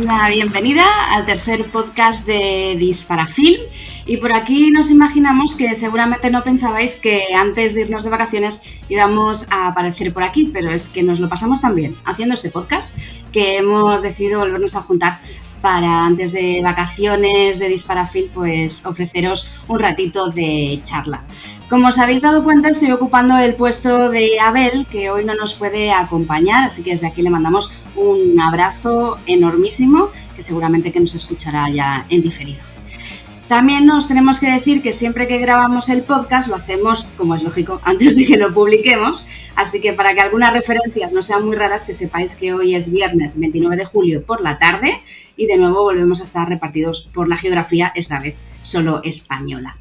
la bienvenida al tercer podcast de Disparafilm. Y por aquí nos imaginamos que seguramente no pensabais que antes de irnos de vacaciones íbamos a aparecer por aquí, pero es que nos lo pasamos tan bien haciendo este podcast que hemos decidido volvernos a juntar para antes de vacaciones de Disparafil, pues ofreceros un ratito de charla. Como os habéis dado cuenta, estoy ocupando el puesto de Abel, que hoy no nos puede acompañar, así que desde aquí le mandamos un abrazo enormísimo, que seguramente que nos escuchará ya en diferido. También nos tenemos que decir que siempre que grabamos el podcast lo hacemos, como es lógico, antes de que lo publiquemos. Así que para que algunas referencias no sean muy raras, que sepáis que hoy es viernes 29 de julio por la tarde y de nuevo volvemos a estar repartidos por la geografía, esta vez solo española.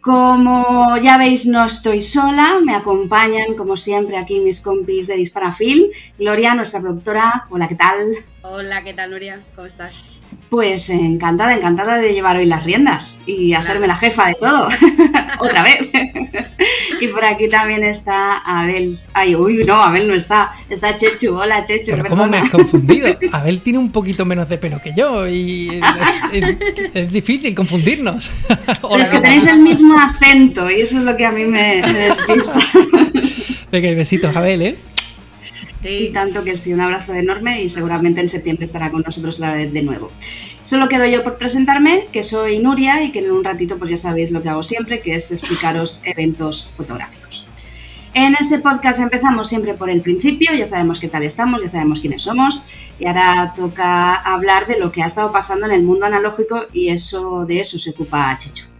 Como ya veis, no estoy sola, me acompañan como siempre aquí mis compis de Disparafilm. Gloria, nuestra productora, hola, ¿qué tal? Hola, ¿qué tal, Nuria? ¿Cómo estás? Pues encantada, encantada de llevar hoy las riendas y hacerme la jefa de todo. Otra vez. y por aquí también está Abel. Ay, uy, no, Abel no está. Está Chechu. Hola, Chechu. Pero ¿cómo me has confundido? Abel tiene un poquito menos de pelo que yo y es, difícil confundirnos. Pero es que tenéis el mismo acento y eso es lo que a mí me, me despista. Venga, besitos, Abel, ¿eh? Sí. tanto que sí, un abrazo enorme y seguramente en septiembre estará con nosotros la vez de nuevo. Solo quedo yo por presentarme, que soy Nuria y que en un ratito pues ya sabéis lo que hago siempre, que es explicaros eventos fotográficos. En este podcast empezamos siempre por el principio, ya sabemos qué tal estamos, ya sabemos quiénes somos y ahora toca hablar de lo que ha estado pasando en el mundo analógico y eso de eso se ocupa Chechu.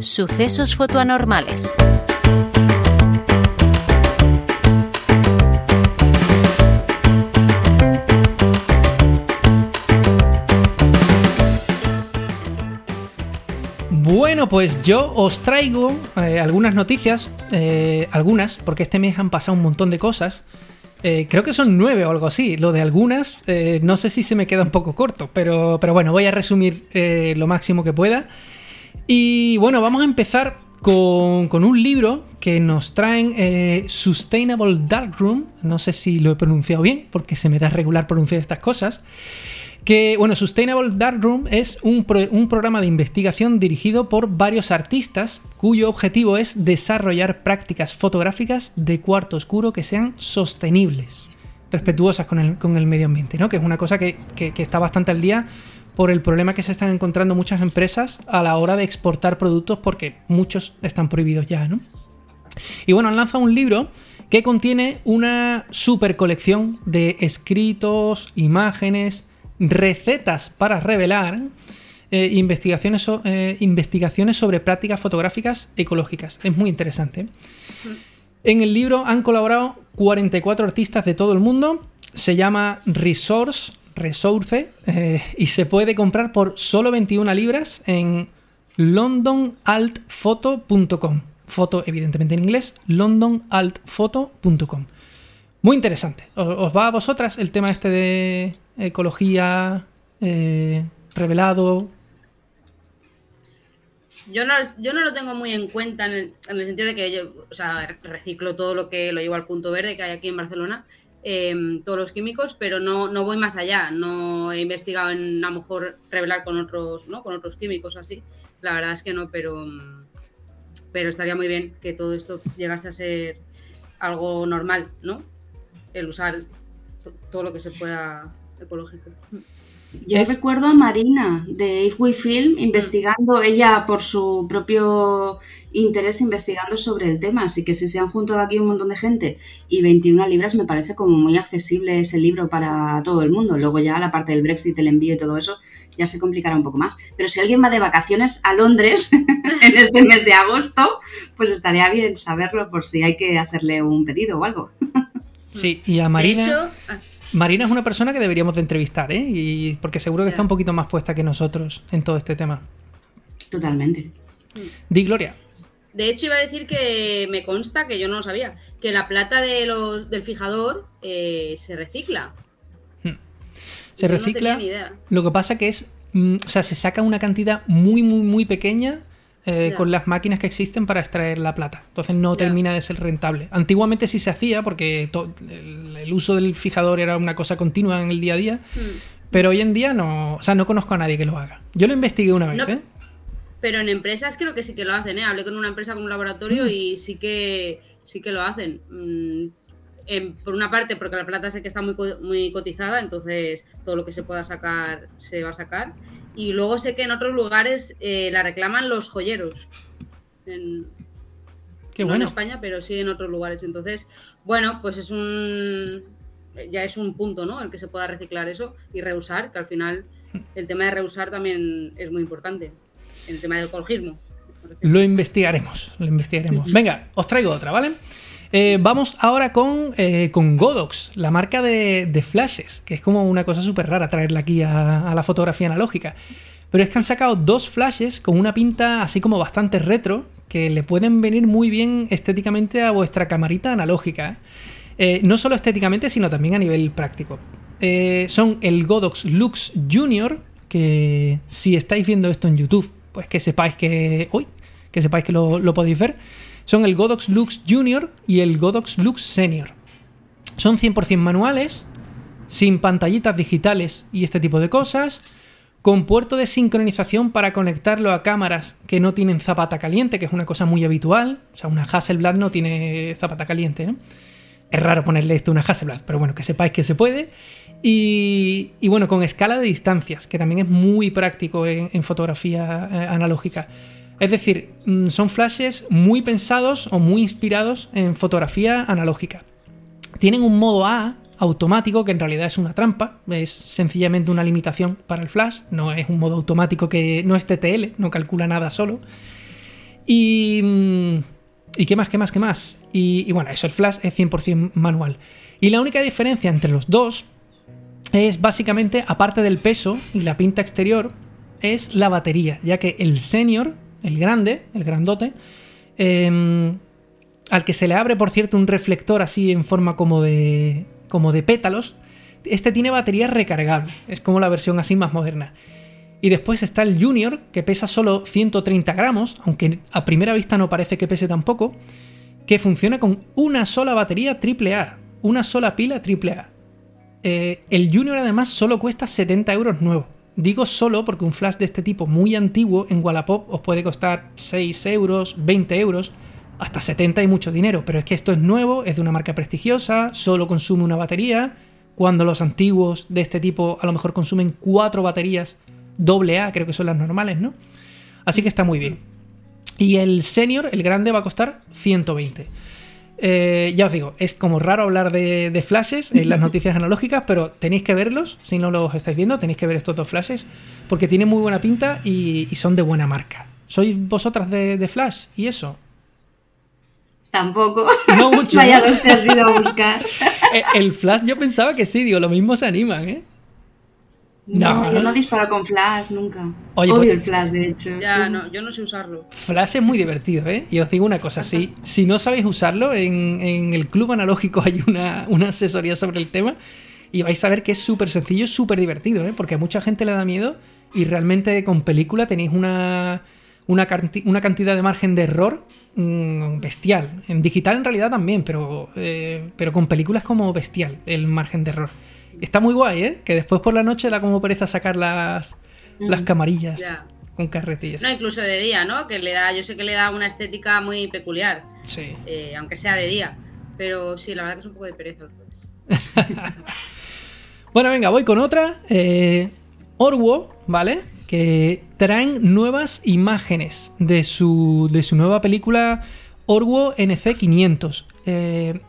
Sucesos fotoanormales. Bueno, pues yo os traigo eh, algunas noticias, eh, algunas, porque este mes han pasado un montón de cosas. Eh, creo que son nueve o algo así. Lo de algunas, no sé si se me queda un poco corto, pero, pero bueno, voy a resumir lo máximo que pueda. Y bueno, vamos a empezar con, un libro que nos traen eh, Sustainable Darkroom. No sé si lo he pronunciado bien, porque se me da regular pronunciar estas cosas. Que, bueno, Sustainable Darkroom es un, programa de investigación dirigido por varios artistas cuyo objetivo es desarrollar prácticas fotográficas de cuarto oscuro que sean sostenibles, respetuosas con el, medio ambiente, ¿no? Que es una cosa que, que, que está bastante al día por el problema que se están encontrando muchas empresas a la hora de exportar productos porque muchos están prohibidos ya, ¿no? Y bueno, han lanzado un libro que contiene una super colección de escritos, imágenes, recetas para revelar, eh, investigaciones, eh, investigaciones sobre prácticas fotográficas ecológicas. Es muy interesante. En el libro han colaborado 44 artistas de todo el mundo. Se llama Resource Resource eh, y se puede comprar por solo 21 libras en londonaltphoto.com. Foto, evidentemente en inglés, londonaltphoto.com. Muy interesante. ¿Os, va a vosotras el tema este de ecología eh, revelado? Yo no, yo no lo tengo muy en cuenta en el, en el sentido de que yo o sea, reciclo todo lo que lo llevo al punto verde que hay aquí en Barcelona Em, todos los químicos, pero no, no voy más allá. No he investigado en a lo mejor revelar con otros, ¿no? Con otros químicos así. La verdad es que no, pero, pero estaría muy bien que todo esto llegase a ser algo normal, ¿no? El usar todo lo que se pueda ecológico. Yo recuerdo a Marina de If We Film investigando, ella por su propio interés investigando sobre el tema, así que si se han juntado aquí un montón de gente y 21 libras me parece como muy accesible ese libro para todo el mundo. Luego ya la parte del Brexit, el envío y todo eso ya se complicará un poco más. Pero si alguien va de vacaciones a Londres en este mes de agosto, pues estaría bien saberlo por si hay que hacerle un pedido o algo. Sí, y a Marina... Marina es una persona que deberíamos de entrevistar, ¿eh? Y porque seguro que está un poquito más puesta que nosotros en todo este tema. Totalmente. Di Gloria. De hecho, iba a decir que me consta, que yo no lo sabía, que la plata de los, del fijador eh, se recicla. Hmm. Se recicla. Lo que pasa que es. Mm, o sea, se saca una cantidad muy, muy, muy pequeña eh, con las máquinas que existen para extraer la plata. Entonces no termina de ser rentable. Antiguamente sí se hacía porque el, el uso del fijador era una cosa continua en el día a día, Mm. pero hoy en día no, o sea, no conozco a nadie que lo haga. Yo lo investigué una vez, No. ¿eh? Pero en empresas creo que sí que lo hacen, ¿eh? Hablé con una empresa, con un laboratorio Mm. y sí que sí que lo hacen. Mm, en- por una parte, porque la plata sé que está muy, muy cotizada, entonces todo lo que se pueda sacar se va a sacar. Y luego sé que en otros lugares eh, la reclaman los joyeros. En, Qué no bueno. en España, pero sí en otros lugares. Entonces, bueno, pues es un. Ya es un punto, ¿no? El que se pueda reciclar eso y reusar, que al final el tema de reusar también es muy importante. El tema del ecologismo. Lo investigaremos, lo investigaremos. Venga, os traigo otra, ¿vale? Eh, vamos ahora con, eh, con Godox, la marca de, flashes, que es como una cosa súper rara traerla aquí a, la fotografía analógica. Pero es que han sacado dos flashes con una pinta así como bastante retro, que le pueden venir muy bien estéticamente a vuestra camarita analógica. Eh, no solo estéticamente, sino también a nivel práctico. Son el Godox Lux Junior, que si estáis viendo esto en YouTube, pues que sepáis que. Uy, que sepáis que lo, lo podéis ver. Son el Godox Lux Junior y el Godox Lux Senior. Son 100% manuales, sin pantallitas digitales y este tipo de cosas, con puerto de sincronización para conectarlo a cámaras que no tienen zapata caliente, que es una cosa muy habitual. O sea, una Hasselblad no tiene zapata caliente. Es raro ponerle esto a una Hasselblad, pero bueno, que sepáis que se puede. Y, bueno, con escala de distancias, que también es muy práctico en, en fotografía eh, analógica. Es decir, mm, son flashes muy pensados o muy inspirados en fotografía analógica. Tienen un modo A automático que en realidad es una trampa, es sencillamente una limitación para el flash, no es un modo automático que no es TTL, no calcula nada solo. Y, mm, ¿y qué más, qué más, qué más? Y, y bueno, eso, el flash es 100% manual. Y la única diferencia entre los dos es básicamente, aparte del peso y la pinta exterior, es la batería, ya que el senior, el grande, el grandote, em, al que se le abre, por cierto, un reflector así en forma como de, como de pétalos, este tiene batería recargable, es como la versión así más moderna. Y después está el Junior, que pesa solo 130 gramos, aunque a primera vista no parece que pese tampoco, que funciona con una sola batería AAA, una sola pila AAA. Eh, el Junior además solo cuesta 70 euros nuevo. Digo solo porque un flash de este tipo muy antiguo en Wallapop os puede costar 6 euros, 20 euros, hasta 70 y mucho dinero. Pero es que esto es nuevo, es de una marca prestigiosa, solo consume una batería, cuando los antiguos de este tipo a lo mejor consumen cuatro baterías doble A, creo que son las normales, ¿no? Así que está muy bien. Y el senior, el grande, va a costar 120. Eh, ya os digo, es como raro hablar de, de flashes en las noticias analógicas, pero tenéis que verlos, si no los estáis viendo, tenéis que ver estos dos flashes, porque tienen muy buena pinta y, y son de buena marca. ¿Sois vosotras de, de flash y eso? Tampoco. No mucho, Vaya los te has ido a buscar. Eh, El flash yo pensaba que sí, digo, lo mismo se animan, ¿eh? No, No. yo no disparo con flash nunca. Oye, Odio pues- el flash, de hecho. Ya, Sí. no, yo no sé usarlo. Flash es muy divertido, ¿eh? Y os digo una cosa, si, si no sabéis usarlo, en, en el club analógico hay una, una asesoría sobre el tema y vais a ver que es súper sencillo y súper divertido, ¿eh? Porque a mucha gente le da miedo y realmente con película tenéis una, una, canti- una cantidad de margen de error mm, bestial. En digital en realidad también, pero, eh, pero con películas como bestial el margen de error. Está muy guay, ¿eh? Que después por la noche da como pereza sacar las, las Mm. camarillas con carretillas. No, incluso de día, ¿no? Que le da, yo sé que le da una estética muy peculiar, Sí. eh, aunque sea de día. Pero sí, la verdad que es un poco de pereza. Bueno, venga, voy con otra. Eh, Orwo, ¿vale? Que traen nuevas imágenes de su, de su nueva película Orwo NC500. eh,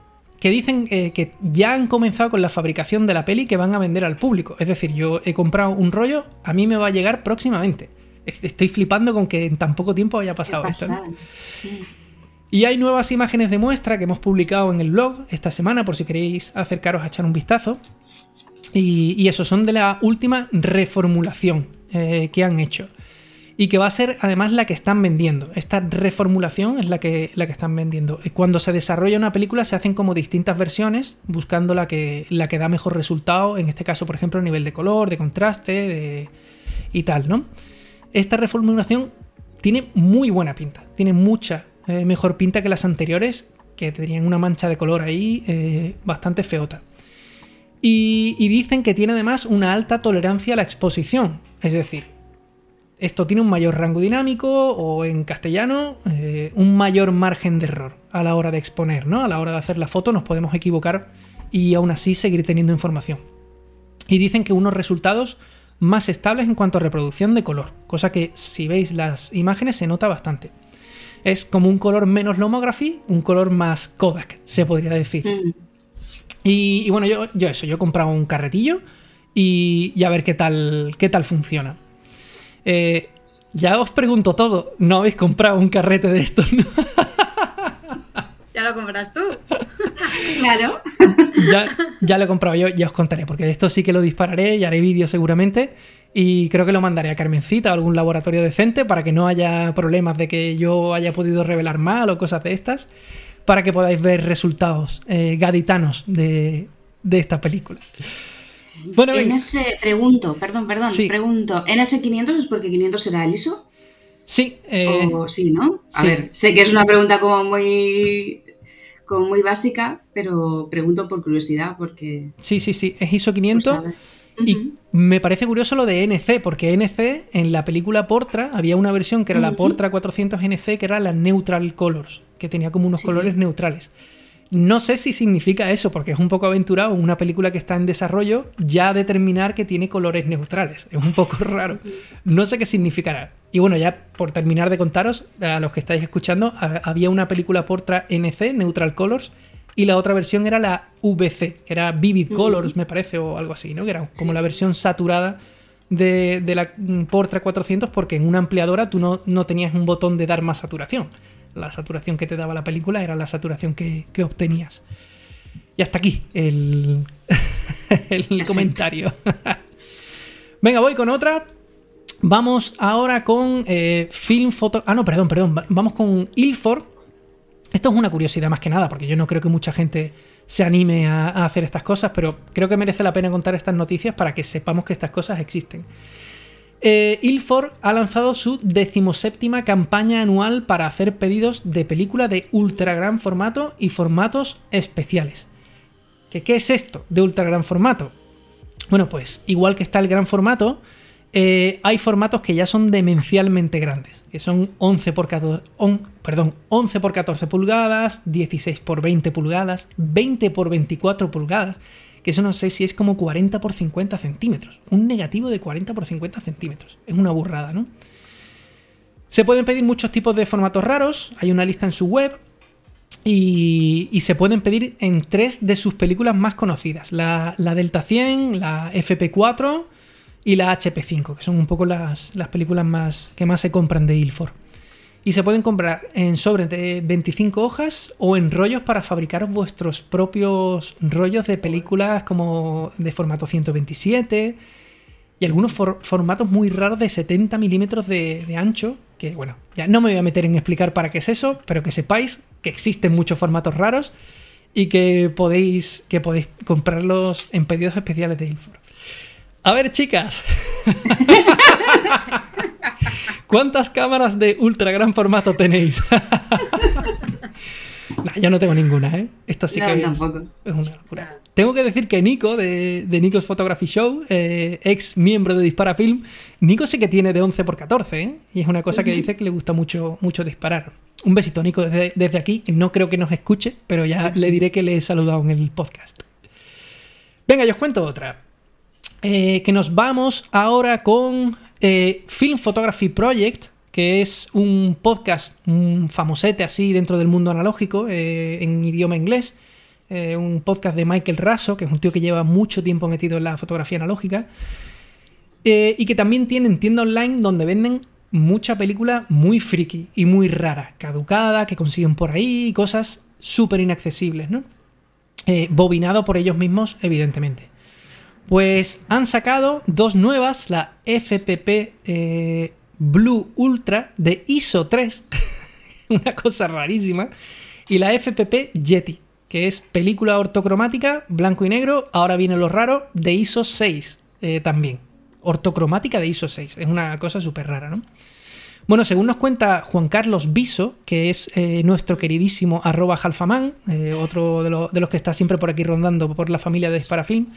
que dicen eh, que ya han comenzado con la fabricación de la peli que van a vender al público. Es decir, yo he comprado un rollo, a mí me va a llegar próximamente. Est- Estoy flipando con que en tan poco tiempo haya pasado esto. Y hay nuevas imágenes de muestra que hemos publicado en el blog esta semana, por si queréis acercaros a echar un vistazo. Y, y eso, son de la última reformulación eh, que han hecho. Y que va a ser además la que están vendiendo. Esta reformulación es la que, la que están vendiendo. Cuando se desarrolla una película se hacen como distintas versiones, buscando la que, la que da mejor resultado. En este caso, por ejemplo, a nivel de color, de contraste y tal, ¿no? Esta reformulación tiene muy buena pinta. Tiene mucha eh, mejor pinta que las anteriores, que tenían una mancha de color ahí eh, bastante feota. Y dicen que tiene además una alta tolerancia a la exposición. Es decir, esto tiene un mayor rango dinámico o en castellano eh, un mayor margen de error a la hora de exponer, ¿no? A la hora de hacer la foto nos podemos equivocar y aún así seguir teniendo información. Y dicen que unos resultados más estables en cuanto a reproducción de color, cosa que si veis las imágenes se nota bastante. Es como un color menos lomography, un color más Kodak, se podría decir. Mm. Y, y bueno, yo, yo eso, yo he comprado un carretillo y, y a ver qué tal, qué tal funciona. Eh, ya os pregunto todo, ¿no habéis comprado un carrete de estos? no? ¿Ya lo compras tú? Claro. ya, ya lo he comprado yo, ya os contaré, porque de esto sí que lo dispararé y haré vídeo seguramente. Y creo que lo mandaré a Carmencita a algún laboratorio decente para que no haya problemas de que yo haya podido revelar mal o cosas de estas, para que podáis ver resultados eh, gaditanos de, de esta película. Bueno. NC, pregunto, perdón, perdón, Sí. pregunto. ¿NC500 es porque 500 será el ISO? Sí, eh, o sí, ¿no? A sí. ver, sé que es una pregunta como muy, como muy básica, pero pregunto por curiosidad, porque... sí, sí, sí, es ISO por 500. saber. Y me parece curioso lo de NC, porque NC en la película Portra había una versión que era la. Portra 400 NC, que era la Neutral Colors, que tenía como unos Sí. colores neutrales. No sé si significa eso, porque es un poco aventurado una película que está en desarrollo ya determinar que tiene colores neutrales. Es un poco raro. No sé qué significará. Y bueno, ya por terminar de contaros, a los que estáis escuchando, ha- había una película Portra NC, Neutral Colors, y la otra versión era la VC, que era Vivid Ujú. Colors, me parece, o algo así, ¿no? Que era como Sí. la versión saturada de, de la mm, Portra 400, porque en una ampliadora tú no, no tenías un botón de dar más saturación. La saturación que te daba la película era la saturación que, que obtenías. Y hasta aquí el, el comentario. Venga, voy con otra. Vamos ahora con eh, Film Photo. Ah, no, perdón, perdón. va- Vamos con Ilford. Esto es una curiosidad más que nada, porque yo no creo que mucha gente se anime a, a hacer estas cosas, pero creo que merece la pena contar estas noticias para que sepamos que estas cosas existen. Eh, Ilford ha lanzado su decimoséptima campaña anual para hacer pedidos de película de ultra gran formato y formatos especiales. ¿Qué, ¿Qué es esto de ultra gran formato? Bueno, pues igual que está el gran formato, eh, hay formatos que ya son demencialmente grandes, que son 11 por 14, on- perdón, 11 por 14 pulgadas, 16 por 20 pulgadas, 20 por 24 pulgadas, que eso no sé si es como 40 por 50 centímetros. Un negativo de 40 por 50 centímetros. Es una burrada, ¿no? Se pueden pedir muchos tipos de formatos raros, hay una lista en su web, y, se pueden pedir en tres de sus películas más conocidas: la, la Delta 100, la FP4 y la HP5, que son un poco las, las películas más, que más se compran de Ilford. Y se pueden comprar en sobres de 25 hojas o en rollos para fabricar vuestros propios rollos de películas como de formato 127 y algunos for- formatos muy raros de 70 milímetros de, ancho, que bueno, ya no me voy a meter en explicar para qué es eso, pero que sepáis que existen muchos formatos raros y que podéis, que podéis comprarlos en pedidos especiales de Ilford. A ver, chicas. ¿Cuántas cámaras de ultra gran formato tenéis? Nah, yo no tengo ninguna, ¿eh? Esto sí No, que es, es una locura. Nada. Tengo que decir que Nico, de, de Nico's Photography Show, eh, ex miembro de Dispara Film, Nico sí que tiene de 11 por 14, ¿eh? Y es una cosa que dice que le gusta mucho, mucho disparar. Un besito, Nico, desde, desde aquí, no creo que nos escuche, pero ya le diré que le he saludado en el podcast. Venga, yo os cuento otra. Eh, que nos vamos ahora con eh, Film Photography Project, que es un podcast, un famosete así dentro del mundo analógico, eh, en idioma inglés. Un podcast de Michael Raso, que es un tío que lleva mucho tiempo metido en la fotografía analógica. Y que también tienen tienda online donde venden mucha película muy friki y muy rara, caducada, que consiguen por ahí, cosas súper inaccesibles, ¿no? Bobinado por ellos mismos, evidentemente. Pues han sacado dos nuevas, la FPP eh, Blue Ultra de ISO 3, una cosa rarísima, y la FPP Yeti, que es película ortocromática, blanco y negro, ahora viene lo raro, de ISO 6 eh, también. Ortocromática de ISO 6, es una cosa súper rara, ¿no? Bueno, según nos cuenta Juan Carlos Viso, que es eh, nuestro queridísimo arroba Jalfamán, eh, otro de, los que está siempre por aquí rondando por la familia de Disparafilm,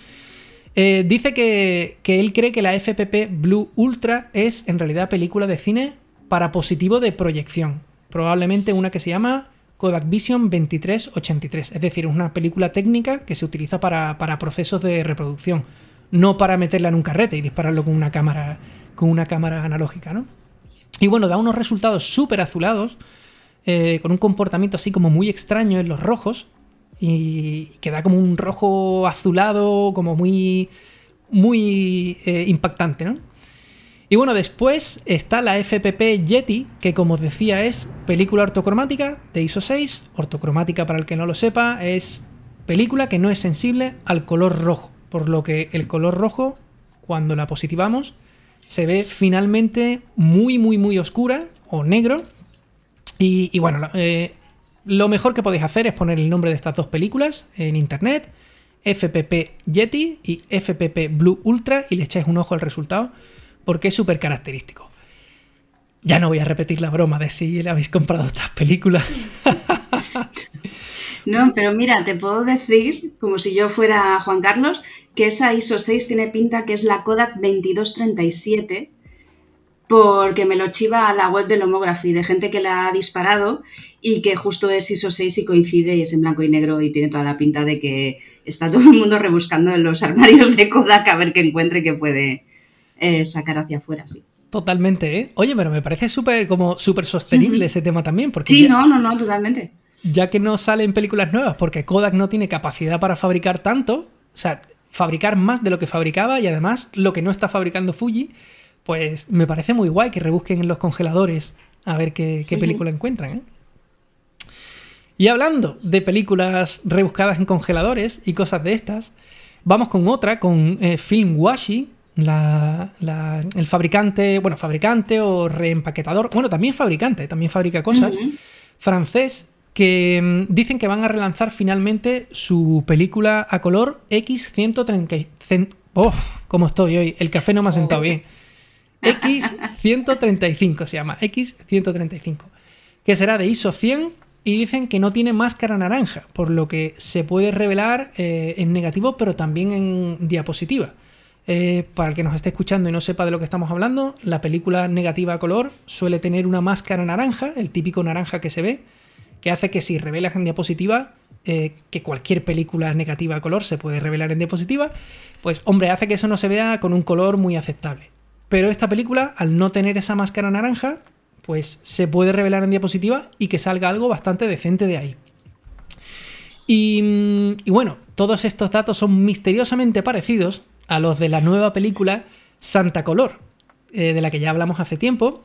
eh, dice que, que, él cree que la FPP Blue Ultra es en realidad película de cine para positivo de proyección. Probablemente una que se llama Kodak Vision 2383, es decir, una película técnica que se utiliza para, para procesos de reproducción, no para meterla en un carrete y dispararlo con una cámara, con una cámara analógica, ¿no? Y bueno, da unos resultados súper azulados, eh, con un comportamiento así como muy extraño en los rojos, y que da como un rojo azulado, como muy, muy eh, impactante, ¿no? Y bueno, después está la FPP Yeti, que como os decía es película ortocromática de ISO 6. Ortocromática, para el que no lo sepa, es película que no es sensible al color rojo, por lo que el color rojo, cuando la positivamos, se ve finalmente muy, muy, muy oscura o negro. Y, bueno, eh, lo mejor que podéis hacer es poner el nombre de estas dos películas en internet, FPP Yeti y FPP Blue Ultra, y le echáis un ojo al resultado, porque es súper característico. Ya no voy a repetir la broma de si le habéis comprado estas películas. No, pero mira, te puedo decir, como si yo fuera Juan Carlos, que esa ISO 6 tiene pinta que es la Kodak 2237, porque me lo chiva a la web del Homography, de gente que la ha disparado y que justo es ISO 6 y coincide y es en blanco y negro y tiene toda la pinta de que está todo el mundo rebuscando en los armarios de Kodak a ver qué encuentre que puede eh, sacar hacia afuera, sí. Totalmente, ¿eh? Oye, pero me parece súper como súper sostenible ese tema también. Porque sí, no, no, no, totalmente ya que no salen películas nuevas porque Kodak no tiene capacidad para fabricar tanto, o sea, fabricar más de lo que fabricaba y además lo que no está fabricando Fuji, pues me parece muy guay que rebusquen en los congeladores a ver qué, película encuentran. ¿eh? Y hablando de películas rebuscadas en congeladores y cosas de estas, vamos con otra, con eh, Film Washi, el fabricante, bueno, fabricante o reempaquetador, bueno, también fabricante, también fabrica cosas, francés, que mm, dicen que van a relanzar finalmente su película a color X135. ¡Oh! ¿Cómo estoy hoy? El café no me ha sentado bien. X135 se llama, X135. Que será de ISO 100 y dicen que no tiene máscara naranja, por lo que se puede revelar eh, en negativo, pero también en diapositiva. Eh, para el que nos esté escuchando y no sepa de lo que estamos hablando, la película negativa a color suele tener una máscara naranja, el típico naranja que se ve, que hace que si revelas en diapositiva, eh, que cualquier película negativa a color se puede revelar en diapositiva, pues hombre, hace que eso no se vea con un color muy aceptable. Pero esta película, al no tener esa máscara naranja, pues se puede revelar en diapositiva y que salga algo bastante decente de ahí. Y, bueno, todos estos datos son misteriosamente parecidos a los de la nueva película Santa Color, eh, de la que ya hablamos hace tiempo,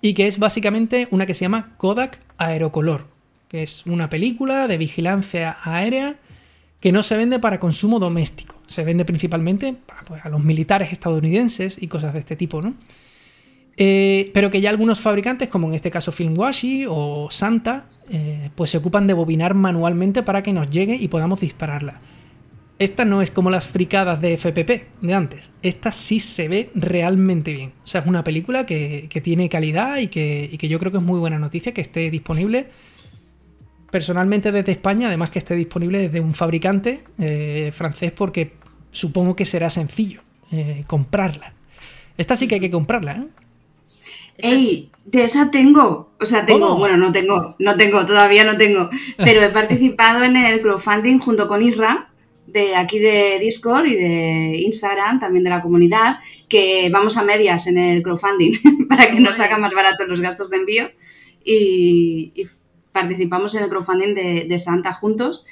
y que es básicamente una que se llama Kodak Aerocolor que es una película de vigilancia aérea que no se vende para consumo doméstico. Se vende principalmente pues, a los militares estadounidenses y cosas de este tipo, ¿no? Eh, pero que ya algunos fabricantes, como en este caso Filmwashi o Santa, eh, pues se ocupan de bobinar manualmente para que nos llegue y podamos dispararla. Esta no es como las fricadas de FPP de antes. Esta sí se ve realmente bien. O sea, es una película que, tiene calidad y que, y que yo creo que es muy buena noticia que esté disponible personalmente desde España, además que esté disponible desde un fabricante eh, francés, porque supongo que será sencillo eh, comprarla. Esta sí que hay que comprarla, ¿eh? Ey, de esa tengo, o sea, tengo, bueno, no tengo, no tengo, todavía no tengo, pero he participado en el crowdfunding junto con Isra, de aquí de Discord y de Instagram, también de la comunidad, que vamos a medias en el crowdfunding para que nos haga más barato los gastos de envío. Y, y participamos en el crowdfunding de, Santa juntos.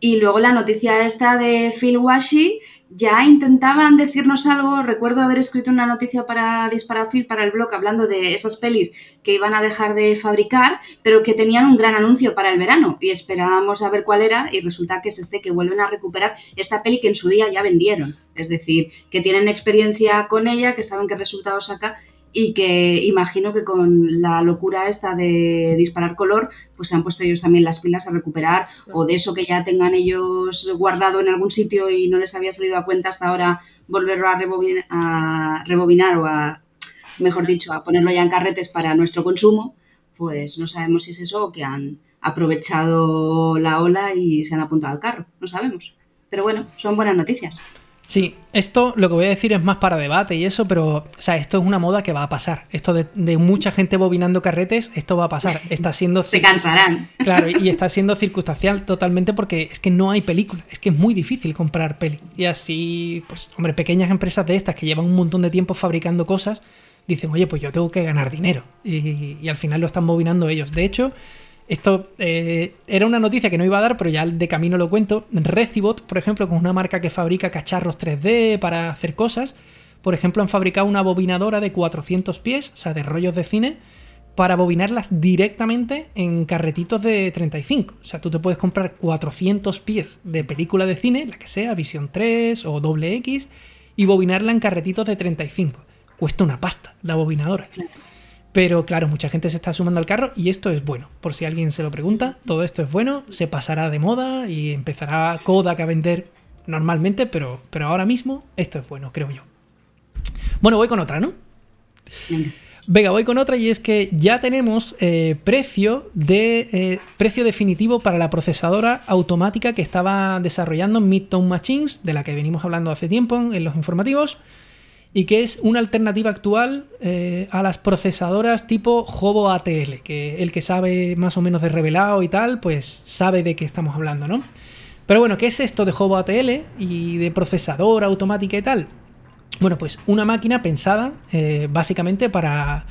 Y luego la noticia esta de Phil Washi, ya intentaban decirnos algo. Recuerdo haber escrito una noticia para Disparafil, para el blog, hablando de esas pelis que iban a dejar de fabricar, pero que tenían un gran anuncio para el verano. Y esperábamos a ver cuál era, y resulta que es este que vuelven a recuperar esta peli que en su día ya vendieron. Es decir, que tienen experiencia con ella, que saben qué resultados saca y que imagino que con la locura esta de disparar color, pues se han puesto ellos también las pilas a recuperar o de eso que ya tengan ellos guardado en algún sitio y no les había salido a cuenta hasta ahora volverlo a rebobinar, a rebobinar o a, mejor dicho, a ponerlo ya en carretes para nuestro consumo, pues no sabemos si es eso o que han aprovechado la ola y se han apuntado al carro, no sabemos. Pero bueno, son buenas noticias. Sí, esto lo que voy a decir es más para debate y eso, pero o sea, esto es una moda que va a pasar. Esto de, mucha gente bobinando carretes, esto va a pasar. Está siendo. Se cansarán. Claro, y está siendo circunstancial totalmente porque es que no hay película. Es que es muy difícil comprar peli. Y así, pues, hombre, pequeñas empresas de estas que llevan un montón de tiempo fabricando cosas, dicen, oye, pues yo tengo que ganar dinero. Y, y al final lo están bobinando ellos. De hecho, esto eh, era una noticia que no iba a dar, pero ya de camino lo cuento. Recibot, por ejemplo, con una marca que fabrica cacharros 3D para hacer cosas, por ejemplo, han fabricado una bobinadora de 400 pies, o sea, de rollos de cine, para bobinarlas directamente en carretitos de 35. O sea, tú te puedes comprar 400 pies de película de cine, la que sea, Visión 3 o doble X, y bobinarla en carretitos de 35. Cuesta una pasta la bobinadora. Pero claro, mucha gente se está sumando al carro y esto es bueno. Por si alguien se lo pregunta, todo esto es bueno, se pasará de moda y empezará Kodak a vender normalmente, pero, pero ahora mismo esto es bueno, creo yo. Bueno, voy con otra, ¿no? Venga. voy con otra y es que ya tenemos eh, precio, de, eh, precio definitivo para la procesadora automática que estaba desarrollando Midtown Machines, de la que venimos hablando hace tiempo en los informativos y que es una alternativa actual eh, a las procesadoras tipo Hobo ATL, que el que sabe más o menos de revelado y tal, pues sabe de qué estamos hablando, ¿no? Pero bueno, ¿qué es esto de Hobo ATL y de procesadora automática y tal? Bueno, pues una máquina pensada eh, básicamente para,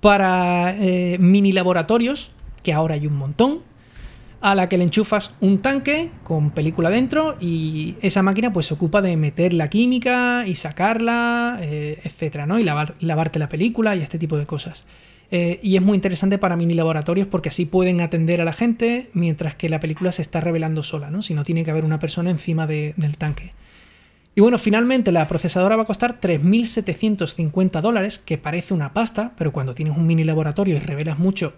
para eh, mini laboratorios, que ahora hay un montón, a la que le enchufas un tanque con película dentro y esa máquina pues se ocupa de meter la química y sacarla, eh, etcétera, ¿no? Y lavarte la película y este tipo de cosas. Eh, y es muy interesante para mini laboratorios porque así pueden atender a la gente mientras que la película se está revelando sola, ¿no? Si no tiene que haber una persona encima del tanque. Y bueno, finalmente la procesadora va a costar 3.750 dólares, que parece una pasta, pero cuando tienes un mini laboratorio y revelas mucho,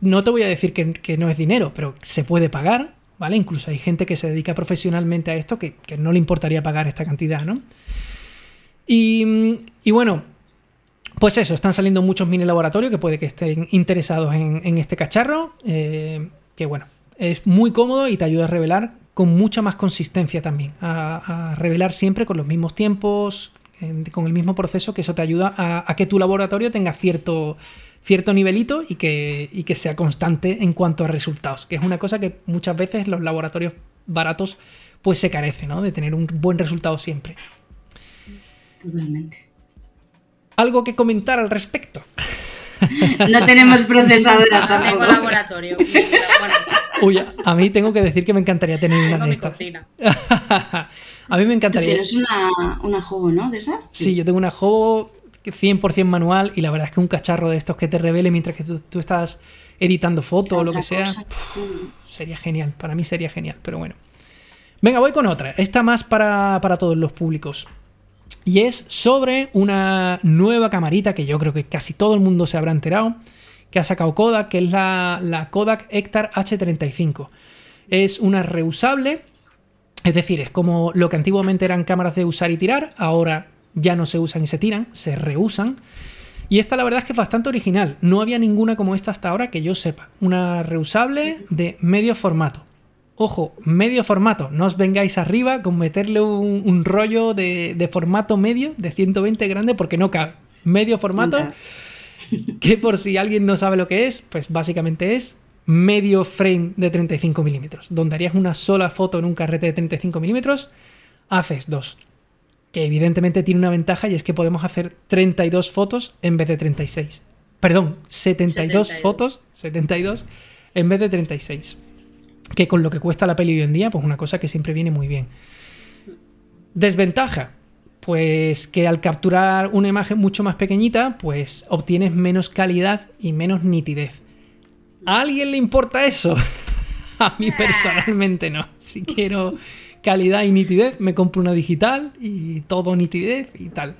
no te voy a decir que, no es dinero, pero se puede pagar, ¿vale? Incluso hay gente que se dedica profesionalmente a esto que, no le importaría pagar esta cantidad, ¿no? Y, bueno, pues eso, están saliendo muchos mini laboratorios que puede que estén interesados en, este cacharro, eh, que bueno, es muy cómodo y te ayuda a revelar con mucha más consistencia también, a, revelar siempre con los mismos tiempos, con el mismo proceso, que eso te ayuda a que tu laboratorio tenga cierto cierto nivelito y que, que sea constante en cuanto a resultados, que es una cosa que muchas veces los laboratorios baratos pues se carece, ¿no? De tener un buen resultado siempre. Totalmente. ¿Algo que comentar al respecto? No tenemos procesadoras tampoco. laboratorio. Uy, a mí tengo que decir que me encantaría tener una de estas. a mí me encantaría. tienes una, una Jobo, ¿no? ¿De esas? Sí. yo tengo una Jobo 100% manual y la verdad es que un cacharro de estos que te revele mientras que tú, estás editando fotos o lo que sea, sería genial, para mí sería genial, pero bueno. Venga, voy con otra, esta más para, todos los públicos. Y es sobre una nueva camarita que yo creo que casi todo el mundo se habrá enterado, que ha sacado Kodak, que es la, la Kodak Hectar H35. Es una reusable, es decir, es como lo que antiguamente eran cámaras de usar y tirar, ahora ya no se usan y se tiran, se reusan. Y esta la verdad es que es bastante original. No había ninguna como esta hasta ahora que yo sepa. Una reusable de medio formato. Ojo, medio formato. No os vengáis arriba con meterle un, rollo de, formato medio, de 120 grande, porque no cabe. Medio formato, que por si alguien no sabe lo que es, pues básicamente es medio frame de 35 milímetros. Donde harías una sola foto en un carrete de 35 milímetros, haces dos que evidentemente tiene una ventaja y es que podemos hacer 32 fotos en vez de 36. Perdón, 72, fotos, 72 en vez de 36. Que con lo que cuesta la peli hoy en día, pues una cosa que siempre viene muy bien. Desventaja, pues que al capturar una imagen mucho más pequeñita, pues obtienes menos calidad y menos nitidez. ¿A alguien le importa eso? A mí personalmente no. Si quiero calidad y nitidez, me compro una digital y todo nitidez y tal.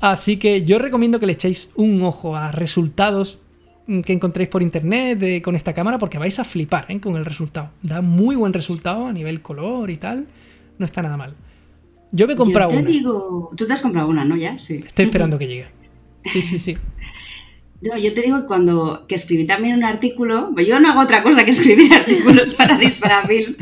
Así que yo recomiendo que le echéis un ojo a resultados que encontréis por internet con esta cámara porque vais a flipar ¿eh? con el resultado. Da muy buen resultado a nivel color y tal. No está nada mal. Yo me he comprado yo te Digo, tú te has comprado una, ¿no? Ya, sí. Estoy esperando que llegue. Sí, sí, sí. No, yo te digo que cuando que escribí también un artículo, yo no hago otra cosa que escribir artículos para Disparafilm,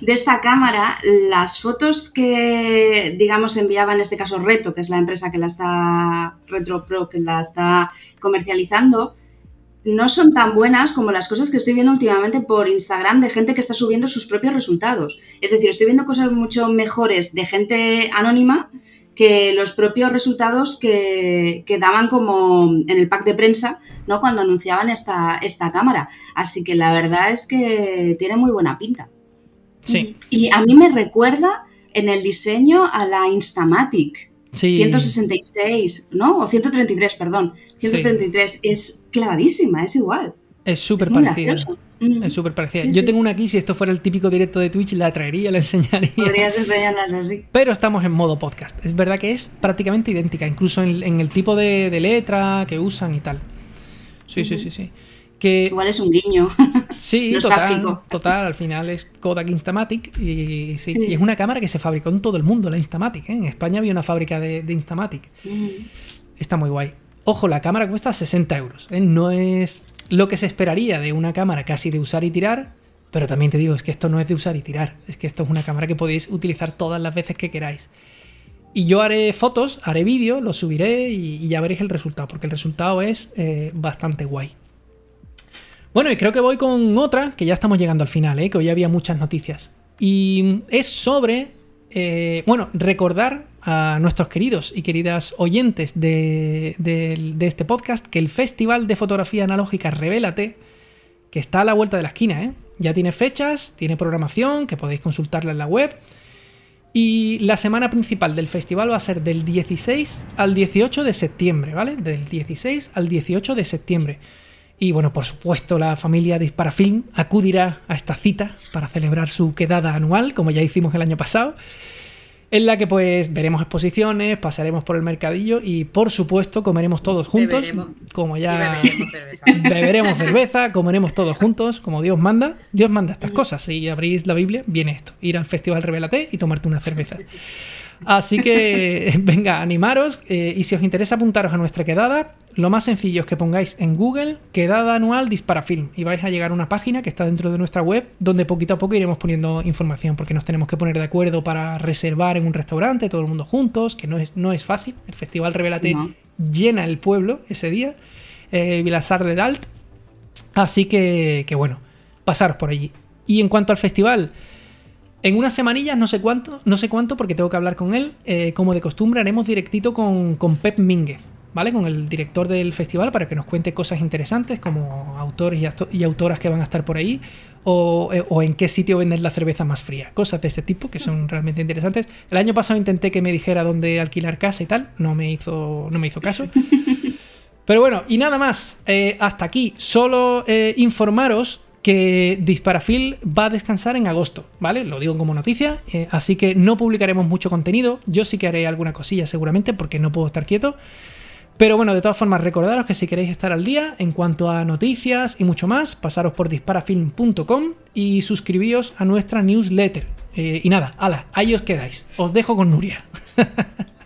de esta cámara, las fotos que, digamos, enviaba en este caso Reto, que es la empresa que la está, Retro Pro, que la está comercializando, no son tan buenas como las cosas que estoy viendo últimamente por Instagram de gente que está subiendo sus propios resultados. Es decir, estoy viendo cosas mucho mejores de gente anónima que los propios resultados que, daban como en el pack de prensa, ¿no? Cuando anunciaban esta, esta cámara. Así que la verdad es que tiene muy buena pinta. Sí. Y a mí me recuerda en el diseño a la Instamatic. Sí. 166, ¿no? O 133, perdón. 133. Es clavadísima, es igual. Es súper parecida. Mm. Es súper parecida. Sí, Yo sí. tengo una aquí, si esto fuera el típico directo de Twitch, la traería, la enseñaría. Podrías enseñarlas así. Pero estamos en modo podcast. Es verdad que es prácticamente idéntica, incluso en, en el tipo de, de letra que usan y tal. Sí, sí, sí, sí. Que Igual es un guiño. sí, total, total, al final es Kodak Instamatic y, sí, Sí. y es una cámara que se fabricó en todo el mundo, la Instamatic. ¿eh? En España había una fábrica de, de Instamatic. Mm. Está muy guay. Ojo, la cámara cuesta 60 euros. ¿eh? No es lo que se esperaría de una cámara casi de usar y tirar. Pero también te digo, es que esto no es de usar y tirar. Es que esto es una cámara que podéis utilizar todas las veces que queráis. Y yo haré fotos, haré vídeo, lo subiré y, y ya veréis el resultado. Porque el resultado es eh, bastante guay. Bueno, y creo que voy con otra, que ya estamos llegando al final, ¿eh? que hoy había muchas noticias. Y es sobre, eh, bueno, recordar a nuestros queridos y queridas oyentes de, este podcast que el Festival de Fotografía Analógica Revélate, que está a la vuelta de la esquina, ¿eh? ya tiene fechas, tiene programación, que podéis consultarla en la web. Y la semana principal del festival va a ser del 16 al 18 de septiembre, ¿vale? Del 16 al 18 de septiembre. Y bueno, por supuesto, la familia Disparafilm acudirá a esta cita para celebrar su quedada anual, como ya hicimos el año pasado, en la que pues veremos exposiciones, pasaremos por el mercadillo y por supuesto comeremos todos juntos, Beberemos. como ya beberemos cerveza. beberemos cerveza, comeremos todos juntos, como Dios manda. Dios manda estas cosas. Si abrís la Biblia, viene esto: ir al festival Revelate y tomarte una cerveza. Así que venga, animaros eh, y si os interesa apuntaros a nuestra quedada, lo más sencillo es que pongáis en Google quedada anual Disparafilm y vais a llegar a una página que está dentro de nuestra web donde poquito a poco iremos poniendo información porque nos tenemos que poner de acuerdo para reservar en un restaurante todo el mundo juntos, que no es, no es fácil. El festival Revelate No. llena el pueblo ese día, eh, Vilasar de Dalt. Así que, que bueno, pasaros por allí. Y en cuanto al festival, en unas semanillas, no sé cuánto, no sé cuánto, porque tengo que hablar con él. eh, como de costumbre, haremos directito con, con Pep Mínguez, ¿vale? Con el director del festival para que nos cuente cosas interesantes, como autores y, autoras que van a estar por ahí, o, eh, o en qué sitio venden la cerveza más fría. Cosas de este tipo que son realmente interesantes. El año pasado intenté que me dijera dónde alquilar casa y tal, no me hizo, no me hizo caso. Pero bueno, y nada más. Eh, hasta aquí. Solo eh, informaros que Disparafil va a descansar en agosto, ¿vale? Lo digo como noticia. eh, así que no publicaremos mucho contenido. Yo sí que haré alguna cosilla seguramente porque no puedo estar quieto. Pero bueno, de todas formas, recordaros que si queréis estar al día en cuanto a noticias y mucho más, pasaros por disparafilm.com y suscribíos a nuestra newsletter. Eh, y nada, ala, ahí os quedáis. Os dejo con Nuria.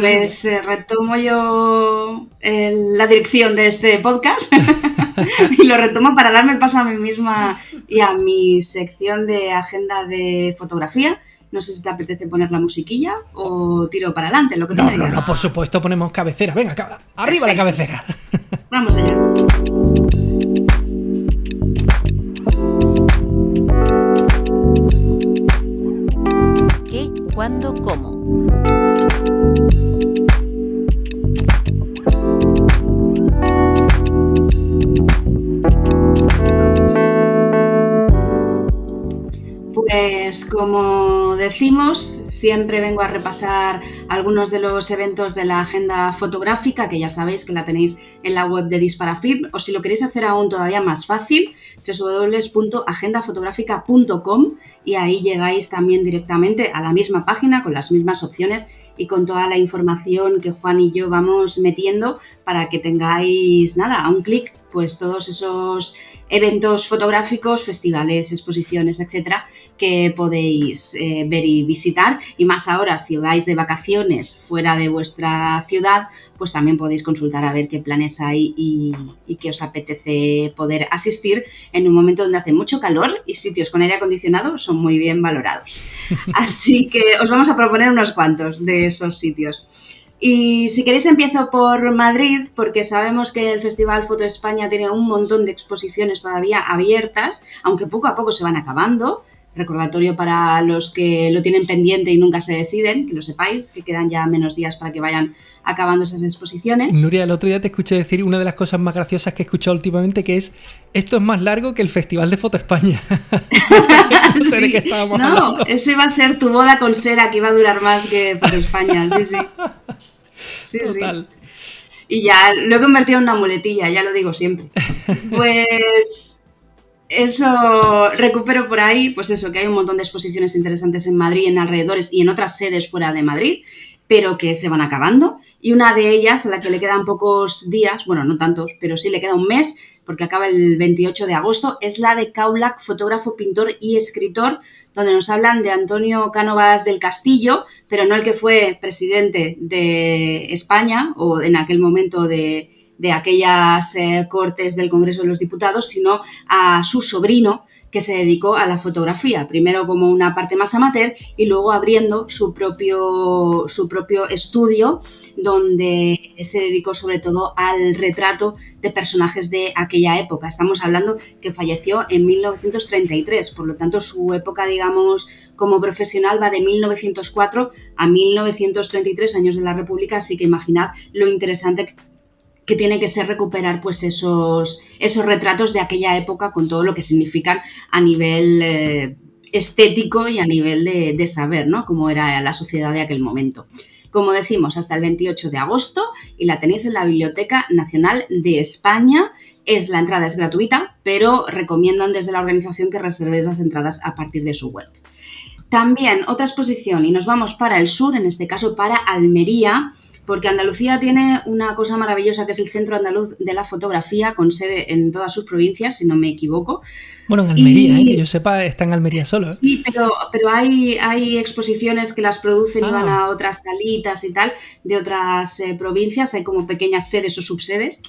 Pues eh, retomo yo el- la dirección de este podcast y lo retomo para darme paso a mí misma y a mi sección de agenda de fotografía. No sé si te apetece poner la musiquilla o tiro para adelante, lo que tú No, me no, digas. no, por supuesto ponemos cabecera. Venga, ca- arriba la cabecera. Vamos allá. ¿Qué, cuándo, cómo? Pues como decimos, siempre vengo a repasar algunos de los eventos de la agenda fotográfica, que ya sabéis que la tenéis en la web de Disparafilm, o si lo queréis hacer aún todavía más fácil, www.agendafotográfica.com y ahí llegáis también directamente a la misma página con las mismas opciones y con toda la información que Juan y yo vamos metiendo para que tengáis nada, a un clic pues todos esos eventos fotográficos, festivales, exposiciones, etcétera, que podéis eh, ver y visitar. Y más ahora, si vais de vacaciones fuera de vuestra ciudad, pues también podéis consultar a ver qué planes hay y, y qué os apetece poder asistir en un momento donde hace mucho calor y sitios con aire acondicionado son muy bien valorados. Así que os vamos a proponer unos cuantos de esos sitios. Y si queréis empiezo por Madrid, porque sabemos que el Festival Foto España tiene un montón de exposiciones todavía abiertas, aunque poco a poco se van acabando. Recordatorio para los que lo tienen pendiente y nunca se deciden, que lo sepáis, que quedan ya menos días para que vayan acabando esas exposiciones. Nuria, el otro día te escuché decir una de las cosas más graciosas que he escuchado últimamente, que es, esto es más largo que el Festival de Foto España. no sé, de qué estábamos no, hablando. eso iba a ser tu boda con Sera, que iba a durar más que Foto España, sí, sí. Sí, Total. Y ya lo he convertido en una muletilla, ya lo digo siempre. Pues eso recupero por ahí, pues eso, que hay un montón de exposiciones interesantes en Madrid, en alrededores y en otras sedes fuera de Madrid, pero que se van acabando. Y una de ellas, a la que le quedan pocos días, bueno, no tantos, pero sí le queda un mes, porque acaba el 28 de agosto, es la de Kaulak, fotógrafo, pintor y escritor, donde nos hablan de Antonio Cánovas del Castillo, pero no el que fue presidente de España o en aquel momento de, aquellas eh, cortes del Congreso de los Diputados, sino a su sobrino, que se dedicó a la fotografía, primero como una parte más amateur y luego abriendo su propio, su propio estudio donde se dedicó sobre todo al retrato de personajes de aquella época. Estamos hablando que falleció en 1933, por lo tanto su época, digamos, como profesional va de 1904 a 1933, años de la República, así que imaginad lo interesante que tiene que ser recuperar pues esos, esos retratos de aquella época con todo lo que significan a nivel eh, estético y a nivel de, de, saber, ¿no? Cómo era la sociedad de aquel momento. Como decimos, hasta el 28 de agosto y la tenéis en la Biblioteca Nacional de España. Es, la entrada es gratuita, pero recomiendan desde la organización que reservéis las entradas a partir de su web. También otra exposición y nos vamos para el sur, en este caso para Almería, porque Andalucía tiene una cosa maravillosa que es el Centro Andaluz de la Fotografía, con sede en todas sus provincias, si no me equivoco. Bueno, en Almería, ¿eh? que yo sepa, está en Almería solo. ¿eh? Sí, pero, pero hay, hay exposiciones que las producen y van ah. a otras salitas y tal de otras eh, provincias, hay como pequeñas sedes o subsedes.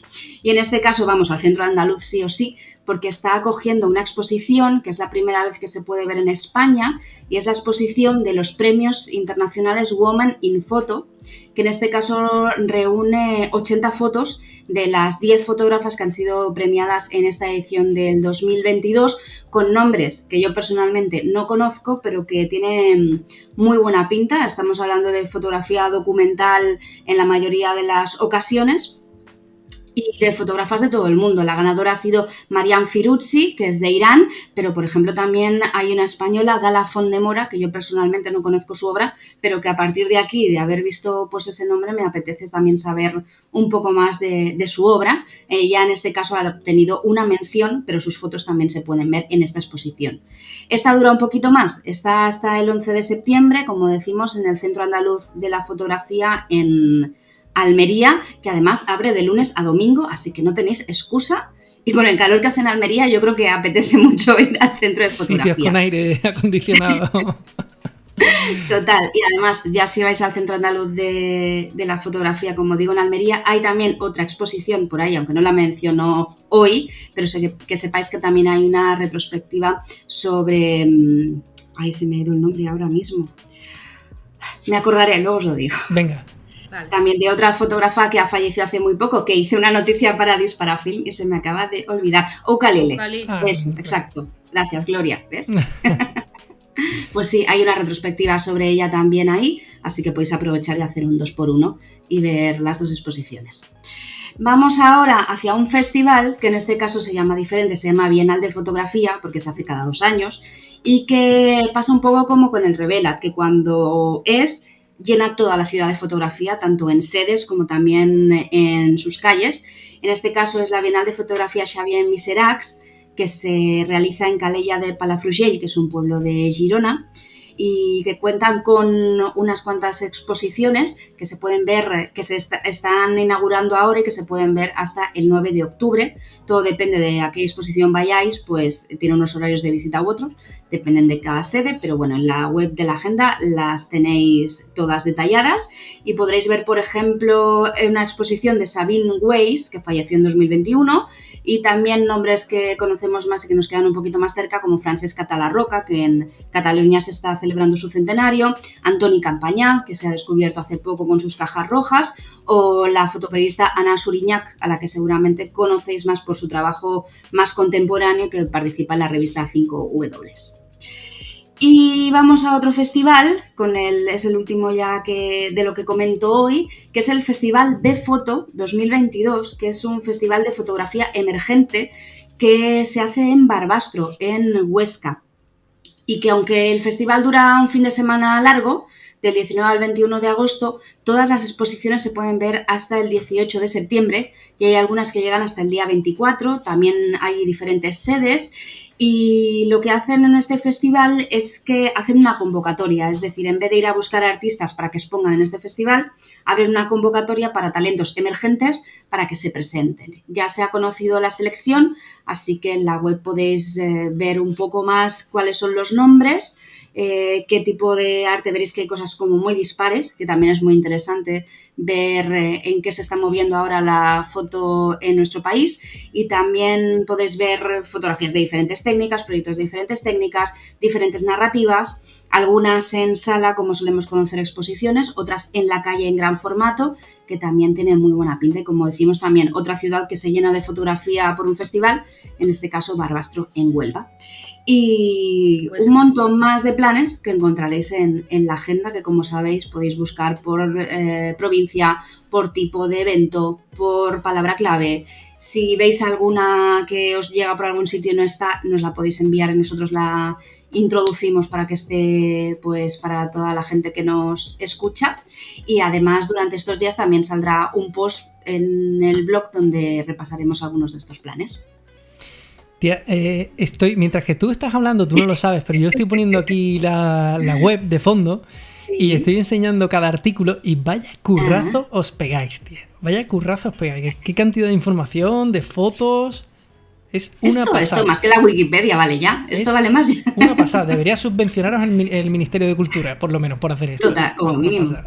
Y en este caso vamos al Centro Andaluz sí o sí, porque está acogiendo una exposición que es la primera vez que se puede ver en España y es la exposición de los premios internacionales Woman in Photo, que en este caso reúne 80 fotos de las 10 fotógrafas que han sido premiadas en esta edición del 2022 con nombres que yo personalmente no conozco, pero que tienen muy buena pinta. Estamos hablando de fotografía documental en la mayoría de las ocasiones y de fotógrafas de todo el mundo. La ganadora ha sido Marianne Firuzzi, que es de Irán, pero por ejemplo también hay una española, Gala Fondemora, que yo personalmente no conozco su obra, pero que a partir de aquí, de haber visto pues ese nombre, me apetece también saber un poco más de, su obra. Ella en este caso ha obtenido una mención, pero sus fotos también se pueden ver en esta exposición. Esta dura un poquito más, está hasta el 11 de septiembre, como decimos, en el Centro Andaluz de la Fotografía en Almería, que además abre de lunes a domingo, así que no tenéis excusa. Y con el calor que hace en Almería, yo creo que apetece mucho ir al centro de fotografía. Sitios con aire acondicionado. Total, y además, ya si vais al Centro Andaluz de, la Fotografía, como digo, en Almería, hay también otra exposición por ahí, aunque no la menciono hoy, pero sé que, que sepáis que también hay una retrospectiva sobre. Mm, ay, se me ha ido el nombre ahora mismo. Me acordaré, luego os lo digo. Venga. También de otra fotógrafa que ha fallecido hace muy poco, que hice una noticia para Disparafilm y se me acaba de olvidar. Ukalele. Ah, Eso, exacto. Gracias, Gloria. pues sí, hay una retrospectiva sobre ella también ahí, así que podéis aprovechar de hacer un 2 por 1 y ver las dos exposiciones. Vamos ahora hacia un festival que en este caso se llama diferente, se llama Bienal de Fotografía, porque se hace cada dos años, y que pasa un poco como con el Revela, que cuando es llena toda la ciudad de fotografía, tanto en sedes como también en sus calles. En este caso es la Bienal de Fotografía Xavier Miserax, que se realiza en Calella de Palafrugell, que es un pueblo de Girona. Y que cuentan con unas cuantas exposiciones que se pueden ver, que se están inaugurando ahora y que se pueden ver hasta el 9 de octubre. Todo depende de a qué exposición vayáis, pues tiene unos horarios de visita u otros, dependen de cada sede, pero bueno, en la web de la agenda las tenéis todas detalladas y podréis ver, por ejemplo, una exposición de Sabine Weiss, que falleció en 2021, y también nombres que conocemos más y que nos quedan un poquito más cerca, como Francesca Talarroca, que en Cataluña se está celebrando su centenario, Antoni Campañá, que se ha descubierto hace poco con sus cajas rojas, o la fotoperiodista Ana Suriñac, a la que seguramente conocéis más por su trabajo más contemporáneo que participa en la revista 5W. Y vamos a otro festival, es el último ya que, de lo que comento hoy, que es el Festival B-Foto 2022, que es un festival de fotografía emergente que se hace en Barbastro, en Huesca. Y que aunque el festival dura un fin de semana largo, del 19 al 21 de agosto, todas las exposiciones se pueden ver hasta el 18 de septiembre y hay algunas que llegan hasta el día 24, también hay diferentes sedes y lo que hacen en este festival es que hacen una convocatoria, es decir, en vez de ir a buscar artistas para que expongan en este festival, abren una convocatoria para talentos emergentes para que se presenten. Ya se ha conocido la selección, así que en la web podéis eh, ver un poco más cuáles son los nombres eh, qué tipo de arte. Veréis que hay cosas como muy dispares, que también es muy interesante ver eh, en qué se está moviendo ahora la foto en nuestro país. Y también podéis ver fotografías de diferentes técnicas, proyectos de diferentes técnicas, diferentes narrativas algunas en sala, como solemos conocer exposiciones, otras en la calle en gran formato, que también tienen muy buena pinta. Y como decimos también, otra ciudad que se llena de fotografía por un festival, en este caso Barbastro en Huelva. Y pues un montón más de planes que encontraréis en, la agenda, que como sabéis podéis buscar por eh, provincia, por tipo de evento, por palabra clave si veis alguna que os llega por algún sitio y no está, nos la podéis enviar y nosotros la introducimos para que esté pues para toda la gente que nos escucha. Y además durante estos días también saldrá un post en el blog donde repasaremos algunos de estos planes. Tía, eh, estoy, mientras que tú estás hablando, tú no lo sabes, pero yo estoy poniendo aquí la, web de fondo y estoy enseñando cada artículo y vaya currazo os pegáis, tía. Vaya currazos, pues, ¿Qué cantidad de información, de fotos? Es una pasada. Esto más que la Wikipedia, vale ya. Esto vale más. Una pasada. Debería subvencionaros el, Ministerio de Cultura, por lo menos, por hacer esto. Total, como mínimo.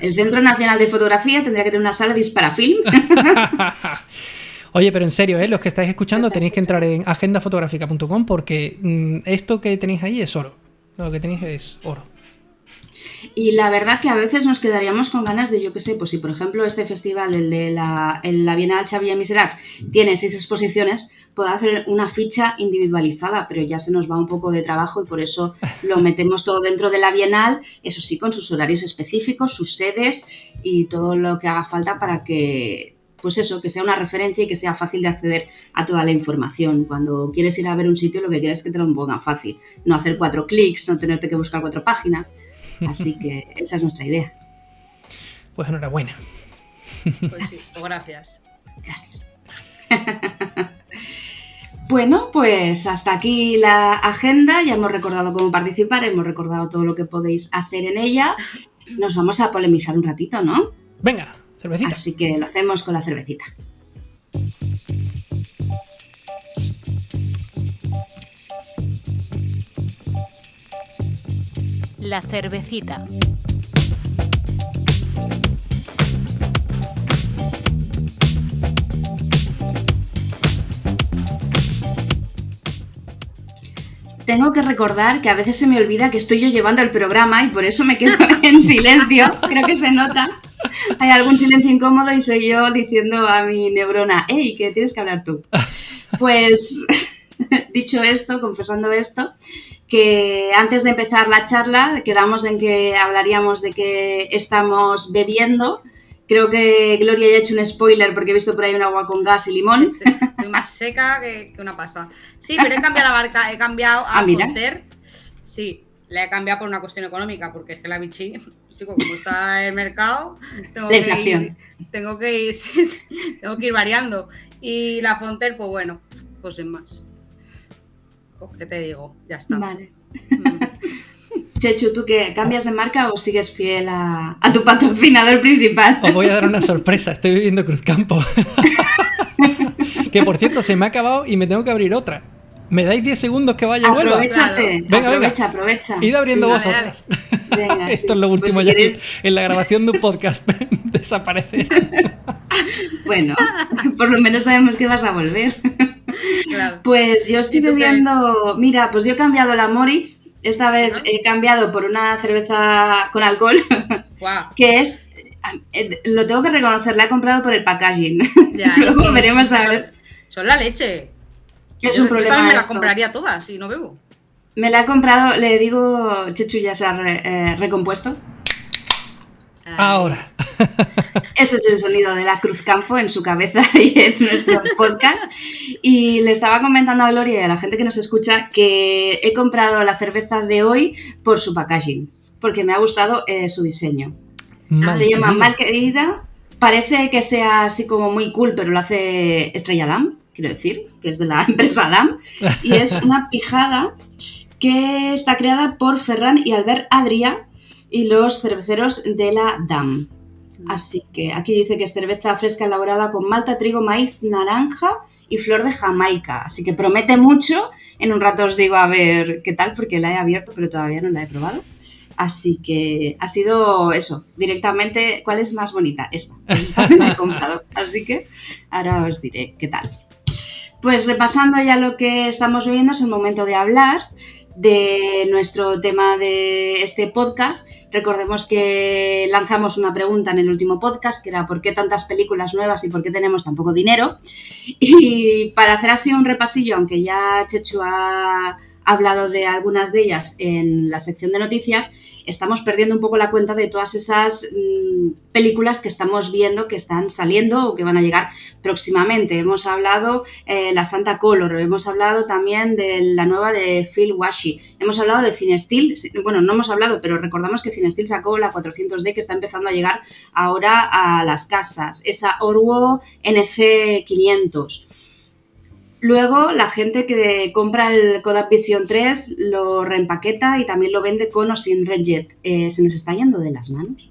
El Centro Nacional de Fotografía tendría que tener una sala de disparafilm. Oye, pero en serio, ¿eh? los que estáis escuchando tenéis que entrar en agendafotográfica.com porque mm, esto que tenéis ahí es oro. Lo que tenéis es oro. Y la verdad que a veces nos quedaríamos con ganas de, yo qué sé, pues si por ejemplo este festival, el de la, el, la Bienal Xavier Miserax, tiene seis exposiciones, puede hacer una ficha individualizada, pero ya se nos va un poco de trabajo y por eso lo metemos todo dentro de la Bienal, eso sí, con sus horarios específicos, sus sedes y todo lo que haga falta para que, pues eso, que sea una referencia y que sea fácil de acceder a toda la información. Cuando quieres ir a ver un sitio, lo que quieres es que te lo pongan fácil, no hacer cuatro clics, no tenerte que buscar cuatro páginas. Así que esa es nuestra idea. Pues enhorabuena. Pues sí, pues gracias. Gracias. Bueno, pues hasta aquí la agenda. Ya hemos recordado cómo participar, hemos recordado todo lo que podéis hacer en ella. Nos vamos a polemizar un ratito, ¿no? Venga, cervecita. Así que lo hacemos con la cervecita. La cervecita. Tengo que recordar que a veces se me olvida que estoy yo llevando el programa y por eso me quedo en silencio. Creo que se nota. Hay algún silencio incómodo y soy yo diciendo a mi neurona, hey, que tienes que hablar tú. Pues dicho esto, confesando esto, que antes de empezar la charla quedamos en que hablaríamos de que estamos bebiendo. Creo que Gloria ya ha hecho un spoiler porque he visto por ahí un agua con gas y limón. Estoy más seca que, una pasa. Sí, pero he cambiado la barca, he cambiado a ah, Fonter. Sí, le he cambiado por una cuestión económica, porque es que la bichi, chico, como está el mercado, tengo que ir, tengo que ir, tengo que ir variando. Y la Fonter, pues bueno, pues es más. ¿qué te digo? Ya está. Vale. Mm. Chechu, ¿tú qué? ¿Cambias de marca o sigues fiel a, a tu patrocinador principal? Os voy a dar una sorpresa, estoy viviendo Cruzcampo. que por cierto, se me ha acabado y me tengo que abrir otra. ¿Me dais 10 segundos que vaya y vuelva? Aprovechate, Venga, venga. aprovecha, aprovecha. Id abriendo Sí. vosotras. Venga, Esto sí. es lo Pues último si ya quieres- en la grabación de un podcast. Desaparecer. Bueno, por lo menos sabemos que vas a volver. Claro. Pues yo estoy bebiendo. Mira, pues yo he cambiado la Moritz. Esta vez he cambiado por una cerveza con alcohol, que es. eh, Lo tengo que reconocer, la he comprado por el packaging. Ya, Luego veremos a son- ver. Son la leche. Es Yo- un yo problema me las esto. compraría todas y no bebo. Me la he comprado, le digo, Chechu ya se ha re- eh, recompuesto. Ahora. Ese es el sonido de la Cruz Campo en su cabeza y en nuestro podcast. Y le estaba comentando a Gloria y a la gente que nos escucha que he comprado la cerveza de hoy por su packaging, porque me ha gustado eh, su diseño. Mal Se llama querida. Mal Querida. Parece que sea así como muy cool, pero lo hace Estrella Damm, quiero decir, que es de la empresa Damm. Y es una pijada que está creada por Ferran y Albert Adria y los cerveceros de la DAM. Así que aquí dice que es cerveza fresca elaborada con malta, trigo, maíz, naranja y flor de Jamaica. Así que promete mucho. En un rato os digo a ver qué tal, porque la he abierto, pero todavía no la he probado. Así que ha sido eso, directamente, ¿cuál es más bonita? Esta. Esta me la he comprado. Así que ahora os diré qué tal. Pues repasando ya lo que estamos viendo, es el momento de hablar de nuestro tema de este podcast. Recordemos que lanzamos una pregunta en el último podcast, que era ¿por qué tantas películas nuevas y por qué tenemos tan poco dinero? Y para hacer así un repasillo, aunque ya Chechu ha hablado de algunas de ellas en la sección de noticias, estamos perdiendo un poco la cuenta de todas esas mm, películas que estamos viendo que están saliendo o que van a llegar próximamente. Hemos hablado eh, la Santa Color, hemos hablado también de la nueva de Phil Washi, hemos hablado de Cinesteel, bueno, no hemos hablado, pero recordamos que Cinesteel sacó la 400D que está empezando a llegar ahora a las casas, esa Orwo NC500. Luego, la gente que compra el Kodak Vision 3 lo reempaqueta y también lo vende con o sin Redjet. Eh, ¿Se nos está yendo de las manos?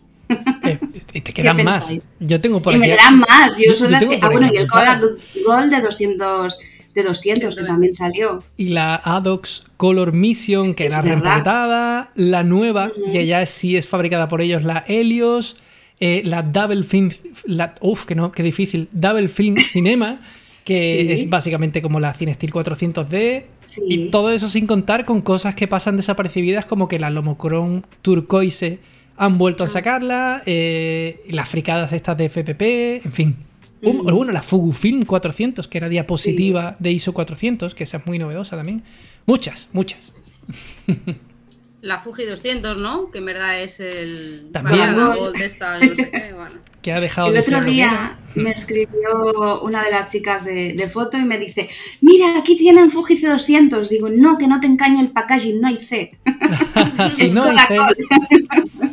Eh, y te quedan más. pensáis? Yo tengo por y me aquí. quedan más. Yo, Yo- son yo las tengo que. por Ah, bueno, y el. Kodak Gold de 200, de 200 que también salió. Y la Adox Color Mission, que Es era reempaquetada. La nueva, que ya sí es fabricada por ellos, la Helios. eh, la Double Film. La, uf, que no, qué difícil. Double Film Cinema, que Sí. es básicamente como la Cinestill 400D. Sí. Y todo eso sin contar con cosas que pasan desapercibidas, como que la Lomocron Turquoise han vuelto a sacarla, eh, las fricadas estas de FPP, en fin. Mm. Bueno, la Fujifilm 400, que era diapositiva de ISO 400, que esa es muy novedosa también. Muchas, muchas. La Fuji 200, ¿no? Que en verdad es el. También. la Gold de esta, no sé qué, bueno. Que ha dejado El de otro ser día me escribió una de las chicas de, de foto y me dice, mira, aquí tienen Fuji C200. Digo, no, que no te engañe el packaging, no hay C. Si es no, Coca-Cola. dice-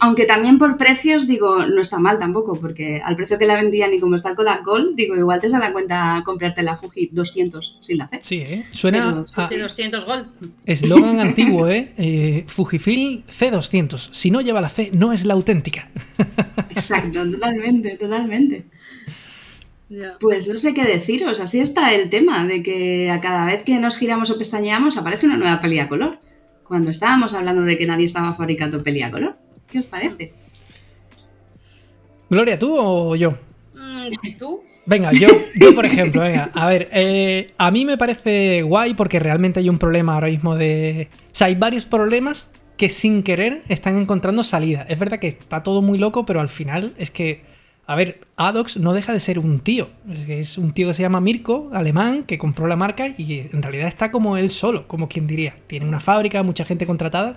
Aunque también por precios, digo, no está mal tampoco, porque al precio que la vendían y como está el Kodak Gold, digo, igual te sale a cuenta comprarte la Fuji 200 sin la C. Sí, ¿eh? Suena Pero- a Sí, 200 Gold. eslogan antiguo, ¿eh? Eh, Fujifilm C200. Si no lleva la C, no es la auténtica. Exacto, totalmente, totalmente. Pues no sé qué deciros, así está el tema, de que a cada vez que nos giramos o pestañeamos aparece una nueva peli a color. Cuando estábamos hablando de que nadie estaba fabricando peli a color. ¿Qué os parece? Gloria, ¿tú o yo? Mm, ¿Tú? Venga, yo, yo por ejemplo, venga, a ver, eh, a mí me parece guay porque realmente hay un problema ahora mismo de... O sea, hay varios problemas que sin querer están encontrando salida. Es verdad que está todo muy loco, pero al final es que, a ver, Adox no deja de ser un tío. Es, que es un tío que se llama Mirko, alemán, que compró la marca y en realidad está como él solo, como quien diría. Tiene una fábrica, mucha gente contratada,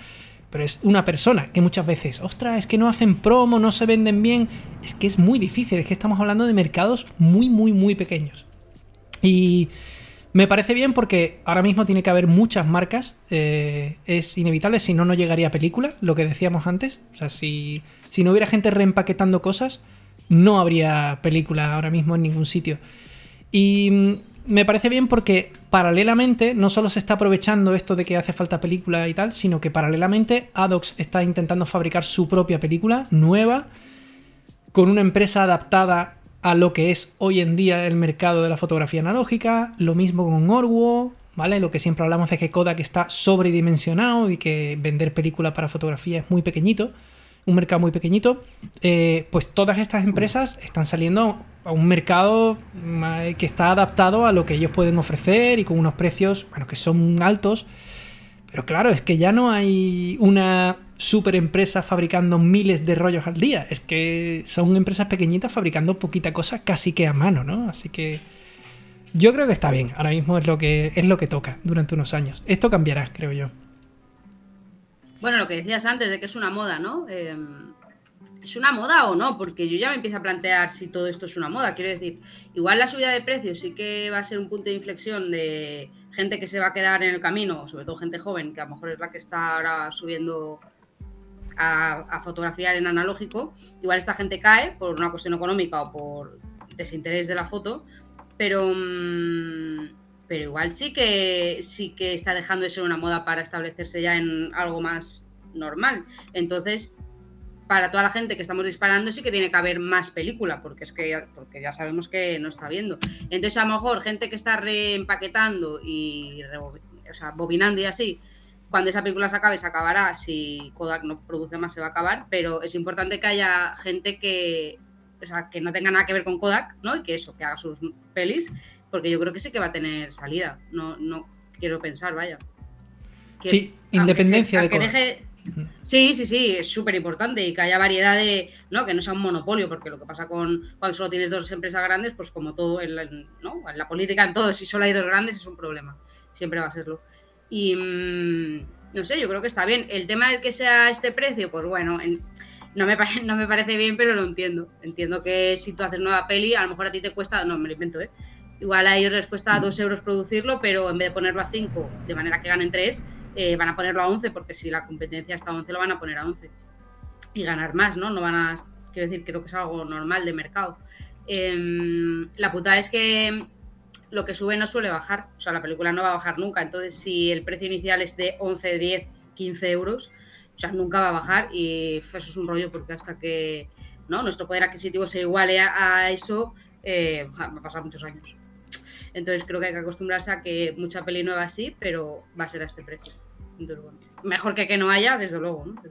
pero es una persona que muchas veces, ostras, es que no hacen promo, no se venden bien. Es que es muy difícil, es que estamos hablando de mercados muy, muy, muy pequeños. Y me parece bien porque ahora mismo tiene que haber muchas marcas. eh, es inevitable, si no, no llegaría película, lo que decíamos antes. O sea, si, si no hubiera gente reempaquetando cosas, no habría película ahora mismo en ningún sitio. Y mm, me parece bien porque paralelamente no solo se está aprovechando esto de que hace falta película y tal, sino que paralelamente Adox está intentando fabricar su propia película nueva con una empresa adaptada a lo que es hoy en día el mercado de la fotografía analógica, lo mismo con Orwo, ¿vale? Lo que siempre hablamos de que Kodak está sobredimensionado y que vender película para fotografía es muy pequeñito, un mercado muy pequeñito, eh, pues todas estas empresas están saliendo a un mercado mm, que está adaptado a lo que ellos pueden ofrecer y con unos precios, bueno, que son altos. Pero claro, es que ya no hay una super empresa fabricando miles de rollos al día. Es que son empresas pequeñitas fabricando poquita cosa casi que a mano, ¿no? Así que yo creo que está bien. Ahora mismo es lo que, es lo que toca durante unos años. Esto cambiará, creo yo. Bueno, lo que decías antes de que es una moda, ¿no? Eh, ¿Es una moda o no? Porque yo ya me empiezo a plantear si todo esto es una moda. Quiero decir, igual la subida de precios sí que va a ser un punto de inflexión de gente que se va a quedar en el camino, sobre todo gente joven, que a lo mejor es la que está ahora subiendo a, fotografiar en analógico. Igual esta gente cae por una cuestión económica o por desinterés de la foto, pero, mm, pero igual sí que, sí que está dejando de ser una moda para establecerse ya en algo más normal. Entonces, para toda la gente que estamos disparando sí que tiene que haber más película, porque es que porque ya sabemos que no está viendo. Entonces, a lo mejor gente que está reempaquetando y o sea, bobinando y así, cuando esa película se acabe, se acabará. Si Kodak no produce más, se va a acabar. Pero es importante que haya gente que, o sea, que no tenga nada que ver con Kodak, ¿no? Y que eso, que haga sus pelis, porque yo creo que sí que va a tener salida. No, no quiero pensar, vaya. sí, independencia de que Sí, sí, sí, es súper importante y que haya variedad de, ¿no? Que no sea un monopolio, porque lo que pasa con cuando solo tienes dos empresas grandes, pues como todo en la, ¿no? en la política, en todo, si solo hay dos grandes es un problema, siempre va a serlo. Y mm, no sé, yo creo que está bien. El tema de que sea este precio, pues bueno, no, me no me parece bien, pero lo entiendo. Entiendo que si tú haces nueva peli, a lo mejor a ti te cuesta, no, me lo invento, ¿eh? Igual a ellos les cuesta dos euros producirlo, pero en vez de ponerlo a cinco, de manera que ganen tres, eh, van a ponerlo a 11 porque si la competencia está a 11 lo van a poner a 11 y ganar más, ¿no? No van a, quiero decir, creo que es algo normal de mercado. Em, la puta es que lo que sube no suele bajar, o sea, la película no va a bajar nunca, entonces si el precio inicial es de 11, 10, 15 euros, o sea, nunca va a bajar y eso es un rollo porque hasta que ¿no? nuestro poder adquisitivo se iguale a, eso, eh, va a pasar muchos años. Entonces creo que hay que acostumbrarse a que mucha peli nueva sí, pero va a ser a este precio. mejor que que no haya, desde luego, ¿no?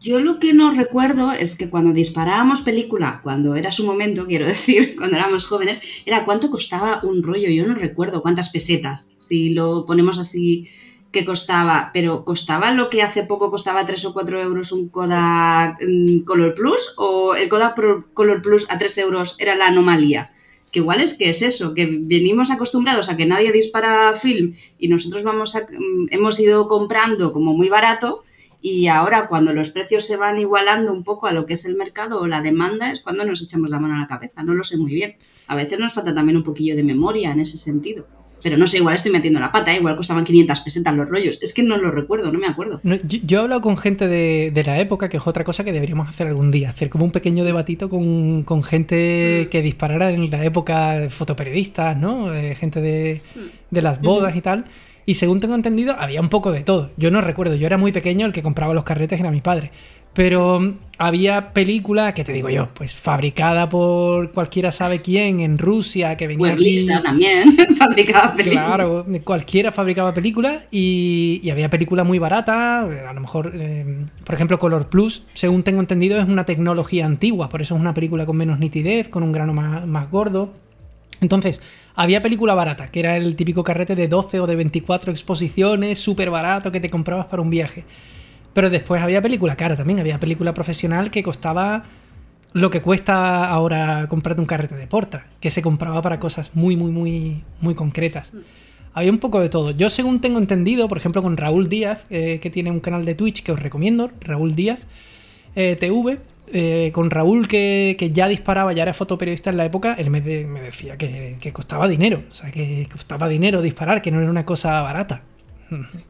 Yo lo que no recuerdo es que cuando disparábamos película, cuando era su momento, quiero decir, cuando éramos jóvenes, era cuánto costaba un rollo. Yo no recuerdo cuántas pesetas, si lo ponemos así que costaba, pero ¿costaba lo que hace poco costaba 3 o 4 euros un Kodak mm, Color Plus? ¿O el Kodak Color Plus a 3 euros era la anomalía? Que igual es que es eso, que venimos acostumbrados a que nadie dispara film y nosotros vamos a, mm, hemos ido comprando como muy barato y ahora cuando los precios se van igualando un poco a lo que es el mercado o la demanda es cuando nos echamos la mano a la cabeza, no lo sé muy bien. A veces nos falta también un poquillo de memoria en ese sentido. Pero no sé, igual estoy metiendo la pata, ¿eh? igual costaban 500 pesetas los rollos. Es que no lo recuerdo, no me acuerdo. yo, he hablado con gente de, la época, que es otra cosa que deberíamos hacer algún día. Hacer como un pequeño debatito con, gente mm. que disparara en la época de fotoperiodistas, ¿no? Eh, gente de, mm. de, las bodas y tal. Y según tengo entendido, había un poco de todo. Yo no recuerdo, yo era muy pequeño, el que compraba los carretes era mi padre. Pero mm, había película, que te digo yo, pues fabricada por cualquiera sabe quién en Rusia, que venía aquí. también fabricaba películas. Claro, cualquiera fabricaba películas y, había película muy barata. A lo mejor, eh, por ejemplo, Color Plus, según tengo entendido, es una tecnología antigua, por eso es una película con menos nitidez, con un grano más, más gordo. Entonces, había película barata, que era el típico carrete de 12 o de 24 exposiciones, súper barato, que te comprabas para un viaje. Pero después había película cara también, había película profesional que costaba lo que cuesta ahora comprarte un carrete de porta, que se compraba para cosas muy, muy, muy, muy concretas. Mm. Había un poco de todo. Yo, según tengo entendido, por ejemplo, con Raúl Díaz, eh, que tiene un canal de Twitch que os recomiendo, Raúl Díaz eh, TV, eh, con Raúl que, ya disparaba, ya era fotoperiodista en la época, él me, decía que, que, costaba dinero, o sea, que costaba dinero disparar, que no era una cosa barata.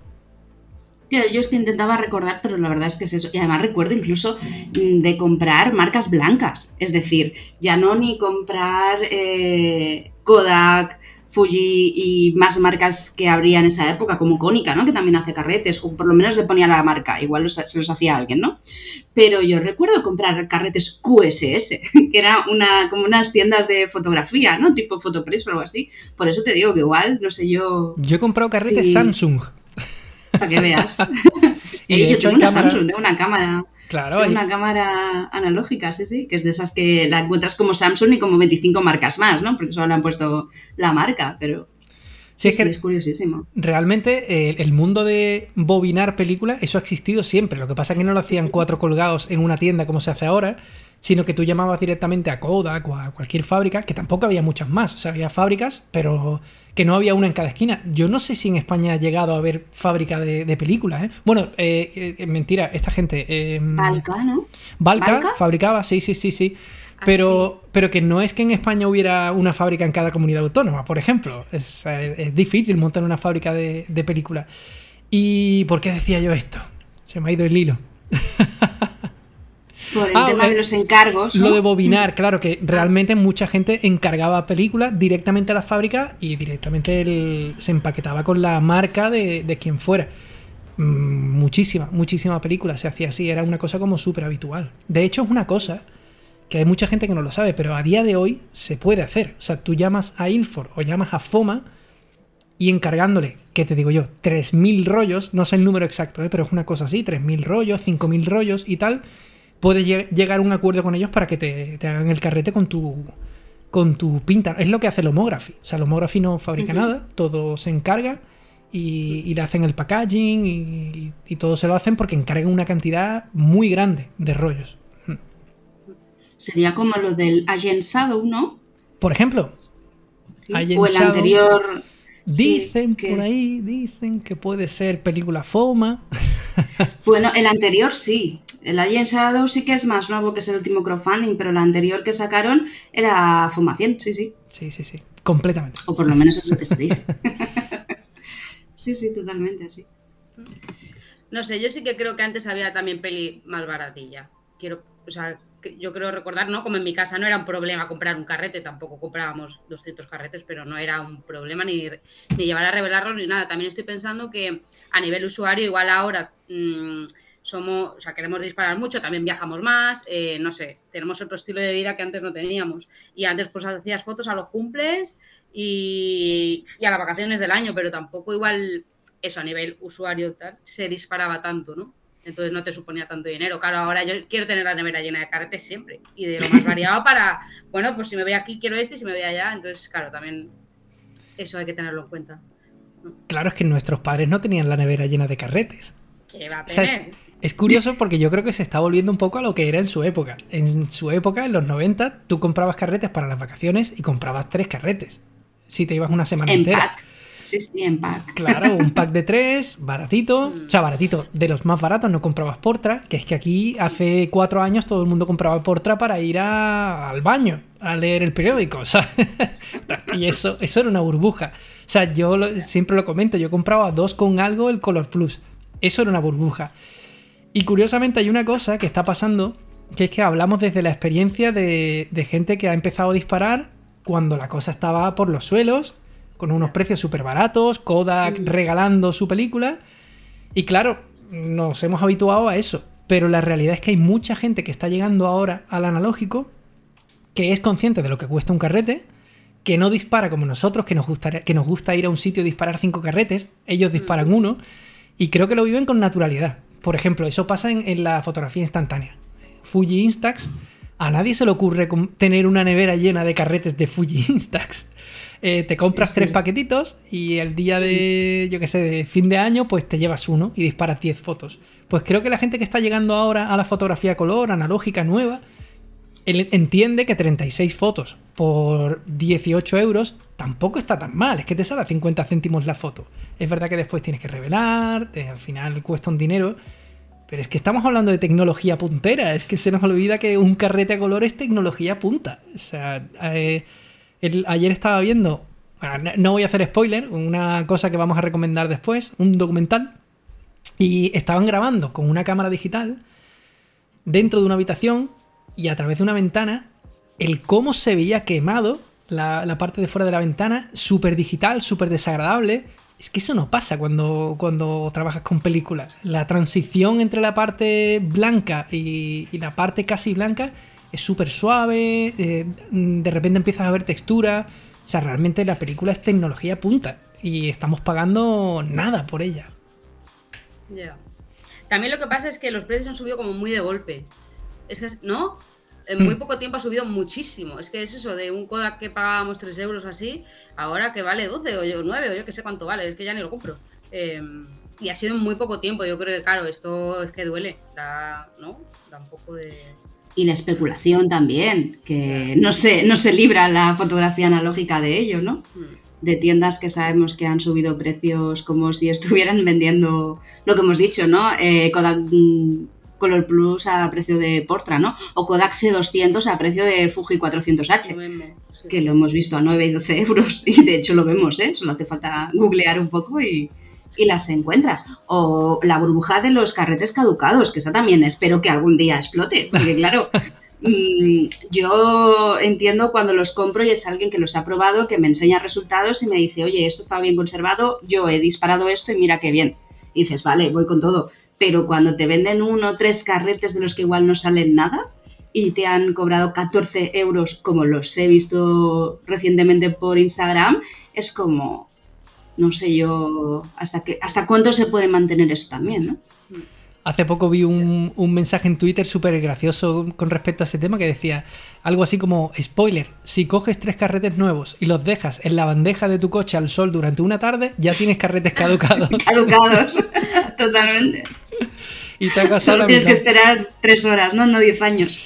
Yo, yo es que intentaba recordar, pero la verdad es que es eso. Y además recuerdo incluso mm, de comprar marcas blancas. Es decir, ya no ni comprar eh, Kodak, Fuji y más marcas que habría en esa época, como Konica, ¿no? Que también hace carretes, o por lo menos le ponía la marca, igual los- se los hacía alguien, ¿no? Pero yo recuerdo comprar carretes QSS, que era una, como unas tiendas de fotografía, ¿no? Tipo Fotopress o algo así. Por eso te digo que igual, no sé yo, Yo he comprado carretes Sí. Samsung. Para que veas. Y Eh, yo tengo una cámara- Samsung, tengo una cámara. Claro, Tengo hay- una cámara analógica, sí, sí, que es de esas que la encuentras como Samsung y como 25 marcas más, ¿no? Porque solo le han puesto la marca, pero Es que sí, es curiosísimo. realmente eh, el mundo de bobinar películas, eso ha existido siempre. Lo que pasa es que no lo hacían cuatro colgados en una tienda como se hace ahora, sino que tú llamabas directamente a Kodak o a cualquier fábrica, que tampoco había muchas más. O sea, había fábricas, pero que no había una en cada esquina. Yo no sé si en España ha llegado a haber fábrica de, de películas, ¿eh? Bueno, eh, eh, mentira, esta gente... eh, Balca, ¿no? Balca, ¿Balca? fabricaba, sí, sí, sí, sí. Ah, Pero, pero que no es que en España hubiera una fábrica en cada comunidad autónoma, por ejemplo. Es, eh, es difícil montar una fábrica de, de películas. ¿Y por qué decía yo esto? Se me ha ido el hilo. Por el Ah, tema eh, de los encargos. ¿no? Lo de bobinar, claro, que realmente mucha gente encargaba películas directamente a la fábrica y directamente el- se empaquetaba con la marca de, de quien fuera. Mm, muchísima, muchísima película se hacía así, era una cosa como súper habitual. De hecho, es una cosa que hay mucha gente que no lo sabe, pero a día de hoy se puede hacer. O sea, tú llamas a Infor o llamas a Foma y encargándole, ¿qué te digo yo? 3.000 rollos, no sé el número exacto, ¿eh? pero es una cosa así, 3.000 rollos, 5.000 rollos y tal, puedes lle- llegar a un acuerdo con ellos para que te, te hagan el carrete con tu, con tu pinta. Es lo que hace el Homography. O sea, el Homography no fabrica nada, todo se encarga y, y le hacen el packaging y, y todo se lo hacen porque encargan una cantidad muy grande de rollos. Sería como lo del Agent Shadow, ¿no? Por ejemplo, Sí. O el Shadow. anterior. sí, dicen que- por ahí, dicen que puede ser película Foma. Bueno, el anterior sí. El Agent Shadow sí que es más nuevo que es el último crowdfunding, pero el anterior que sacaron era Fumación, sí, sí. Sí, sí, sí, completamente. O por lo menos es lo que se dice. sí, sí, totalmente, sí. No sé, yo sí que creo que antes había también peli más baratilla. Quiero, o sea, yo creo recordar, ¿no? Como en mi casa no era un problema comprar un carrete, tampoco comprábamos 200 carretes, pero no era un problema ni, ni llevar a revelarlos ni nada. También estoy pensando que a nivel usuario, igual ahora mm, somos, o sea, queremos disparar mucho, también viajamos más, eh, no sé, tenemos otro estilo de vida que antes no teníamos. Y antes pues hacías fotos a los cumples y, y a las vacaciones del año, pero tampoco igual eso a nivel usuario tal, se disparaba tanto, ¿no? Entonces no te suponía tanto dinero. Claro, ahora yo quiero tener la nevera llena de carretes siempre y de lo más variado para, bueno, pues si me voy aquí quiero este y si me voy allá, entonces claro, también eso hay que tenerlo en cuenta. Claro, es que nuestros padres no tenían la nevera llena de carretes. ¿Qué va a O sea, es, tener? es curioso porque yo creo que se está volviendo un poco a lo que era en su época. En su época, en los 90, tú comprabas carretes para las vacaciones y comprabas tres carretes. Si te ibas una semana En entera. pack. Sí, sí, en pack. Claro, un pack de tres, baratito. Mm. O sea, baratito. De los más baratos no comprabas Portra, que es que aquí hace cuatro años todo el mundo compraba Portra para ir a- al baño, a leer el periódico. O sea, y eso, eso era una burbuja. O sea, yo lo- siempre lo comento, yo compraba dos con algo el Color Plus. Eso era una burbuja. Y curiosamente hay una cosa que está pasando, que es que hablamos desde la experiencia de, de gente que ha empezado a disparar cuando la cosa estaba por los suelos, con unos precios súper baratos, Kodak regalando su película. Y claro, nos hemos habituado a eso. Pero la realidad es que hay mucha gente que está llegando ahora al analógico, que es consciente de lo que cuesta un carrete, que no dispara como nosotros, que nos, gustaría, que nos gusta ir a un sitio y disparar cinco carretes, ellos disparan uno, y creo que lo viven con naturalidad. Por ejemplo, eso pasa en, en la fotografía instantánea. Fuji Instax, a nadie se le ocurre tener una nevera llena de carretes de Fuji Instax. Eh, te compras Sí, tres paquetitos y el día de, yo qué sé, de fin de año, pues te llevas uno y disparas 10 fotos. Pues creo que la gente que está llegando ahora a la fotografía color, analógica, nueva, él entiende que 36 fotos por 18 euros tampoco está tan mal. Es que te sale a 50 céntimos la foto. Es verdad que después tienes que revelar, te- al final cuesta un dinero. Pero es que estamos hablando de tecnología puntera. Es que se nos olvida que un carrete a color es tecnología punta. O sea, eh, el- ayer estaba viendo, no- voy a hacer spoiler, una cosa que vamos a recomendar después, un documental Y estaban grabando con una cámara digital dentro de una habitación y a través de una ventana el cómo se veía quemado la, parte de fuera de la ventana, súper digital, súper desagradable. Es que eso no pasa cuando, cuando trabajas con películas. La transición entre la parte blanca y la parte casi blanca es súper suave, eh, de repente empiezas a ver textura. O sea, realmente la película es tecnología punta y estamos pagando nada por ella. Ya. También lo que pasa es que los precios han subido como muy de golpe. Es que, ¿no? En muy Mm. poco tiempo ha subido muchísimo. Es que es eso, de un Kodak que pagábamos 3 euros así, ahora que vale 12 o yo 9 o yo que sé cuánto vale, es que ya ni lo compro. Eh, y ha sido en muy poco tiempo. Yo creo que, claro, esto es que duele. Da, ¿no? Da un poco de. Y la especulación también, que no se, no se libra la fotografía analógica de ello, ¿no? De tiendas que sabemos que han subido precios como si estuvieran vendiendo lo que hemos dicho, ¿no? Eh, Kodak mm, Color Plus a precio de Portra, ¿no? O Kodak C200 a precio de Fuji Lo 400H, mismo, sí. que lo hemos visto a 9 y 12 euros y de hecho lo vemos, ¿eh? Solo hace falta googlear un poco y, y las encuentras. O la burbuja de los carretes caducados, que esa también espero que algún día explote, porque claro, mm, yo entiendo cuando los compro y es alguien que los ha probado, que me enseña resultados y me dice, oye, esto estaba bien conservado, yo he disparado esto y mira qué bien. Y dices, vale, voy con todo. Pero cuando te venden uno o tres carretes de los que igual no salen nada y te han cobrado 14 euros, como los he visto recientemente por Instagram, es como, no sé yo, hasta, qué, hasta cuánto se puede mantener eso también, ¿no? Hace poco vi un, un mensaje en Twitter súper gracioso con respecto a ese tema que decía algo así como, spoiler, si coges tres carretes nuevos y los dejas en la bandeja de tu coche al sol durante una tarde, ya tienes carretes caducados Caducados, totalmente. y te ha Solo tienes que esperar tres horas, ¿no? No 10 años.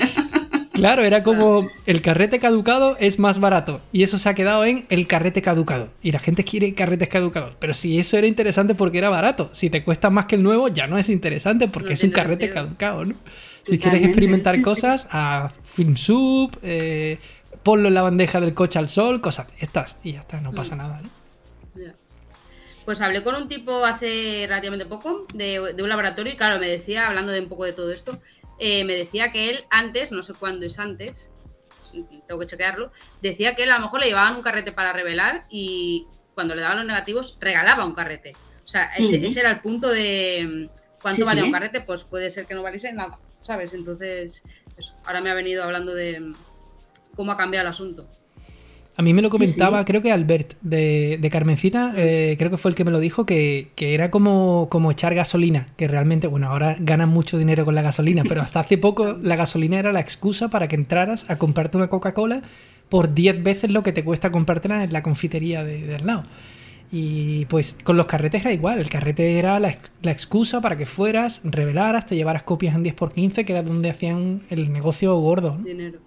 Claro, era como el carrete caducado es más barato y eso se ha quedado en el carrete caducado. Y la gente quiere carretes caducados. Pero si eso era interesante porque era barato, si te cuesta más que el nuevo ya no es interesante porque No es un carrete sentido. caducado, ¿no? Si Totalmente, quieres experimentar cosas, a FilmSub, eh, ponlo en la bandeja del coche al sol, cosas estas y ya está, no pasa nada. ¿no? Pues hablé con un tipo hace relativamente poco de, de un laboratorio y claro, me decía, hablando de un poco de todo esto, eh, me decía que él antes, no sé cuándo es antes, tengo que chequearlo, decía que él a lo mejor le llevaban un carrete para revelar y cuando le daban los negativos regalaba un carrete. O sea, ese, era el punto de mm, cuánto Sí, valía sí. un carrete, pues puede ser que no valiese nada, ¿sabes? Entonces, ahora me ha venido hablando de mm, cómo ha cambiado el asunto. A mí me lo comentaba, sí. creo que Albert de, de Carmencita, eh, creo que fue el que me lo dijo, que, que era como, como echar gasolina, que realmente, bueno, ahora ganan mucho dinero con la gasolina, pero hasta hace poco la gasolina era la excusa para que entraras a comprarte una Coca-Cola por 10 veces lo que te cuesta comprártela en la confitería de, de al lado. Y pues con los carretes era igual, el carrete era la, la excusa para que fueras, revelaras, te llevaras copias en 10x15, que era donde hacían el negocio gordo. ¿no? Dinero.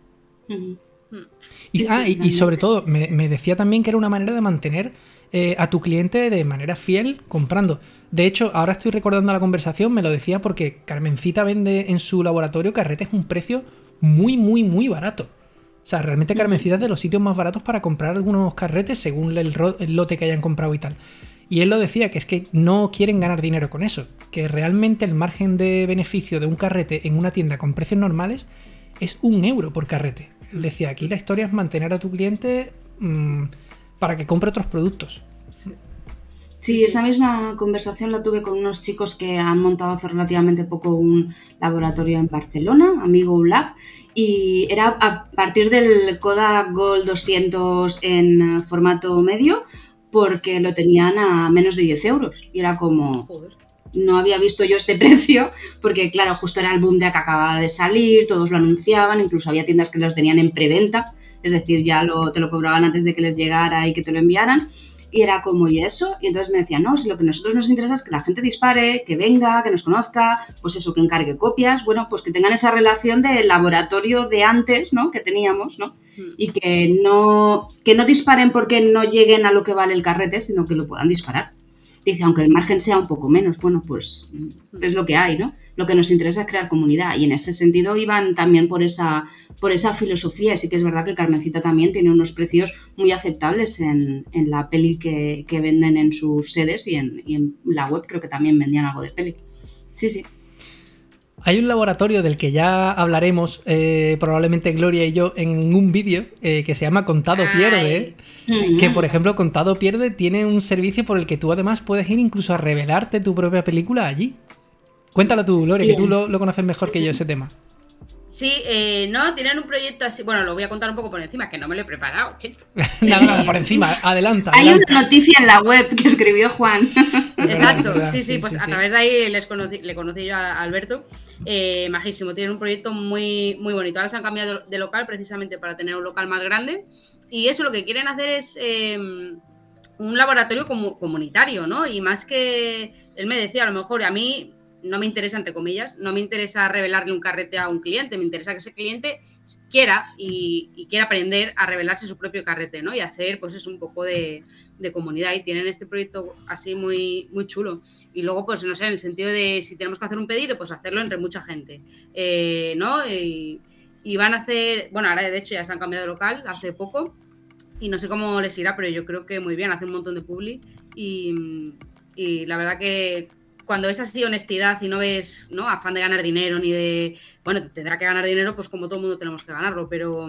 Y, ah, y- sobre todo, me, me decía también que era una manera de mantener eh, a tu cliente de manera fiel comprando. De hecho, ahora estoy recordando la conversación, me lo decía porque Carmencita vende en su laboratorio carretes un precio muy, muy, muy barato. O sea, realmente Carmencita es de los sitios más baratos para comprar algunos carretes según el, el lote que hayan comprado y tal. Y él lo decía, que es que no quieren ganar dinero con eso. Que realmente el margen de beneficio de un carrete en una tienda con precios normales es un euro por carrete. Decía, aquí la historia es mantener a tu cliente mm, para que compre otros productos. Sí, Sí, sí. esa misma conversación la tuve con unos chicos que han montado hace relativamente poco un laboratorio en Barcelona, Amigo Lab, y era a partir del Kodak Gold 200 en formato medio, porque lo tenían a menos de 10 euros. Y era como, Joder. No había visto yo este precio, porque claro, justo era el boom de que acababa de salir, todos lo anunciaban, incluso había tiendas que los tenían en preventa, es decir, ya lo, te lo cobraban antes de que les llegara y que te lo enviaran. Y era como, ¿y eso? Y entonces me decían, no, si lo que a nosotros nos interesa es que la gente dispare, que venga, que nos conozca, pues eso, que encargue copias, bueno, pues que tengan esa relación del laboratorio de antes, ¿no? Que teníamos, ¿no? Mm. Y que no, que no disparen porque no lleguen a lo que vale el carrete, sino que lo puedan disparar. Dice, aunque el margen sea un poco menos, bueno, pues es lo que hay, ¿no? Lo que nos interesa es crear comunidad y en ese sentido iban también por esa, por esa filosofía. Sí que es verdad que Carmencita también tiene unos precios muy aceptables en, en la peli que, que venden en sus sedes y en, y en la web creo que también vendían algo de peli. Sí, sí. Hay un laboratorio del que ya hablaremos, eh, probablemente Gloria y yo, en un vídeo eh, que se llama Contado Ay. Pierde. Mm. Que, por ejemplo, Contado Pierde tiene un servicio por el que tú además puedes ir incluso a revelarte tu propia película allí. Cuéntalo tú, Gloria, que tú lo, lo conoces mejor que yo ese tema. Sí, eh, no, tienen un proyecto así. Bueno, lo voy a contar un poco por encima, que no me lo he preparado, nada, nada, por encima, adelanta. Hay adelanta. una noticia en la web que escribió Juan. Exacto, sí, sí, sí, pues sí, a sí. través de ahí les conocí, le conocí yo a Alberto. Eh, majísimo, tienen un proyecto muy, muy bonito. Ahora se han cambiado de local precisamente para tener un local más grande. Y eso lo que quieren hacer es eh, un laboratorio comu- comunitario, ¿no? Y más que él me decía, a lo mejor a mí no me interesa, entre comillas, no me interesa revelarle un carrete a un cliente, me interesa que ese cliente quiera y, quiera aprender a revelarse su propio carrete, ¿no? Y hacer, pues, es un poco de, comunidad. Y tienen este proyecto así muy, muy chulo. Y luego, pues, no sé, en el sentido de si tenemos que hacer un pedido, pues hacerlo entre mucha gente, eh, ¿no? Y, y van a hacer, bueno, ahora de hecho ya se han cambiado de local hace poco y no sé cómo les irá, pero yo creo que muy bien, hace un montón de publi y, y la verdad que cuando ves así honestidad y no ves ¿no? afán de ganar dinero ni de, bueno, tendrá que ganar dinero, pues como todo mundo tenemos que ganarlo, pero,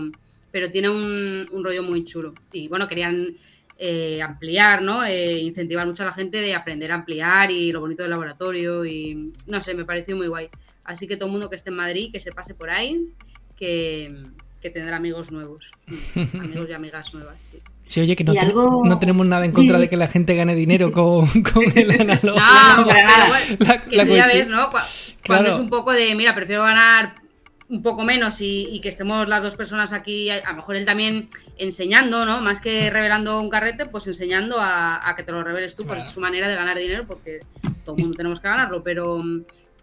pero tiene un, un rollo muy chulo. Y bueno, querían eh, ampliar, ¿no? Eh, incentivar mucho a la gente de aprender a ampliar y lo bonito del laboratorio y no sé, me pareció muy guay. Así que todo el mundo que esté en Madrid, que se pase por ahí, que, que tendrá amigos nuevos, amigos y amigas nuevas, sí. Sí, oye, que no, Y te- algo- no tenemos nada en contra de que la gente gane dinero con, con el análogo. No, para pero nada. bueno, La- que la tú ya ves, ¿no? Cu- Cuando Claro. es un poco de, mira, prefiero ganar un poco menos y, y que estemos las dos personas aquí, a, a lo mejor él también enseñando, ¿no? Más que revelando un carrete, pues enseñando a, a que te lo reveles tú, pues es su manera de ganar dinero, porque todo el mundo tenemos que ganarlo, pero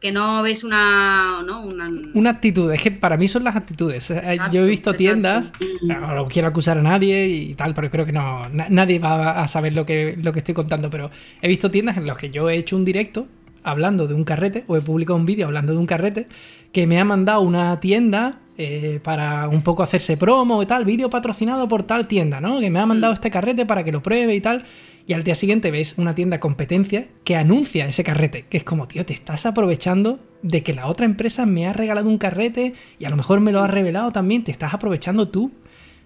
que no ves una, ¿no? Una, Una actitud, es que para mí son las actitudes. Eh, Exacto, Yo he visto tiendas, no, no quiero acusar a nadie y tal, pero creo que no, na- nadie va a saber lo que, lo que estoy contando, pero he visto tiendas en las que yo he hecho un directo hablando de un carrete o he publicado un vídeo hablando de un carrete que me ha mandado una tienda eh, para un poco hacerse promo y tal, vídeo patrocinado por tal tienda, ¿no? Que me ha mandado Mm. este carrete para que lo pruebe y tal. Y al día siguiente ves una tienda competencia que anuncia ese carrete, que es como, tío, te estás aprovechando de que la otra empresa me ha regalado un carrete y a lo mejor me lo ha revelado también, te estás aprovechando tú.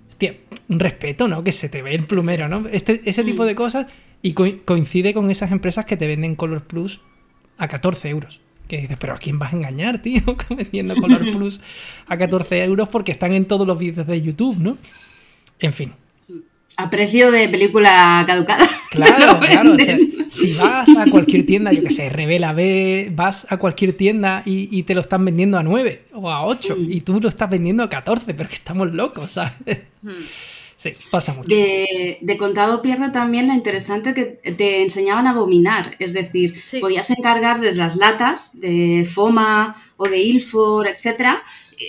Hostia, un respeto, ¿no? Que se te ve el plumero, ¿no? Este, ese Sí. tipo de cosas y co- coincide con esas empresas que te venden Color Plus a 14 euros. Que dices, pero ¿a quién vas a engañar, tío? Vendiendo Color Plus a 14 euros porque están en todos los vídeos de YouTube, ¿no? En fin. A precio de película caducada. Claro, Lo claro. o sea, venden. si vas a cualquier tienda, yo que sé, Revela B, vas a cualquier tienda y, y te lo están vendiendo a 9 o a 8 Mm. y tú lo estás vendiendo a 14, pero que estamos locos, ¿sabes? Hmm. Sí, pasa mucho. De, de contado pierde también la interesante que te enseñaban a abominar, es decir, Sí. podías encargarles las latas de Foma o de Ilfor, etcétera,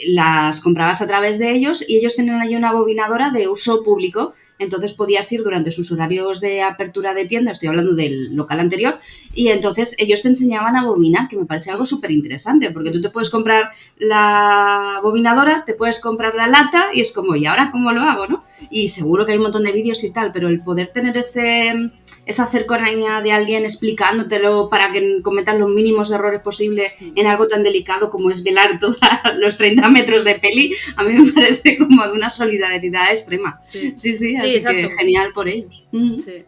las comprabas a través de ellos y ellos tenían ahí una bobinadora de uso público. Entonces podías ir durante sus horarios de apertura de tienda, estoy hablando del local anterior, y entonces ellos te enseñaban a bobinar, que me parece algo súper interesante, porque tú te puedes comprar la bobinadora, te puedes comprar la lata y es como, ¿y ahora cómo lo hago? ¿no? Y seguro que hay un montón de vídeos y tal, pero el poder tener ese, esa cercanía de alguien explicándotelo para que cometas los mínimos errores posibles en algo tan delicado como es velar todos los 30 metros de peli, a mí me parece como de una solidaridad extrema. Sí, Sí, sí, así exacto. que genial por ellos. Mm. sí,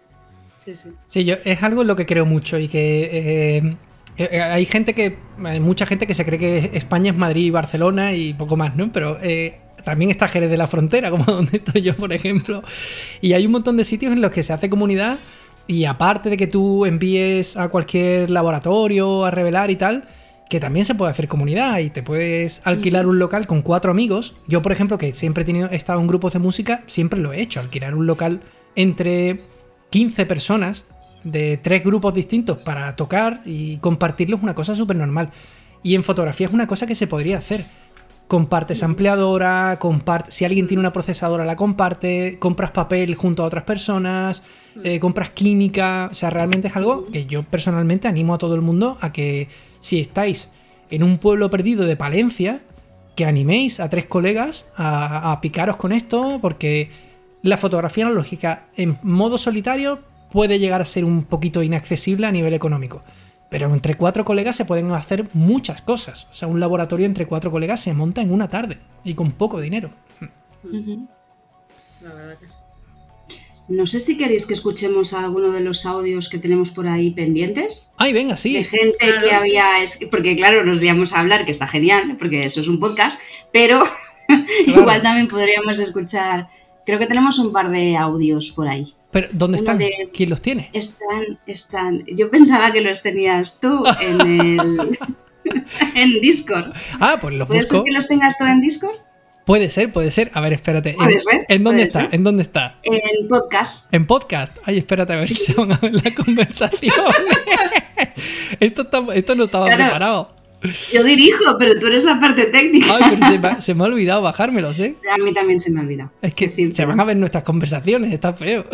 sí, sí. Sí, yo, es algo en lo que creo mucho y que eh, eh, hay gente que, hay mucha gente que se cree que España es Madrid y Barcelona y poco más, ¿no? Pero eh, también está Jerez de la Frontera, como donde estoy yo, por ejemplo. Y hay un montón de sitios en los que se hace comunidad y aparte de que tú envíes a cualquier laboratorio a revelar y tal, que también se puede hacer comunidad y te puedes alquilar un local con cuatro amigos. Yo, por ejemplo, que siempre he, tenido, he estado en grupos de música, siempre lo he hecho, alquilar un local entre 15 personas de tres grupos distintos para tocar y compartirlo es una cosa súper normal. Y en fotografía es una cosa que se podría hacer. Compartes ampliadora, comparte, si alguien tiene una procesadora la comparte, compras papel junto a otras personas, eh, compras química, o sea, realmente es algo que yo personalmente animo a todo el mundo a que si estáis en un pueblo perdido de Palencia, que animéis a tres colegas a, a picaros con esto, porque la fotografía analógica en modo solitario puede llegar a ser un poquito inaccesible a nivel económico. Pero entre cuatro colegas se pueden hacer muchas cosas. O sea, un laboratorio entre cuatro colegas se monta en una tarde y con poco dinero. La verdad que sí. No sé si queréis que escuchemos alguno de los audios que tenemos por ahí pendientes. Ay, venga, De sí. gente Claro, que sí. había. Porque, claro, nos liamos a hablar, que está genial, porque eso es un podcast, pero Claro. igual también podríamos escuchar. Creo que tenemos un par de audios por ahí. Pero, ¿dónde Uno están? de- ¿Quién los tiene? Están, están. Yo pensaba que los tenías tú en el. en Discord. Ah, pues los ¿Puede busco. ser que los tengas tú en Discord? Puede ser, puede ser. A ver, espérate. ¿En, ver, ¿en dónde está? ser. ¿En dónde está? En podcast. En podcast. Ay, espérate a ver si se van a ver la conversación. esto, está- esto no estaba Claro. preparado. Yo dirijo, pero tú eres la parte técnica. Ay, pero se me, ha- se me ha olvidado bajármelos, ¿eh? A mí también se me ha olvidado. Es que se van a ver nuestras conversaciones, está feo.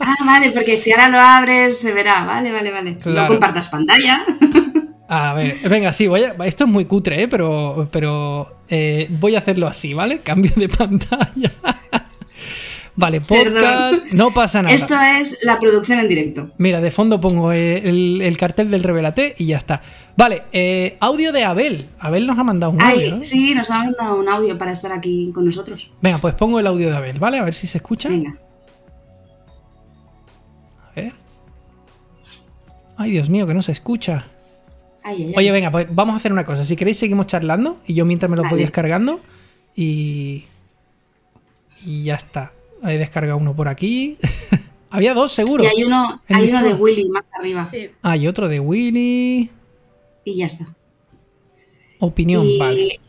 Ah, vale, porque si ahora lo abres se verá. Vale, vale, vale. Claro. No compartas pantalla. A ver, venga, sí, voy a, esto es muy cutre, ¿eh? pero, pero eh, voy a hacerlo así, ¿vale? Cambio de pantalla. vale, Perdón. podcast, no pasa nada. Esto es la producción en directo. Mira, de fondo pongo el, el cartel del Revelate y ya está. Vale, eh, audio de Abel. Abel nos ha mandado un Ay, audio, ¿no? sí, nos ha mandado un audio para estar aquí con nosotros. Venga, pues pongo el audio de Abel, ¿vale? A ver si se escucha. Venga. A ver. Ay, Dios mío, que no se escucha. Ay, ay, ay. Oye, venga, pues vamos a hacer una cosa. Si queréis, seguimos charlando y yo mientras me lo voy Vale. descargando y. Y ya está. He descargado uno por aquí. Había dos, seguro. Y hay uno, hay uno de. Willy más arriba. Sí. Hay otro de Willy. Y ya está. Opinión, y vale.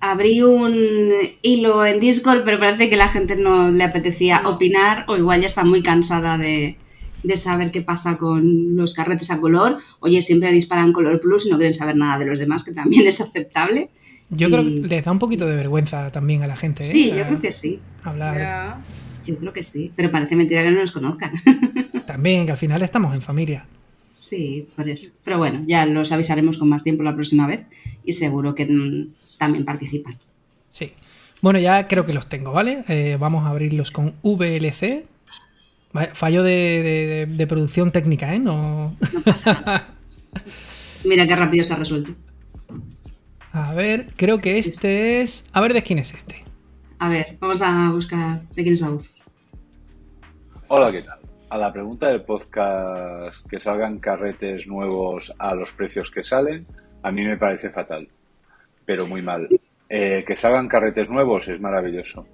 abrí un hilo en Discord, pero parece que la gente no le apetecía opinar o igual ya está muy cansada de, de saber qué pasa con los carretes a color. Oye, siempre disparan color plus y no quieren saber nada de los demás, que también es aceptable. Yo creo que les da un poquito de vergüenza también a la gente. ¿eh? Sí, yo creo que sí. Hablar. Yo creo que sí. Pero parece mentira que no nos conozcan. también, que al final estamos en familia. sí, por eso. Pero bueno, ya los avisaremos con más tiempo la próxima vez y seguro que mm, también participan. Sí. Bueno, ya creo que los tengo, ¿vale? Eh, vamos a abrirlos con VLC. Fallo de, de- de- de producción técnica, ¿eh? No. No pasa nada. Mira qué rápido se ha resuelto. A ver, creo que este es. A ver de quién es este. A ver, vamos a buscar de quién es la voz. Hola, ¿qué tal? A la pregunta del podcast que salgan carretes nuevos a los precios que salen, a mí me parece fatal, pero muy mal. Eh, que salgan carretes nuevos es maravilloso,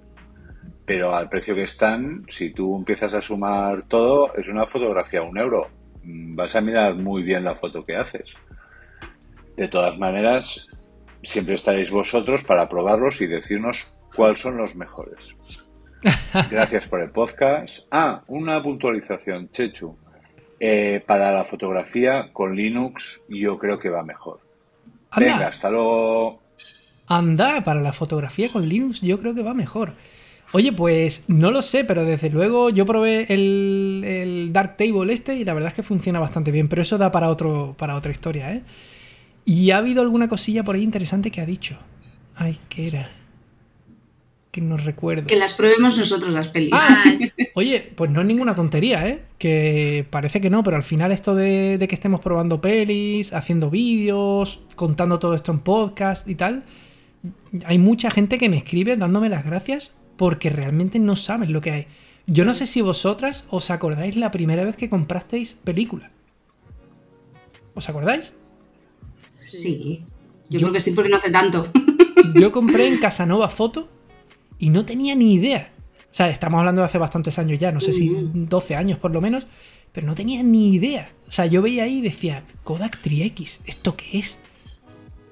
pero al precio que están, si tú empiezas a sumar todo, es una fotografía a un euro. Mm, Vas a mirar muy bien la foto que haces. De todas maneras, siempre estaréis vosotros para probarlos y decirnos cuáles son los mejores. Gracias por el podcast. Ah, una puntualización, Chechu. Eh, para la fotografía con Linux yo creo que va mejor. Venga, hasta luego. anda, para la fotografía con Linux yo creo que va mejor. Oye, pues no lo sé, pero desde luego yo probé el, el Darktable este y la verdad es que funciona bastante bien, pero eso da para, otro, para otra historia, ¿eh? Y ha habido alguna cosilla por ahí interesante que ha dicho. Ay, ¿qué era? Que no recuerdo. Que las probemos nosotros las pelis. Ah, Oye, pues no es ninguna tontería, ¿eh? Que parece que no, pero al final esto de, de que estemos probando pelis, haciendo vídeos, contando todo esto en podcast y tal, hay mucha gente que me escribe dándome las gracias porque realmente no saben lo que hay. Yo no sé si vosotras os acordáis la primera vez que comprasteis película. ¿Os acordáis? Sí. Yo, Yo- creo que sí, porque no hace tanto. Yo compré en Casanova Foto y no tenía ni idea. O sea, estamos hablando de hace bastantes años ya, no sé si Ujú. 12 años por lo menos, pero no tenía ni idea. O sea, yo veía ahí y decía, Kodak Tri-X, ¿esto qué es?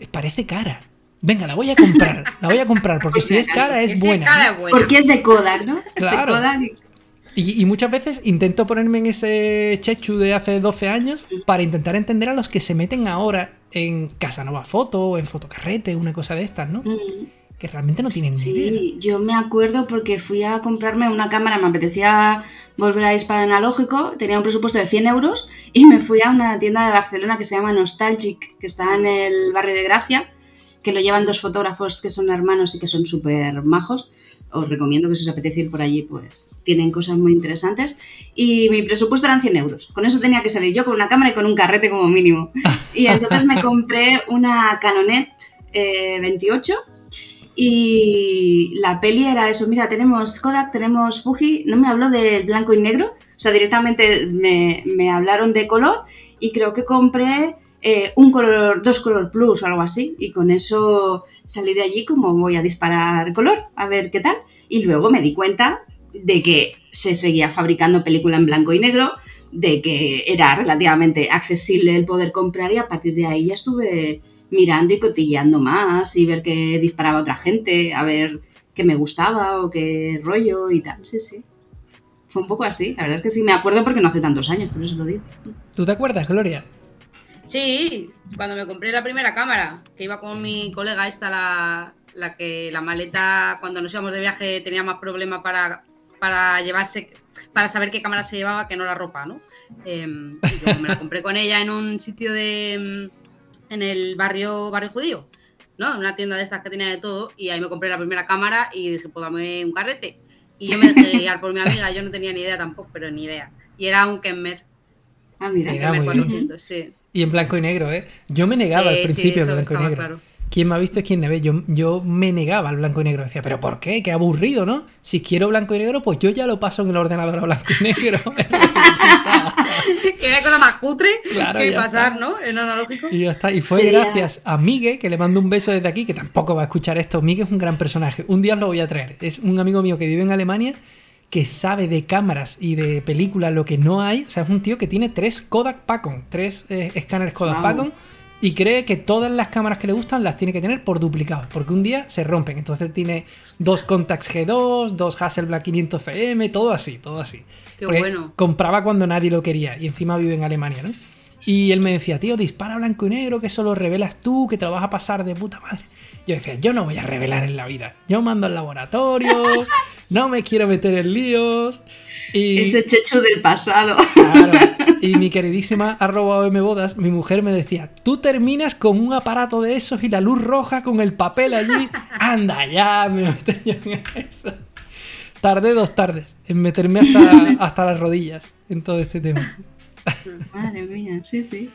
Parece cara. Venga, la voy a comprar, la voy a comprar, porque si es cara es buena. ¿no? buena. Porque es de Kodak, ¿no? Es de Claro. Kodak. Y, y muchas veces intento ponerme en ese chechu de hace 12 años para intentar entender a los que se meten ahora en Casanova Foto o en Fotocarrete, una cosa de estas, ¿no? Mm. Que realmente no tienen ni idea. Sí, yo me acuerdo porque fui a comprarme una cámara, me apetecía volver a disparar analógico, tenía un presupuesto de 100 euros y me fui a una tienda de Barcelona que se llama Nostalgic, que está en el barrio de Gracia, que lo llevan dos fotógrafos que son hermanos y que son súper majos. os recomiendo que si os apetece ir por allí, pues tienen cosas muy interesantes. Y mi presupuesto eran 100 euros. Con eso tenía que salir yo con una cámara y con un carrete como mínimo. Y entonces me compré una Canonet 28 y la peli era eso, mira, tenemos Kodak, tenemos Fuji, no me habló del blanco y negro, o sea, directamente me, me hablaron de color y creo que compré eh, un color, dos color plus o algo así, y con eso salí de allí como voy a disparar color, a ver qué tal. Y luego me di cuenta de que se seguía fabricando película en blanco y negro, de que era relativamente accesible el poder comprar y a partir de ahí ya estuve mirando y cotilleando más y ver qué disparaba otra gente, a ver qué me gustaba o qué rollo y tal. Sí, sí. Fue un poco así. La verdad es que sí me acuerdo porque no hace tantos años, por eso lo digo. ¿Tú te acuerdas, Gloria? Sí, cuando me compré la primera cámara, que iba con mi colega esta, la, la que la maleta, cuando nos íbamos de viaje, tenía más problema para, para llevarse, para saber qué cámara se llevaba que no la ropa, ¿no? Em, y como me la compré con ella en un sitio de. em, en el barrio, barrio judío, ¿no? En una tienda de estas que tenía de todo, y ahí me compré la primera cámara y dije, pues dame un carrete. Y yo me dejé guiar por mi amiga, yo no tenía ni idea tampoco, pero ni idea. Y era un Kenmer, Ah, mira. Kenmer muy bien. 400, sí. Y en blanco y negro, ¿eh? Yo me negaba Sí, al sí, principio al blanco y negro. claro. ¿Quién me ha visto es quien me ve? Yo, yo me negaba al blanco y negro. Decía, ¿pero por qué? Qué aburrido, ¿no? Si quiero blanco y negro, pues yo ya lo paso en el ordenador a blanco y negro. Que era cosa más cutre Claro, que pasar, está. ¿no? En analógico. Y ya está. Y fue gracias a Migue, que le mando un beso desde aquí, que tampoco va a escuchar esto. Migue es un gran personaje. Un día os lo voy a traer. Es un amigo mío que vive en Alemania, que sabe de cámaras y de películas lo que no hay. O sea, es un tío que tiene tres Kodak Pacon, tres eh, escáneres Kodak Wow. Pacon. Y cree que todas las cámaras que le gustan las tiene que tener por duplicado, porque un día se rompen. Entonces tiene dos Contax G2, dos Hasselblad 500CM, todo así, todo así. Qué Porque bueno. Compraba cuando nadie lo quería y encima vive en Alemania, ¿no? Y él me decía, tío, dispara blanco y negro, que eso lo revelas tú, que te lo vas a pasar de puta madre. Yo decía, yo no voy a revelar en la vida. Yo mando al laboratorio, no me quiero meter en líos. Y, Ese checho del pasado. Claro. Y mi queridísima arroba ombodas, mi mujer me decía, tú terminas con un aparato de esos y la luz roja con el papel allí. Anda ya, me metí yo en eso. Tardé dos tardes en meterme hasta, hasta las rodillas en todo este tema. Madre mía, sí, sí.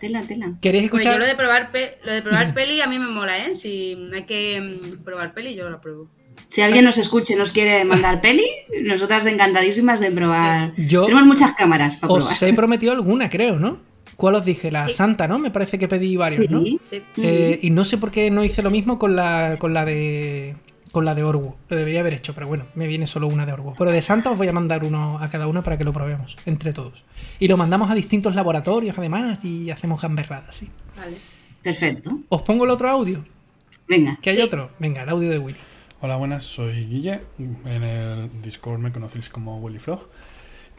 Tela, tela. ¿Queréis Pues yo escuchar? lo de probar, pe- lo de probar peli a mí me mola, ¿eh? Si hay que mm, probar peli, yo la pruebo. Si alguien nos escuche y nos quiere mandar peli, nosotras encantadísimas de probar. Yo Tenemos muchas cámaras para probar. os he prometido alguna, creo, ¿no? ¿Cuál os dije? La Sí. Santa, ¿no? Me parece que pedí varios, ¿no? Sí. Sí. Eh, y no sé por qué no hice lo mismo con la, con la de con la de Orwu. Lo debería haber hecho, pero bueno, me viene solo una de Orwu. Pero de Santa os voy a mandar uno a cada una para que lo probemos entre todos. Y lo mandamos a distintos laboratorios además y hacemos gamberradas, sí. Vale. Perfecto. Os pongo el otro audio, Venga. que hay Sí. otro. Venga, el audio de Willy. Hola, buenas, soy Guille. En el Discord me conocéis como Willy Frog.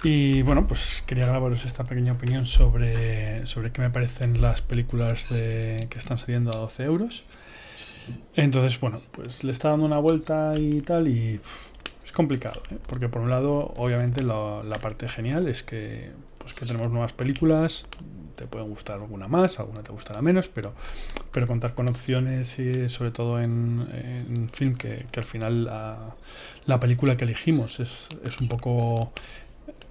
Y bueno, pues quería grabaros esta pequeña opinión sobre, sobre qué me parecen las películas de, que están saliendo a 12 euros. Entonces, bueno, pues le está dando una vuelta y tal, y es complicado, ¿eh? porque por un lado, obviamente, la parte genial es que, pues, que tenemos nuevas películas, te pueden gustar alguna más, alguna te gustará menos, pero, pero contar con opciones, y sobre todo en, en film, que, que al final la, la película que elegimos es, es un poco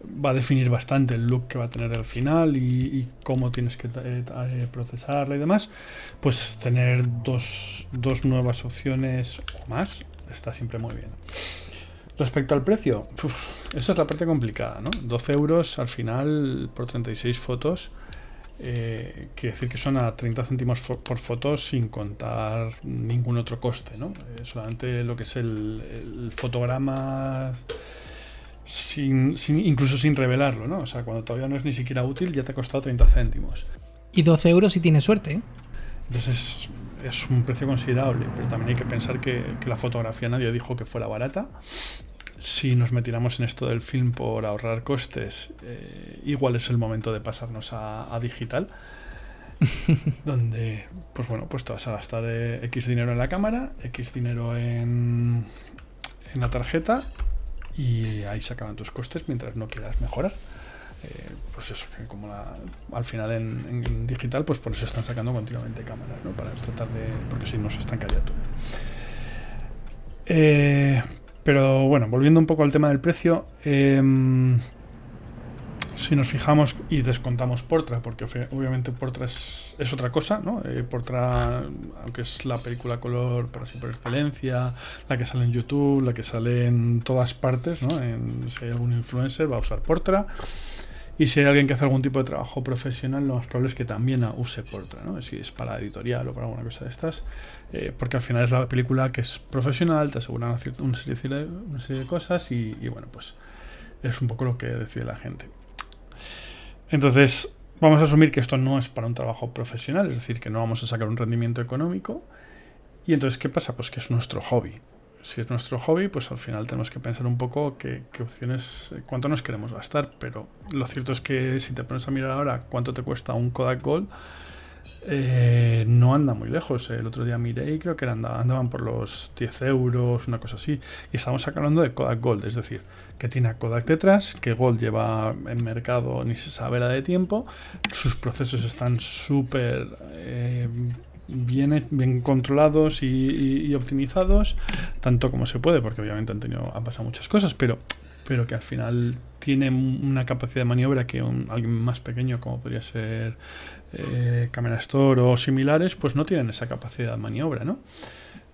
va a definir bastante el look que va a tener al final y, cómo tienes que eh, eh, procesarla y demás, pues tener dos, dos nuevas opciones o más está siempre muy bien. Respecto al precio, uf, esa es la parte complicada, ¿no? 12 euros al final por 36 fotos. Eh, quiere decir que son a 30 céntimos por foto sin contar ningún otro coste, ¿no? Eh, solamente lo que es el, el fotograma sin, sin- incluso sin revelarlo, ¿no? O sea, cuando todavía no es ni siquiera útil ya te ha costado 30 céntimos. Y 12 euros si tienes suerte, ¿eh? Entonces es, es un precio considerable, pero también hay que pensar que, que la fotografía nadie dijo que fuera barata. Si nos metiéramos en esto del film por ahorrar costes, eh, igual es el momento de pasarnos a, a digital, donde, pues bueno, pues te vas a gastar eh, X dinero en la cámara, X dinero en, en la tarjeta y ahí se acaban tus costes mientras no quieras mejorar. Eh, pues eso, que como la- al final en, digital, pues por eso están sacando continuamente cámaras, ¿no? Para tratar de. porque si no se estancaría todo. Eh, pero bueno, volviendo un poco al tema del precio, em, si nos fijamos y descontamos Portra, porque obviamente Portra es, es otra cosa, ¿no? Eh, Portra, aunque es la película color por así por excelencia, la que sale en YouTube, la que sale en todas partes, ¿no? si hay algún influencer va a usar Portra. Y si hay alguien que hace algún tipo de trabajo profesional, lo más probable es que también use Portra, ¿no? Si es para editorial o para alguna cosa de estas. Eh, porque al final es la película que es profesional, te asegura una, serie, una serie de cosas y, y bueno, pues es un poco lo que decide la gente. Entonces, vamos a asumir que esto no es para un trabajo profesional, es decir, que no vamos a sacar un rendimiento económico. Y entonces, ¿qué pasa? Pues que es nuestro hobby. Si es nuestro hobby, pues al final tenemos que pensar un poco qué, opciones, cuánto nos queremos gastar. Pero lo cierto es que si te pones a mirar ahora cuánto te cuesta un Kodak Gold, eh, no anda muy lejos. El otro día miré y creo que andaban por los 10 euros, una cosa así. Y estamos hablando de Kodak Gold, es decir, que tiene a Kodak detrás, que Gold lleva en mercado ni se sabe la de tiempo, sus procesos están súper eh, bien, bien controlados y, optimizados, tanto como se puede, porque obviamente han, tenido, han pasado muchas cosas, pero pero que al final tiene una capacidad de maniobra que alguien más pequeño como podría ser eh, Camera Store o similares, pues no tienen esa capacidad de maniobra, ¿no?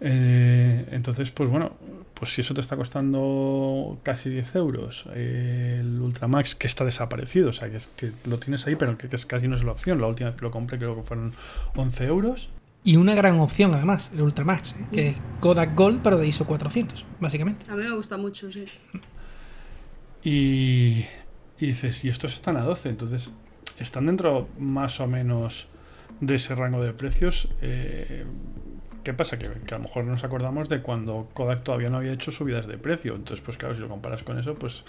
Eh, entonces, pues bueno, pues si eso te está costando casi 10 euros, el Ultramax que está desaparecido, o sea, que, es, que lo tienes ahí, pero que, casi no es la opción. La última vez que lo compré creo que fueron 11 euros. Y una gran opción además, el Ultramax, ¿eh? que es Kodak Gold, pero de ISO 400, básicamente. A mí me gusta mucho, sí. Y, y dices, y estos están a 12, entonces están dentro más o menos de ese rango de precios. Eh, ¿Qué pasa? Que, a lo mejor nos acordamos de cuando Kodak todavía no había hecho subidas de precio. Entonces, pues claro, si lo comparas con eso, pues,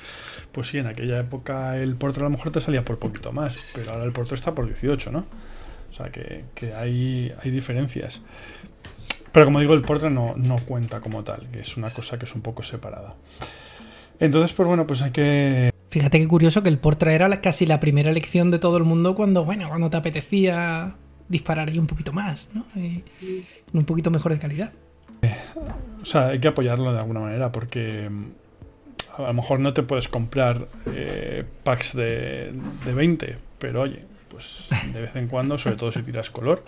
pues sí, en aquella época el Portra a lo mejor te salía por poquito más, pero ahora el Portra está por 18, ¿no? O sea que, hay, hay diferencias. Pero como digo, el Portra no, no cuenta como tal, que es una cosa que es un poco separada. Entonces, pues bueno, pues hay que Fíjate qué curioso que el Portra era casi la primera elección de todo el mundo cuando, bueno, cuando te apetecía disparar un poquito más, ¿no? un poquito mejor de calidad. o sea, hay que apoyarlo de alguna manera porque mm, a lo mejor no te puedes comprar eh, packs de, de 20, pero oye, pues de vez en cuando, sobre todo si tiras color,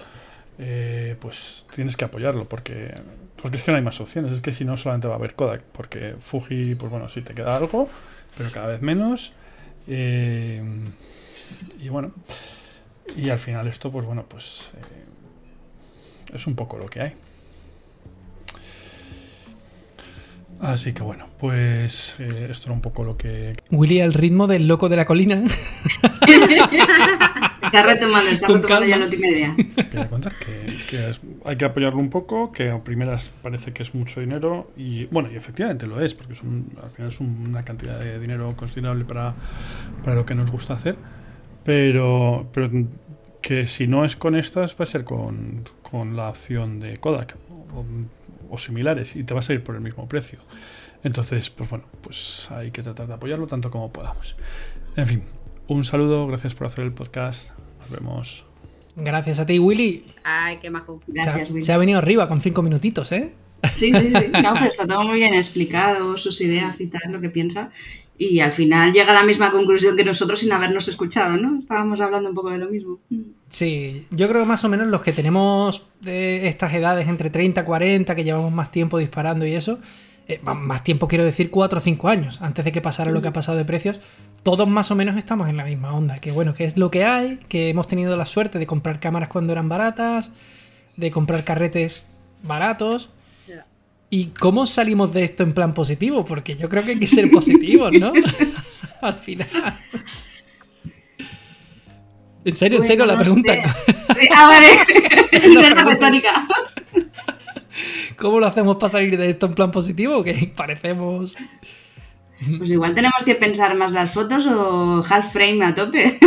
eh, pues tienes que apoyarlo porque, porque es que no hay más opciones. Es que si no, solamente va a haber Kodak, porque Fuji, pues bueno, si te queda algo, pero cada vez menos. Eh, y bueno, y al final esto, pues bueno, pues eh, es un poco lo que hay. Así que bueno, pues eh, esto era un poco lo que... Willy, al ritmo del loco de la colina. está retomando, está retomando ya la última idea. Quería contar que, hay que apoyarlo un poco, que a primeras parece que es mucho dinero y bueno, y efectivamente lo es, porque al final es una cantidad de dinero considerable para, para lo que nos gusta hacer, pero, pero que si no es con estas va a ser con, con la opción de Kodak o similares y te va a salir por el mismo precio. Entonces, pues bueno, pues hay que tratar de apoyarlo tanto como podamos. En fin, un saludo, gracias por hacer el podcast. Nos vemos. Gracias a ti, Willy. Ay, qué majo. Gracias, se, ha, se ha venido arriba con cinco minutitos, ¿eh? Sí, sí, sí. No, pero está todo muy bien explicado, sus ideas y tal, lo que piensa. Y al final llega a la misma conclusión que nosotros sin habernos escuchado, ¿no? Estábamos hablando un poco de lo mismo. Sí, yo creo que más o menos los que tenemos de estas edades entre 30 y 40, que llevamos más tiempo disparando y eso, eh, más tiempo quiero decir 4 o 5 años, antes de que pasara lo que ha pasado de precios, todos más o menos estamos en la misma onda. Que bueno, que es lo que hay, que hemos tenido la suerte de comprar cámaras cuando eran baratas, de comprar carretes baratos ¿Y cómo salimos de esto en plan positivo? Porque yo creo que hay que ser positivos, ¿no? Al final. En serio, en serio, la pregunta. Sí, a ver, es retórica. ¿Cómo lo hacemos para salir de esto en plan positivo? Que parecemos. Pues igual tenemos que pensar más las fotos o half frame a tope.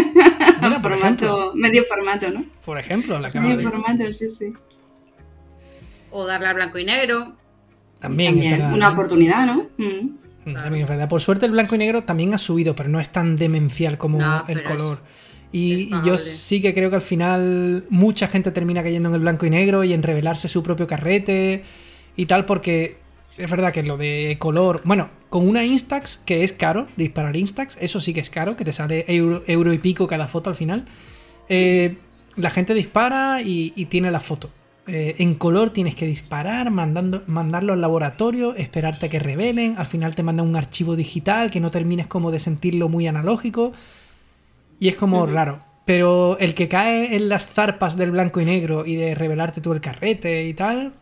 formato, medio formato, ¿no? Por ejemplo, la cámara. Medio formato, sí, sí. O darle al blanco y negro. También, una oportunidad, ¿no? Mm. También es verdad. Por suerte el blanco y negro también ha subido, pero no es tan demencial como el color. Y, yo sí que creo que al final mucha gente termina cayendo en el blanco y negro y en revelarse su propio carrete y tal, porque es verdad que lo de color. Bueno, con una Instax, que es caro, disparar Instax, eso sí que es caro, que te sale euro, euro y pico cada foto al final. Eh, la gente dispara y, y tiene la foto. Eh, en color tienes que disparar, mandando, mandarlo al laboratorio, esperarte a que revelen. Al final te mandan un archivo digital que no termines como de sentirlo muy analógico. Y es como raro. Pero el que cae en las zarpas del blanco y negro y de revelarte tú el carrete y tal,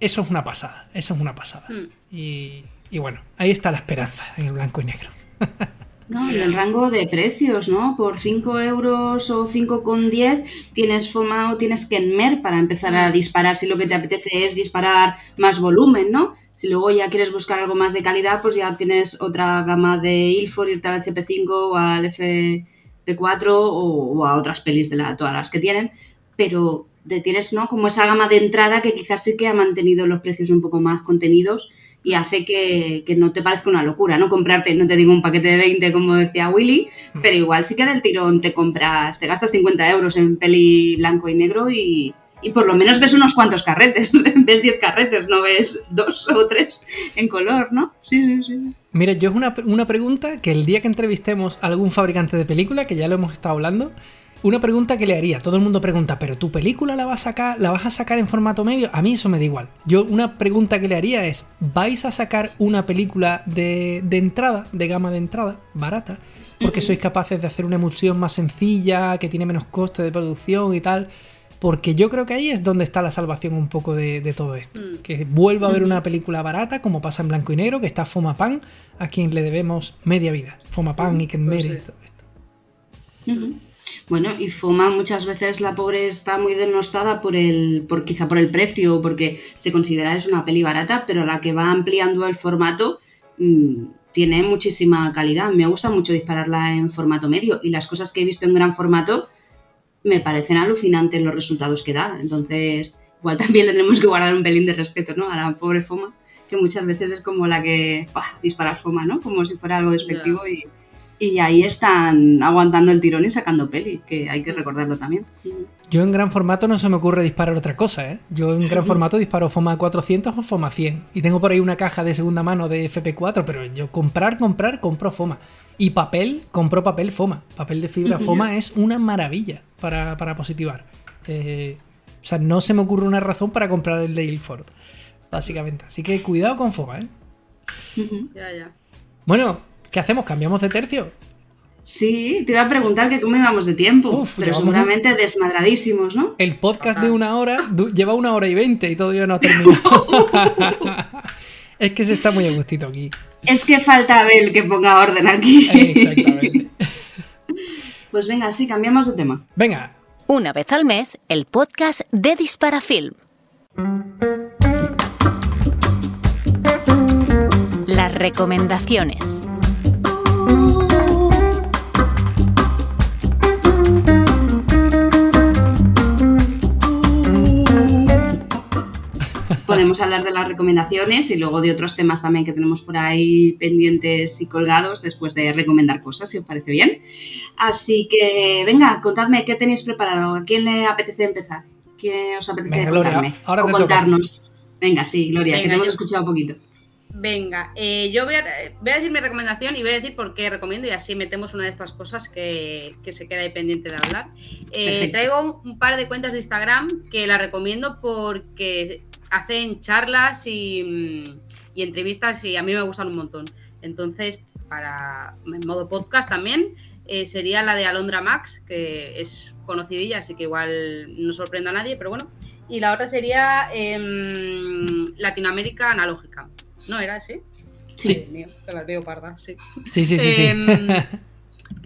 eso es una pasada. Eso es una pasada. Mm. Y, y bueno, ahí está la esperanza en el blanco y negro. No, y el rango de precios, ¿no? Por 5 euros o 5,10 tienes FOMA o tienes Kenmer para empezar a disparar si lo que te apetece es disparar más volumen, ¿no? Si luego ya quieres buscar algo más de calidad, pues ya tienes otra gama de Ilfor, irte al HP5 o al FP4 o, o a otras pelis de la, todas las que tienen, pero te tienes, ¿no? Como esa gama de entrada que quizás sí que ha mantenido los precios un poco más contenidos y hace que, que no te parezca una locura, ¿no? Comprarte, no te digo un paquete de 20 como decía Willy, pero igual sí que del tirón te compras, te gastas 50 euros en peli blanco y negro y, y por lo menos ves unos cuantos carretes, ves 10 carretes, no ves dos o tres en color, ¿no? Sí, sí, sí. Mire, yo es una, una pregunta que el día que entrevistemos a algún fabricante de película, que ya lo hemos estado hablando, una pregunta que le haría. Todo el mundo pregunta, ¿pero tu película la vas a sacar, la vas a sacar en formato medio? A mí eso me da igual. Yo una pregunta que le haría es, ¿vais a sacar una película de, de entrada, de gama de entrada, barata? Porque sois capaces de hacer una emulsión más sencilla, que tiene menos coste de producción y tal. Porque yo creo que ahí es donde está la salvación un poco de, de todo esto. Mm. Que vuelva a haber una película barata, como pasa en blanco y negro, que está Foma Pan, a quien le debemos media vida. Foma Pan y Ken Pues Mary y todo esto. Bueno, y Foma muchas veces la pobre está muy denostada por el, por quizá por el precio, porque se considera es una peli barata, pero la que va ampliando el formato mm, tiene muchísima calidad. Me gusta mucho dispararla en formato medio y las cosas que he visto en gran formato me parecen alucinantes los resultados que da. Entonces, igual también le tenemos que guardar un pelín de respeto, ¿no? A la pobre Foma, que muchas veces es como la que ¡pah! dispara Foma, ¿no? Como si fuera algo despectivo y, y ahí están aguantando el tirón y sacando peli, que hay que recordarlo también. Yo en gran formato no se me ocurre disparar otra cosa, ¿eh? Yo en gran formato disparo FOMA 400 o FOMA 100. Y tengo por ahí una caja de segunda mano de FP4, pero yo comprar, comprar, compro FOMA. Y papel, compro papel FOMA. Papel de fibra FOMA es una maravilla para, para positivar. Eh, o sea, no se me ocurre una razón para comprar el de Ilford, básicamente. Así que cuidado con FOMA, ¿eh? Ya, ya. Bueno, ¿qué hacemos? ¿Cambiamos de tercio? Sí, te iba a preguntar que cómo íbamos de tiempo, Uf, pero un- seguramente desmadradísimos, ¿no? El podcast de una hora lleva una hora y veinte y todavía no ha terminado. es que se está muy a gustito aquí. Es que falta Abel que ponga orden aquí. Exactamente. Pues venga, sí, cambiamos de tema. Venga, Una vez al mes, el podcast de Disparafilm. Las recomendaciones. Podemos hablar de las recomendaciones y luego de otros temas también que tenemos por ahí pendientes y colgados después de recomendar cosas, si os parece bien. Así que, venga, contadme qué tenéis preparado. ¿A quién le apetece empezar? ¿Qué os apetece Venga, Gloria, contarme? ahora o te contarnos. Venga, sí, Gloria, que te hemos yo- escuchado un poquito. Venga, eh, yo voy a, voy a decir mi recomendación y voy a decir por qué recomiendo y así metemos una de estas cosas que, que se queda ahí pendiente de hablar. Eh, traigo un par de cuentas de Instagram que la recomiendo porque hacen charlas y, mm, y entrevistas y a mí me gustan un montón. Entonces, para en modo podcast también, eh, sería la de Alondra Max, que es conocidilla, así que igual no sorprende a nadie, pero bueno. Y la otra sería em, Latinoamérica Analógica. ¿No era así? Sí. Dios mío, te las veo parda, sí. sí, sí, sí. sí. Em,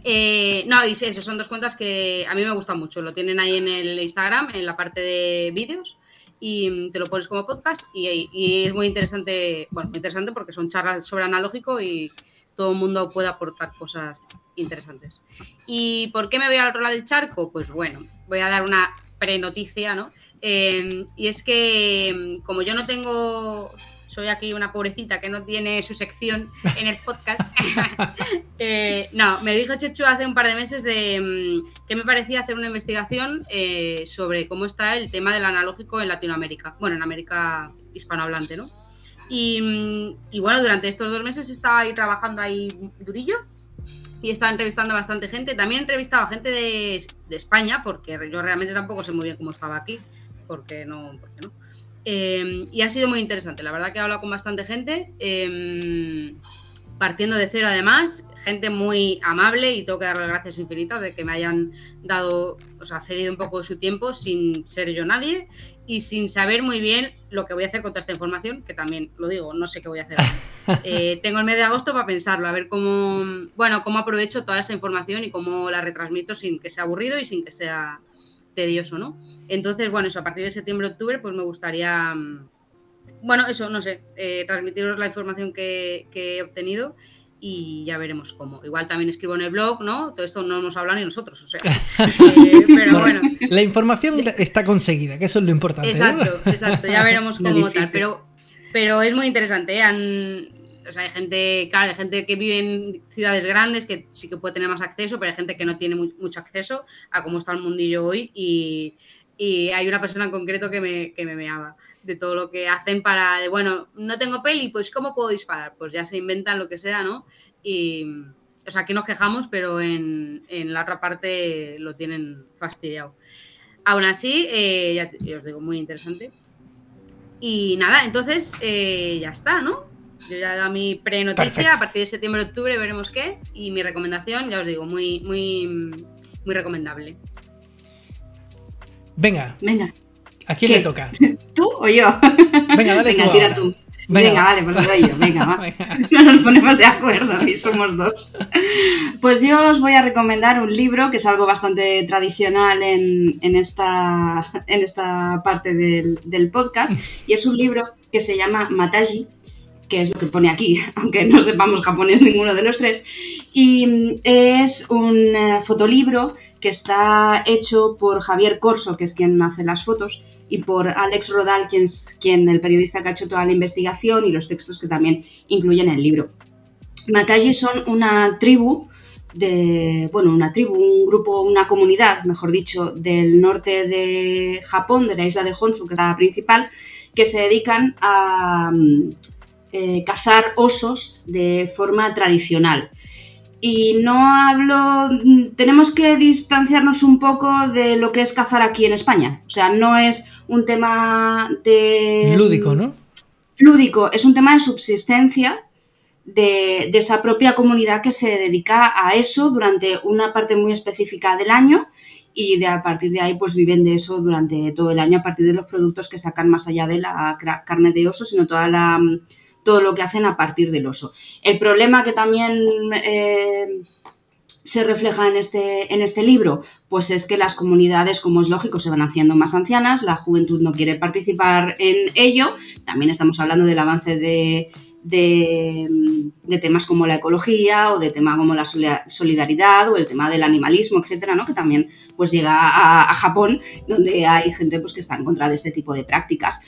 eh, no, y sí, eso son dos cuentas que a mí me gustan mucho. Lo tienen ahí en el Instagram, en la parte de vídeos, y mm, te lo pones como podcast. Y, es muy interesante, bueno, muy interesante porque son charlas sobre analógico y todo el mundo puede aportar cosas interesantes. ¿Y por qué me voy al otro del charco? Pues bueno, voy a dar una prenoticia, ¿no? Eh, y es que mm, como yo no tengo, soy aquí una pobrecita que no tiene su sección en el podcast, eh, no, me dijo Chechu hace un par de meses de mm, que me parecía hacer una investigación eh, sobre cómo está el tema del analógico en Latinoamérica, bueno, en América hispanohablante, ¿no? Y, y, bueno, durante estos dos meses estaba ahí trabajando ahí durillo y estaba entrevistando a bastante gente. También he entrevistado a gente de, de, España, porque yo realmente tampoco sé muy bien cómo estaba aquí, porque no. Porque no. Eh, y ha sido muy interesante. La verdad que he hablado con bastante gente. Eh, partiendo de cero además, gente muy amable y tengo que darle gracias infinitas de que me hayan dado, o sea, cedido un poco de su tiempo sin ser yo nadie y sin saber muy bien lo que voy a hacer con toda esta información, que también lo digo, no sé qué voy a hacer. Eh, tengo el mes de agosto para pensarlo, a ver cómo, bueno, cómo aprovecho toda esa información y cómo la retransmito sin que sea aburrido y sin que sea tedioso, ¿no? Entonces, bueno, eso a partir de septiembre-octubre, pues me gustaría bueno, eso, no sé, eh, transmitiros la información que, que, he obtenido y ya veremos cómo. Igual también escribo en el blog, ¿no? Todo esto no nos habla ni nosotros, o sea. Eh, pero bueno, La información está conseguida, que eso es lo importante. Exacto, ¿no? exacto, ya veremos cómo tal. Pero, pero es muy interesante, ¿eh? Han, o sea, hay gente, claro, hay gente que vive en ciudades grandes que sí que puede tener más acceso, pero hay gente que no tiene mucho acceso a cómo está el mundillo hoy y, hay una persona en concreto que me, que me meaba de todo lo que hacen para, de, bueno, no tengo peli, pues ¿cómo puedo disparar? Pues ya se inventan lo que sea, ¿no? Y, o sea, aquí nos quejamos, pero en, en la otra parte lo tienen fastidiado. Aún así, eh, ya, ya, os digo, muy interesante. Y nada, entonces eh, ya está, ¿no? Yo ya he dado mi pre-noticia, a partir de septiembre-octubre veremos qué. Y mi recomendación, ya os digo, muy, muy, muy recomendable. Venga. Venga. ¿A quién ¿Qué? le toca? ¿Tú o yo? Venga, dale Venga, tú tira ahora. tú. Venga, Venga, va. vale, pues lo doy yo. Venga, va. Venga. No nos ponemos de acuerdo y somos dos. Pues yo os voy a recomendar un libro que es algo bastante tradicional en, en esta, en esta parte del, del podcast y es un libro que se llama Mataji, que es lo que pone aquí, aunque no sepamos japonés ninguno de los tres. Y mm, es un eh, fotolibro que está hecho por Javier Corso, que es quien hace las fotos, y por Alex Rodal, quien es quien, el periodista que ha hecho toda la investigación y los textos que también incluyen el libro. Mataji son una tribu de, bueno, una tribu, un grupo, una comunidad, mejor dicho, del norte de Japón, de la isla de Honshu, que es la principal, que se dedican a mm, eh, cazar osos de forma tradicional. Y no hablo, tenemos que distanciarnos un poco de lo que es cazar aquí en España. O sea, no es un tema de... Lúdico, ¿no? Lúdico, es un tema de subsistencia de, de, esa propia comunidad que se dedica a eso durante una parte muy específica del año y de, a partir de ahí pues viven de eso durante todo el año a partir de los productos que sacan más allá de la carne de oso, sino toda la, todo lo que hacen a partir del oso. El problema que también eh, se refleja en este, en este libro, pues es que las comunidades, como es lógico, se van haciendo más ancianas, la juventud no quiere participar en ello, también estamos hablando del avance de, de, temas como la ecología o de temas como la solidaridad o el tema del animalismo, etcétera, ¿no? que también pues, llega a, a, Japón, donde hay gente pues, que está en contra de este tipo de prácticas.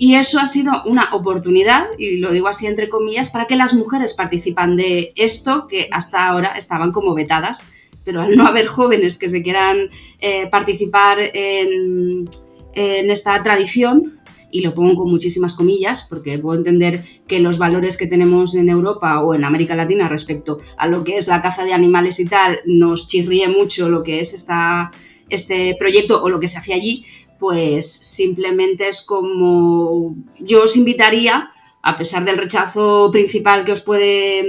Y eso ha sido una oportunidad, y lo digo así entre comillas, para que las mujeres participan de esto que hasta ahora estaban como vetadas, pero al no haber jóvenes que se quieran eh, participar en, esta tradición, y lo pongo con muchísimas comillas, porque puedo entender que los valores que tenemos en Europa o en América Latina respecto a lo que es la caza de animales y tal, nos chirríe mucho lo que es esta, este proyecto o lo que se hace allí, pues simplemente es como yo os invitaría, a pesar del rechazo principal que os puede,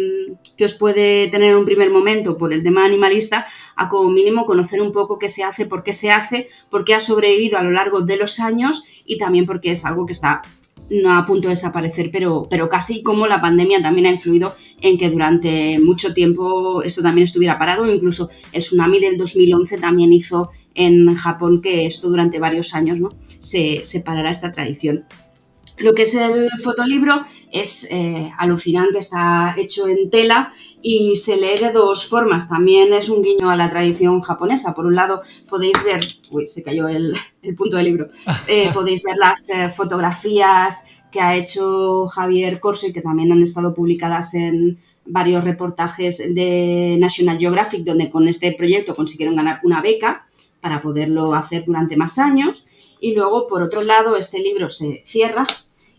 que os puede tener en un primer momento por el tema animalista, a como mínimo conocer un poco qué se hace, por qué se hace, por qué ha sobrevivido a lo largo de los años y también porque es algo que está no a punto de desaparecer, pero, pero casi como la pandemia también ha influido en que durante mucho tiempo esto también estuviera parado, incluso el tsunami del 2011 también hizo en Japón que esto durante varios años ¿no? se, se parará esta tradición. Lo que es el fotolibro es eh, alucinante, está hecho en tela y se lee de dos formas. También es un guiño a la tradición japonesa. Por un lado podéis ver, uy, se cayó el, el punto del libro, eh, podéis ver las eh, fotografías que ha hecho Javier Corso y que también han estado publicadas en varios reportajes de National Geographic, donde con este proyecto consiguieron ganar una beca para poderlo hacer durante más años. Y luego, por otro lado, este libro se cierra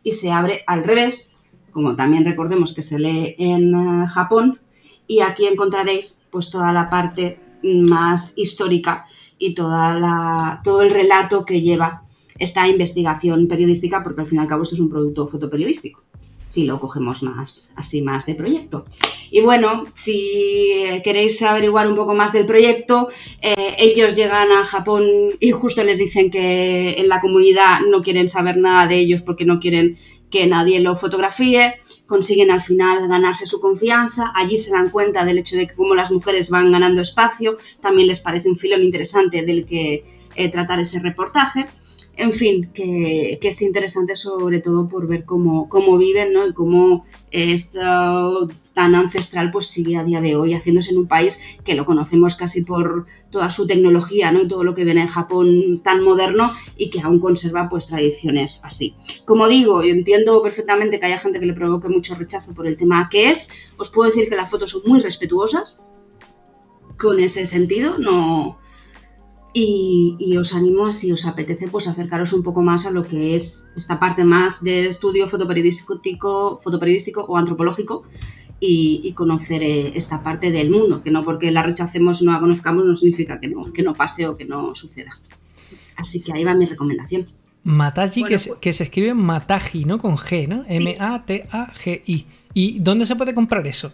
y se abre al revés como también recordemos que se lee en eh, Japón, y aquí encontraréis pues toda la parte más histórica y toda la, todo el relato que lleva esta investigación periodística, porque al fin y al cabo esto es un producto fotoperiodístico si lo cogemos más así más de proyecto. Y bueno, si queréis averiguar un poco más del proyecto, eh, ellos llegan a Japón y justo les dicen que en la comunidad no quieren saber nada de ellos porque no quieren que nadie lo fotografíe. Consiguen al final ganarse su confianza. Allí se dan cuenta del hecho de que como las mujeres van ganando espacio, también les parece un filón interesante del que eh, tratar ese reportaje en fin, que, es interesante sobre todo por ver cómo, cómo viven ¿no? y cómo esto tan ancestral pues sigue a día de hoy haciéndose en un país que lo conocemos casi por toda su tecnología ¿no? y todo lo que viene en Japón tan moderno y que aún conserva pues tradiciones así. Como digo, yo entiendo perfectamente que haya gente que le provoque mucho rechazo por el tema que es. Os puedo decir que las fotos son muy respetuosas con ese sentido, no, y, os animo, si os apetece, pues acercaros un poco más a lo que es esta parte más de estudio fotoperiodístico, fotoperiodístico o antropológico y, conocer eh, esta parte del mundo, que no porque la rechacemos no la conozcamos no significa que no, que no pase o que no suceda. Así que ahí va mi recomendación. Mataji, que, se, que, se, escribe Mataji, ¿no? Con G, ¿no? M-A-T-A-G-I. ¿Y dónde se puede comprar eso?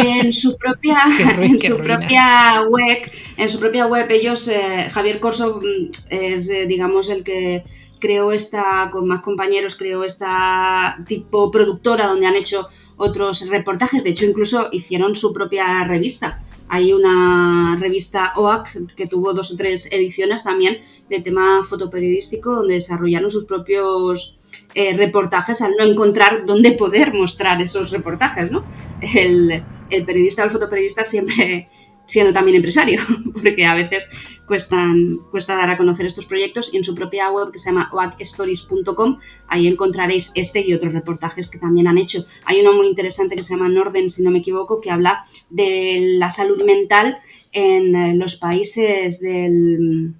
En su propia, en su propia web, en su propia web, ellos, eh, Javier Corso mm, es, eh, digamos, el que creó esta, con más compañeros, creó esta tipo productora donde han hecho otros reportajes. De hecho, incluso hicieron su propia revista. Hay una revista OAC que tuvo dos o tres ediciones también de tema fotoperiodístico donde desarrollaron sus propios eh, reportajes al no encontrar dónde poder mostrar esos reportajes, ¿no? El, periodista o el fotoperiodista siempre siendo también empresario, porque a veces cuesta dar a conocer estos proyectos y en su propia web que se llama oacstories.com ahí encontraréis este y otros reportajes que también han hecho. Hay uno muy interesante que se llama Norden, si no me equivoco, que habla de la salud mental en eh, los países del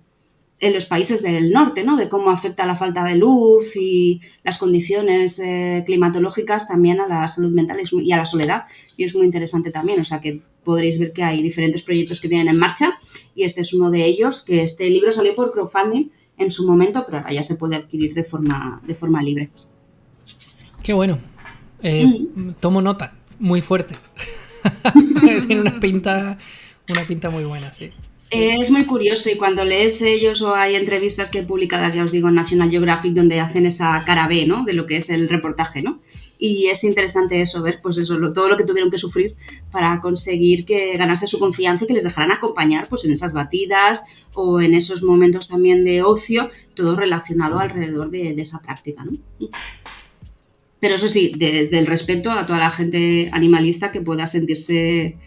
en los países del norte, ¿no? De cómo afecta la falta de luz y las condiciones eh, climatológicas también a la salud mental y a la soledad. Y es muy interesante también, o sea que podréis ver que hay diferentes proyectos que tienen en marcha y este es uno de ellos, que este libro salió por crowdfunding en su momento, pero ahora ya se puede adquirir de forma, de forma libre. Qué bueno. Eh, mm. Tomo nota, muy fuerte. Tiene una pinta, una pinta muy buena, sí. Es muy curioso y cuando lees ellos o hay entrevistas que publicadas, ya os digo, en National Geographic, donde hacen esa cara B, ¿no? De lo que es el reportaje, ¿no? Y es interesante eso, ver, pues eso, todo lo que tuvieron que sufrir para conseguir que ganase su confianza y que les dejaran acompañar, pues en esas batidas o en esos momentos también de ocio, todo relacionado alrededor de, de esa práctica, ¿no? Pero eso sí, desde el respeto a toda la gente animalista que pueda sentirse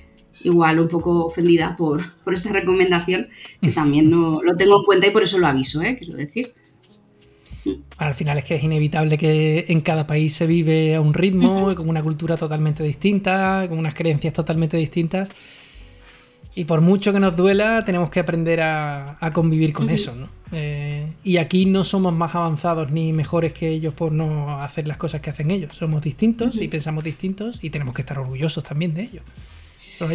igual un poco ofendida por, esta recomendación, que también no, lo tengo en cuenta y por eso lo aviso, ¿eh? quiero decir. Al final es que es inevitable que en cada país se vive a un ritmo, con una cultura totalmente distinta, con unas creencias totalmente distintas. Y por mucho que nos duela, tenemos que aprender a, convivir con eso. ¿no? Eh, y aquí no somos más avanzados ni mejores que ellos por no hacer las cosas que hacen ellos. Somos distintos y pensamos distintos y tenemos que estar orgullosos también de ello.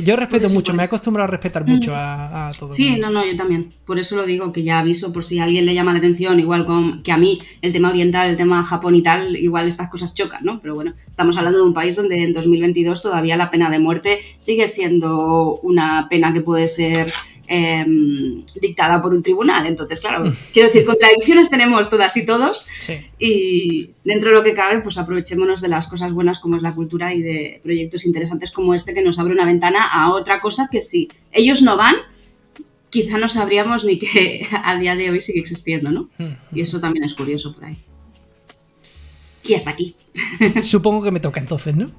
Yo respeto mucho, me he acostumbrado a respetar mucho a, todo. Sí, no, no, yo también. Por eso lo digo, que ya aviso por si a alguien le llama la atención, igual que a mí, el tema oriental, el tema Japón y tal, igual estas cosas chocan, ¿no? Pero bueno, estamos hablando de un país donde en 2022 todavía la pena de muerte sigue siendo una pena que puede ser Em, dictada por un tribunal. Entonces, claro, mm. quiero decir, contradicciones tenemos todas y todos. Y dentro de lo que cabe, pues aprovechémonos de las cosas buenas como es la cultura y de proyectos interesantes como este que nos abre una ventana a otra cosa que si ellos no van, quizá no sabríamos ni que a día de hoy sigue existiendo, ¿no? Mm. Y eso también es curioso por ahí. Y hasta aquí. Supongo que me toca entonces, ¿no?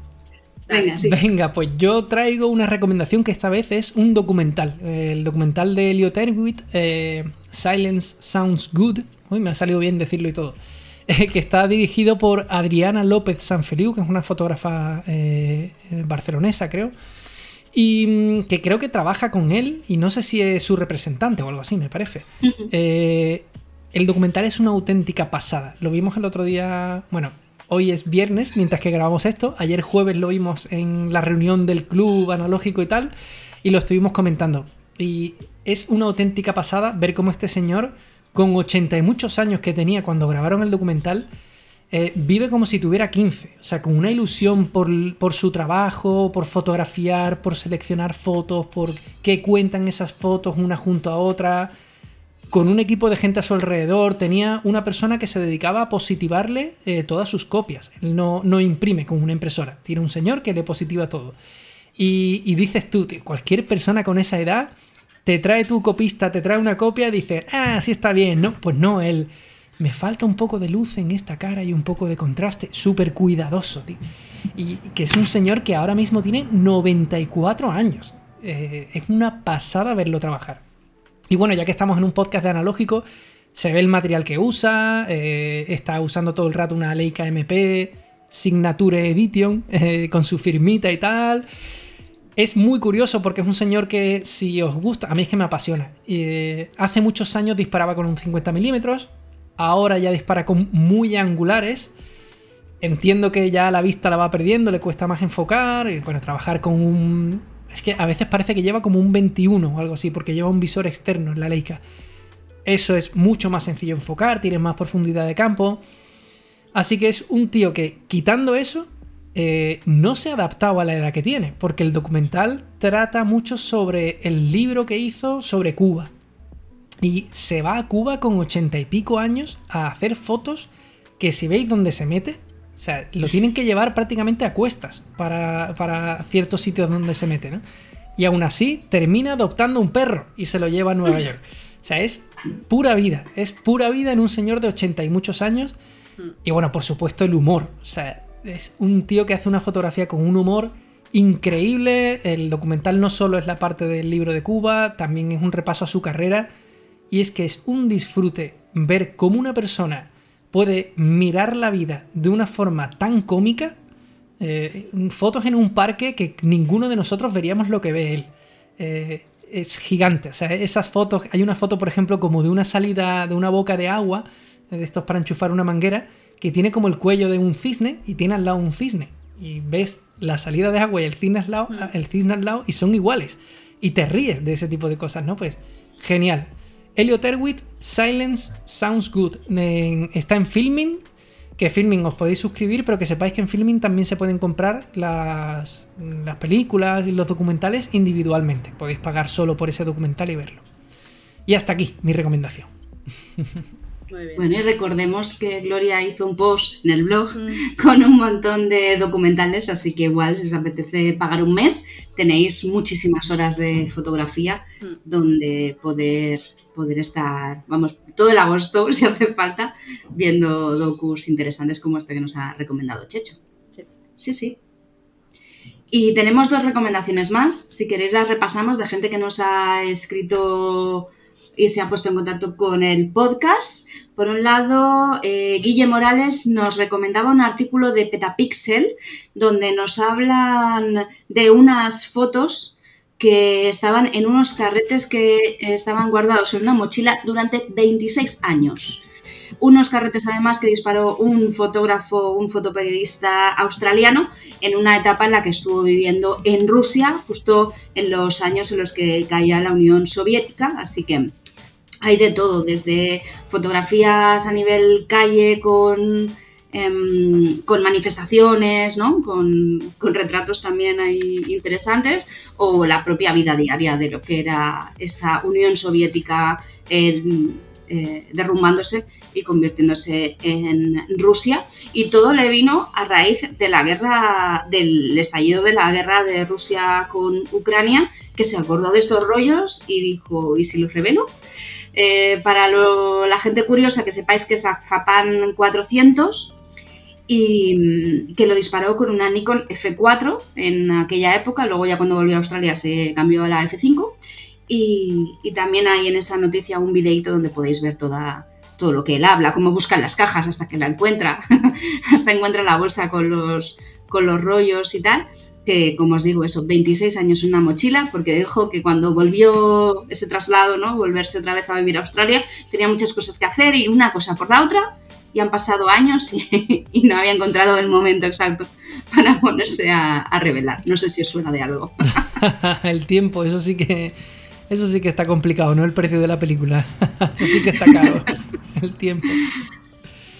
Venga, pues yo traigo una recomendación que esta vez es un documental. El documental de Elliot Erwitt, eh, Silence Sounds Good. Uy, me ha salido bien decirlo y todo. que está dirigido por Adriana López Sanfeliu, que es una fotógrafa eh, barcelonesa, creo. Y mm, que creo que trabaja con él, y no sé si es su representante o algo así, me parece. Eh, el documental es una auténtica pasada. Lo vimos el otro día, bueno, Hoy es viernes, mientras que grabamos esto. Ayer jueves lo vimos en la reunión del club analógico y tal, y lo estuvimos comentando. Y es una auténtica pasada ver cómo este señor, con 80 y muchos años que tenía cuando grabaron el documental, eh, vive como si tuviera 15. O sea, con una ilusión por, por, su trabajo, por fotografiar, por seleccionar fotos, por qué cuentan esas fotos una junto a otra con un equipo de gente a su alrededor, tenía una persona que se dedicaba a positivarle eh, todas sus copias. Él no, no, imprime con una impresora, tiene un señor que le positiva todo. Y, dices tú, cualquier persona con esa edad te trae tu copista, te trae una copia y dice, ah, sí está bien, ¿no? Pues no, él, me falta un poco de luz en esta cara y un poco de contraste, súper cuidadoso, tío. Y que es un señor que ahora mismo tiene 94 años. Eh, es una pasada verlo trabajar. Y bueno, ya que estamos en un podcast de analógico, se ve el material que usa, eh, está usando todo el rato una Leica MP Signature Edition eh, con su firmita y tal. Es muy curioso porque es un señor que si os gusta, a mí es que me apasiona. Eh, hace muchos años disparaba con un 50 milímetros, ahora ya dispara con muy angulares. Entiendo que ya la vista la va perdiendo, le cuesta más enfocar, y bueno, trabajar con un es que a veces parece que lleva como un 21 o algo así, porque lleva un visor externo en la Leica. Eso es mucho más sencillo enfocar, tiene más profundidad de campo. Así que es un tío que, quitando eso, eh, no se ha adaptado a la edad que tiene, porque el documental trata mucho sobre el libro que hizo sobre Cuba. Y se va a Cuba con ochenta y pico años a hacer fotos que si veis dónde se mete, o sea, lo tienen que llevar prácticamente a cuestas para, ciertos sitios donde se mete, ¿no? Y aún así termina adoptando un perro y se lo lleva a Nueva York. O sea, es pura vida, es pura vida en un señor de 80 y muchos años. Y bueno, por supuesto el humor. O sea, es un tío que hace una fotografía con un humor increíble. El documental no solo es la parte del libro de Cuba, también es un repaso a su carrera. Y es que es un disfrute ver cómo una persona puede mirar la vida de una forma tan cómica. Eh, fotos en un parque que ninguno de nosotros veríamos lo que ve él. Eh, es gigante. O sea, esas fotos. Hay una foto, por ejemplo, como de una salida de una boca de agua, de estos para enchufar una manguera, que tiene como el cuello de un cisne y tiene al lado un cisne. Y ves la salida de agua y el cisne al lado, mm. el cisne al lado y son iguales. Y te ríes de ese tipo de cosas, ¿no? Pues genial. Elliot Erwitt, Silence Sounds Good. está en Filming, que Filming os podéis suscribir, pero que sepáis que en Filming también se pueden comprar las, las películas y los documentales individualmente. Podéis pagar solo por ese documental y verlo. Y hasta aquí mi recomendación. Bueno, y recordemos que Gloria hizo un post en el blog mm. con un montón de documentales, así que igual si os apetece pagar un mes, tenéis muchísimas horas de fotografía mm. donde poder poder estar, vamos, todo el agosto, si hace falta, viendo docus interesantes como este que nos ha recomendado Checho. Sí, sí. Y tenemos dos recomendaciones más. Si queréis las repasamos de gente que nos ha escrito y se ha puesto en contacto con el podcast. Por un lado, eh, Guille Morales nos recomendaba un artículo de Petapixel donde nos hablan de unas fotos que estaban en unos carretes que estaban guardados en una mochila durante 26 años. Unos carretes además que disparó un fotógrafo, un fotoperiodista australiano en una etapa en la que estuvo viviendo en Rusia, justo en los años en los que caía la Unión Soviética. Así que hay de todo, desde fotografías a nivel calle con Em, con manifestaciones, ¿no? Con, retratos también ahí interesantes, o la propia vida diaria de lo que era esa Unión Soviética eh, derrumbándose y convirtiéndose en Rusia. Y todo le vino a raíz de la guerra, del estallido de la guerra de Rusia con Ucrania, que se acordó de estos rollos y dijo, ¿y si los revelo? Eh, para la gente curiosa, que sepáis que es Fapan 400, y mm, que lo disparó con una Nikon F4 en aquella época, luego ya cuando volvió a Australia se cambió a la F5 y, también hay en esa noticia un videito donde podéis ver toda, todo lo que él habla, cómo busca las cajas hasta que la encuentra, hasta encuentra la bolsa con los, con los rollos y tal, que como os digo, eso, 26 años en una mochila, porque dijo que cuando volvió ese traslado, ¿no? Volverse otra vez a vivir a Australia, tenía muchas cosas que hacer y una cosa por la otra, y han pasado años y, y no había encontrado el momento exacto para ponerse a, a revelar. No sé si os suena de algo. el tiempo, eso sí que. Eso sí que está complicado, ¿no? El precio de la película. eso sí que está caro. el tiempo.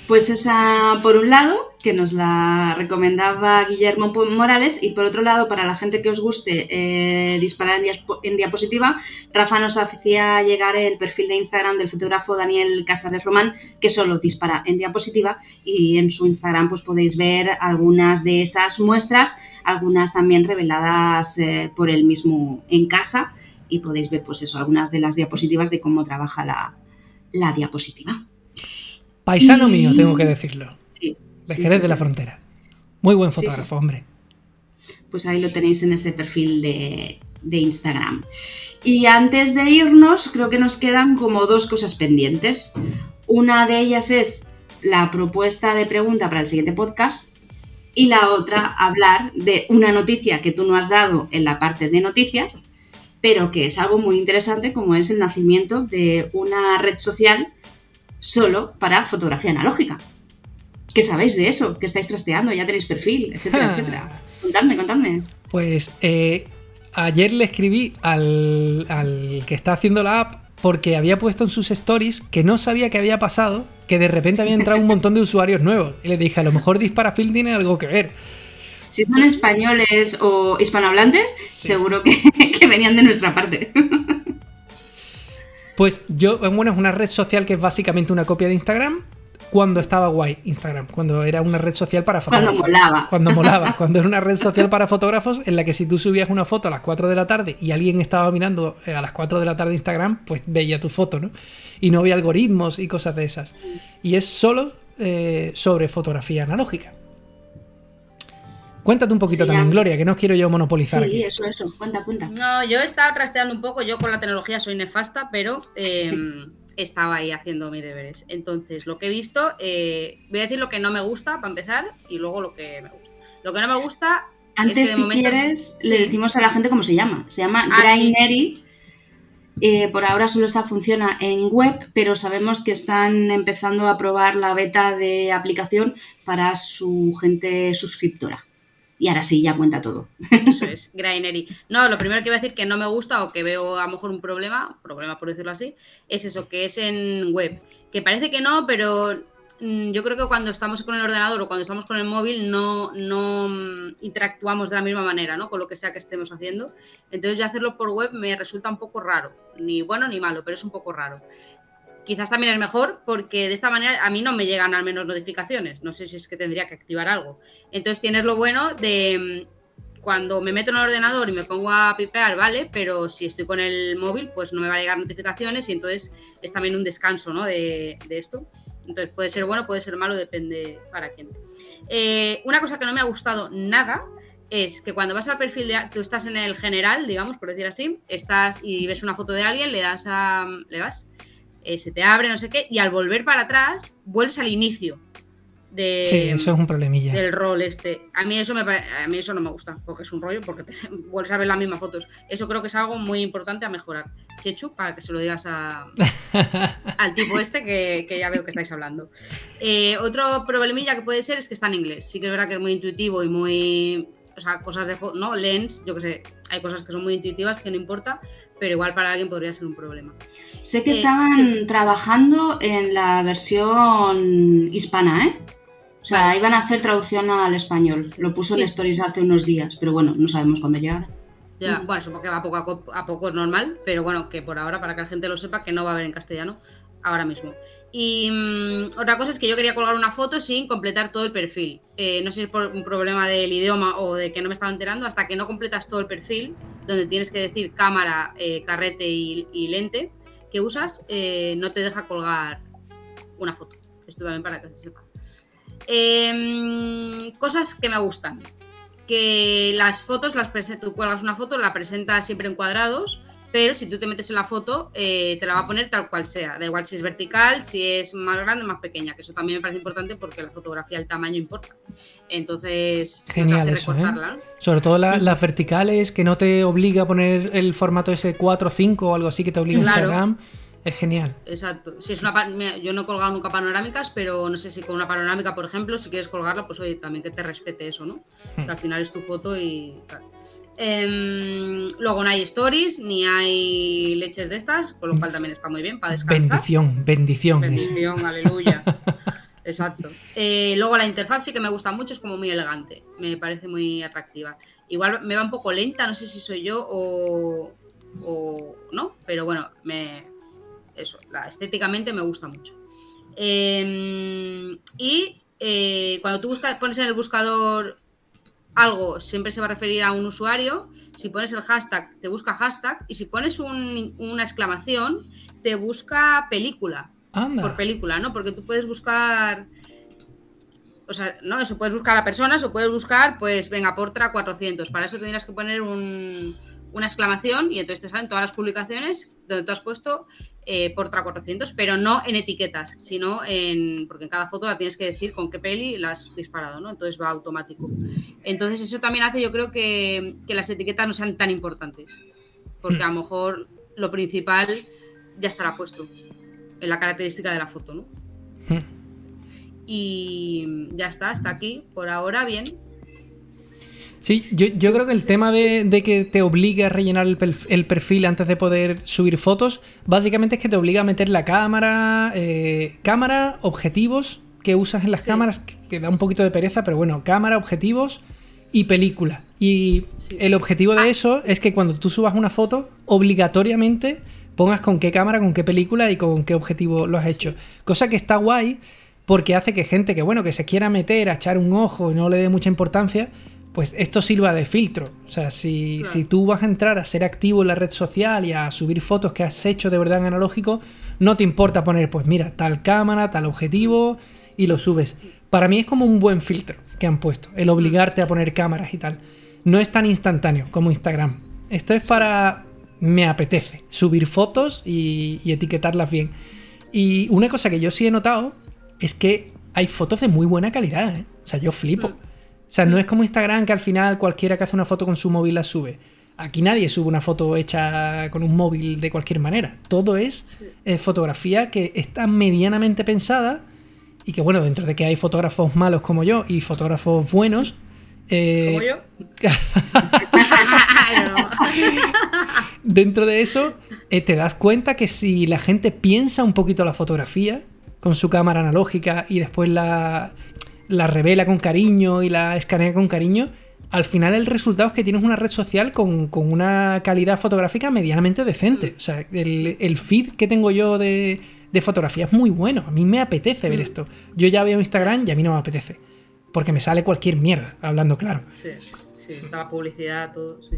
Pues esa, por un lado, que nos la recomendaba Guillermo Morales, y por otro lado, para la gente que os guste eh, disparar en, diapositiva, Rafa nos hacía llegar el perfil de Instagram del fotógrafo Daniel Casares Román, que solo dispara en diapositiva, y en su Instagram pues podéis ver algunas de esas muestras, algunas también reveladas eh, por él mismo en casa, y podéis ver pues eso, algunas de las diapositivas de cómo trabaja la, la diapositiva. Paisano mío, tengo que decirlo. Sí, De sí, de la. Frontera. Muy buen fotógrafo, hombre. pues ahí lo tenéis en ese perfil de, de Instagram. Y antes de irnos, creo que nos quedan como dos cosas pendientes. Una de ellas es la propuesta de pregunta para el siguiente podcast y la otra hablar de una noticia que tú no has dado en la parte de noticias, pero que es algo muy interesante como es el nacimiento de una red social solo para fotografía analógica. ¿Qué sabéis de eso? ¿Qué estáis trasteando? ¿Ya tenéis perfil? Etcétera, etcétera. Contadme, contadme. Pues eh, ayer le escribí al, al que está haciendo la app porque había puesto en sus stories que no sabía qué había pasado, que de repente había entrado un montón de usuarios nuevos. Y le dije, a lo mejor Disparafilm tiene algo que ver. Si son españoles o hispanohablantes, Sí. seguro que, que venían de nuestra parte. Pues yo, bueno, es una red social que es básicamente una copia de Instagram cuando estaba guay Instagram, cuando era una red social para Cuando fotógrafos. molaba. Cuando molaba, cuando era una red social para fotógrafos en la que si tú subías una foto a las 4 de la tarde y alguien estaba mirando eh, a las 4 de la tarde Instagram, pues veía tu foto, ¿no? Y no había algoritmos y cosas de esas. Y es solo eh, sobre fotografía analógica. Cuéntate un poquito también, Gloria, que no quiero yo monopolizar Sí, aquí. eso, eso. Cuenta, cuenta. No, yo he estado trasteando un poco, yo con la tecnología soy nefasta, pero eh, estaba ahí haciendo mis deberes. Entonces, lo que he visto, eh, voy a decir lo que no me gusta para empezar y luego lo que me gusta. Lo que no me gusta Antes, es que de si momento- quieres, Sí. le decimos a la gente cómo se llama. Se llama Ah. Eh, por ahora solo está funciona en web, pero sabemos que están empezando a probar la beta de aplicación para su gente suscriptora. Y ahora sí, ya cuenta todo. Eso es, Grainery. No, lo primero que iba a decir que no me gusta o que veo a lo mejor un problema, problema por decirlo así, es eso, que es en web. Que parece que no, pero mm, yo creo que cuando estamos con el ordenador o cuando estamos con el móvil no, no mm, interactuamos de la misma manera, ¿no? Con lo que sea que estemos haciendo. Entonces ya hacerlo por web me resulta un poco raro. Ni bueno ni malo, pero es un poco raro. Quizás también es mejor porque de esta manera a mí no me llegan al menos notificaciones. No sé si es que tendría que activar algo. Entonces tienes lo bueno de mm, cuando me meto en el ordenador y me pongo a pipear, vale, pero si estoy con el móvil, pues no me va a llegar notificaciones y entonces es también un descanso ¿no? de, de esto. Entonces puede ser bueno, puede ser malo, depende para quién. Eh, una cosa que no me ha gustado nada es que cuando vas al perfil de tú estás en el general, digamos, por decir así, estás y ves una foto de alguien, le das a le das, eh, se te abre, no sé qué, y al volver para atrás vuelves al inicio de, Sí, eso es un problemilla. del rol este. A mí eso me a mí eso no me gusta, porque es un rollo, porque vuelves a ver las mismas fotos. Eso creo que es algo muy importante a mejorar. Chechu, para que se lo digas a, al tipo este que, que ya veo que estáis hablando. Eh, otro problemilla que puede ser es que está en inglés. Sí que es verdad que es muy intuitivo y muy. O sea, cosas de ¿no? Lens, yo que sé, hay cosas que son muy intuitivas que no importa, pero igual para alguien podría ser un problema. Sé que Eh, estaban sí. trabajando en la versión hispana, ¿eh? O sea, Vale. iban a hacer traducción al español. Lo puso Sí. en Stories hace unos días, pero bueno, no sabemos cuándo llegará. Ya, bueno, supongo que va poco a, co- a poco es normal, pero bueno, que por ahora, para que la gente lo sepa, que no va a haber en castellano ahora mismo. Y mm, otra cosa es que yo quería colgar una foto sin completar todo el perfil. Eh, no sé si es por un problema del idioma o de que no me estaba enterando, hasta que no completas todo el perfil, donde tienes que decir cámara, eh, carrete y, lente que usas, eh, no te deja colgar una foto. Esto también para que se sepa. Em, cosas que me gustan que las fotos, las tú cuelgas una foto, la presentas siempre en cuadrados, pero si tú te metes en la foto, eh, te la va a poner tal cual sea. Da igual si es vertical, si es más grande o más pequeña, que eso también me parece importante porque la fotografía, el tamaño importa. Entonces, te Genial eso, ¿eh? ¿no? Sobre todo la- las verticales, que no te obliga a poner el formato ese 4 o 5 o algo así que te obliga Claro. Instagram. Es genial. Exacto. Si es una, mira, yo no he colgado nunca panorámicas, pero no sé si con una panorámica, por ejemplo, si quieres colgarla, pues oye, también que te respete eso, ¿no? Hmm. Que al final es tu foto y tal. Em, luego no hay stories, ni hay leches de estas, con lo cual también está muy bien para descansar. Bendición, bendición. Bendición, aleluya. Exacto. Eh, luego la interfaz sí que me gusta mucho, es como muy elegante, me parece muy atractiva. Igual me va un poco lenta, no sé si soy yo o, o no, pero bueno, me, eso, la, estéticamente me gusta mucho. Eh, y eh, cuando tú buscas, pones en el buscador algo, siempre se va a referir a un usuario. Si pones el hashtag, te busca hashtag. Y si pones un- una exclamación, te busca película Anda. por película, ¿no? Porque tú puedes buscar. O sea, no, eso puedes buscar a personas o puedes buscar, pues, venga, Portra 400. Para eso tendrías que poner un- una exclamación y entonces te salen todas las publicaciones donde tú has puesto eh, Portra 400, pero no en etiquetas, sino en. Porque en cada foto la tienes que decir con qué peli la has disparado, ¿no? Entonces va automático. Entonces, eso también hace, yo creo, que, que las etiquetas no sean tan importantes. Porque a lo mejor lo principal ya estará puesto en la característica de la foto, ¿no? Hmm. Y ya está, hasta aquí. Por ahora, bien. Sí, yo, yo creo que el tema de, de que te obligue a rellenar el, perf- el perfil antes de poder subir fotos, básicamente es que te obliga a meter la cámara, eh, cámara, objetivos que usas en las Sí. cámaras, que, que da un poquito de pereza, pero bueno, cámara, objetivos y película. Y Sí. el objetivo de eso es que cuando tú subas una foto, obligatoriamente pongas con qué cámara, con qué película y con qué objetivo lo has hecho. Cosa que está guay porque hace que gente que, bueno, que se quiera meter a echar un ojo y no le dé mucha importancia, pues esto sirva de filtro. O sea, si, si tú vas a entrar a ser activo en la red social y a subir fotos que has hecho de verdad en analógico, no te importa poner, pues mira, tal cámara, tal objetivo y lo subes. Para mí es como un buen filtro que han puesto, el obligarte a poner cámaras y tal. No es tan instantáneo como Instagram. Esto es para... Me apetece subir fotos y, y etiquetarlas bien. Y una cosa que yo sí he notado es que hay fotos de muy buena calidad. ¿eh? O sea, yo flipo. O sea, no es como Instagram que al final cualquiera que hace una foto con su móvil la sube. Aquí nadie sube una foto hecha con un móvil de cualquier manera. Todo es Sí. eh, fotografía que está medianamente pensada y que, bueno, dentro de que hay fotógrafos malos como yo y fotógrafos buenos. eh, Como yo. Dentro de eso, eh, te das cuenta que si la gente piensa un poquito la fotografía con su cámara analógica y después la, la revela con cariño y la escanea con cariño, al final el resultado es que tienes una red social con, con una calidad fotográfica medianamente decente. O sea, el, el feed que tengo yo de, de fotografía es muy bueno. A mí me apetece ver Mm. esto. Yo ya veo Instagram y a mí no me apetece. Porque me sale cualquier mierda, hablando claro. Sí, sí, toda la publicidad, todo, sí.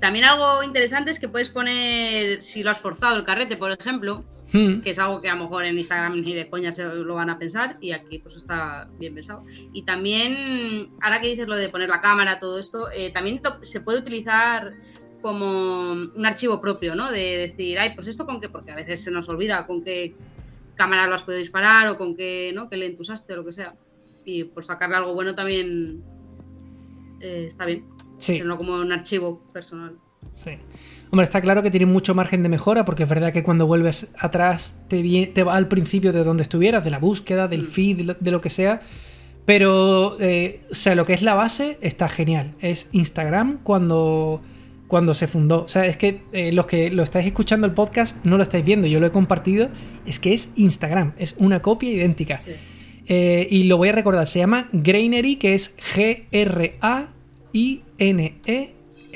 También algo interesante es que puedes poner, si lo has forzado el carrete, por ejemplo, Hmm. que es algo que a lo mejor en Instagram ni de coña se lo van a pensar y aquí pues está bien pensado. Y también, ahora que dices lo de poner la cámara, todo esto, eh, también se puede utilizar como un archivo propio, ¿no? De decir, ay, pues esto con qué, porque a veces se nos olvida con qué cámara lo has podido disparar o con qué, ¿no? Que le entusaste o lo que sea. Y por sacarle algo bueno también eh, está bien, Sí. pero no como un archivo personal. Sí. Hombre, está claro que tiene mucho margen de mejora, porque es verdad que cuando vuelves atrás te, va al principio de donde estuvieras, de la búsqueda, del Mm. feed, de lo, de lo que sea. Pero, eh, o sea, lo que es la base está genial. Es Instagram cuando, cuando se fundó. O sea, es que eh, los que lo estáis escuchando el podcast no lo estáis viendo, yo lo he compartido. Es que es Instagram, es una copia idéntica. Sí. Eh, y lo voy a recordar, se llama Grainery, que es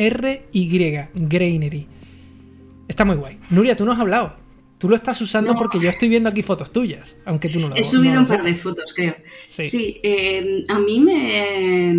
G-R-A-I-N-E-R-Y. Grainery. Está muy guay. Nuria, tú no has hablado. Tú lo estás usando No. porque yo estoy viendo aquí fotos tuyas, aunque tú no lo He subido no un par de fotos, creo. Sí. Sí, eh, a mí me... eh,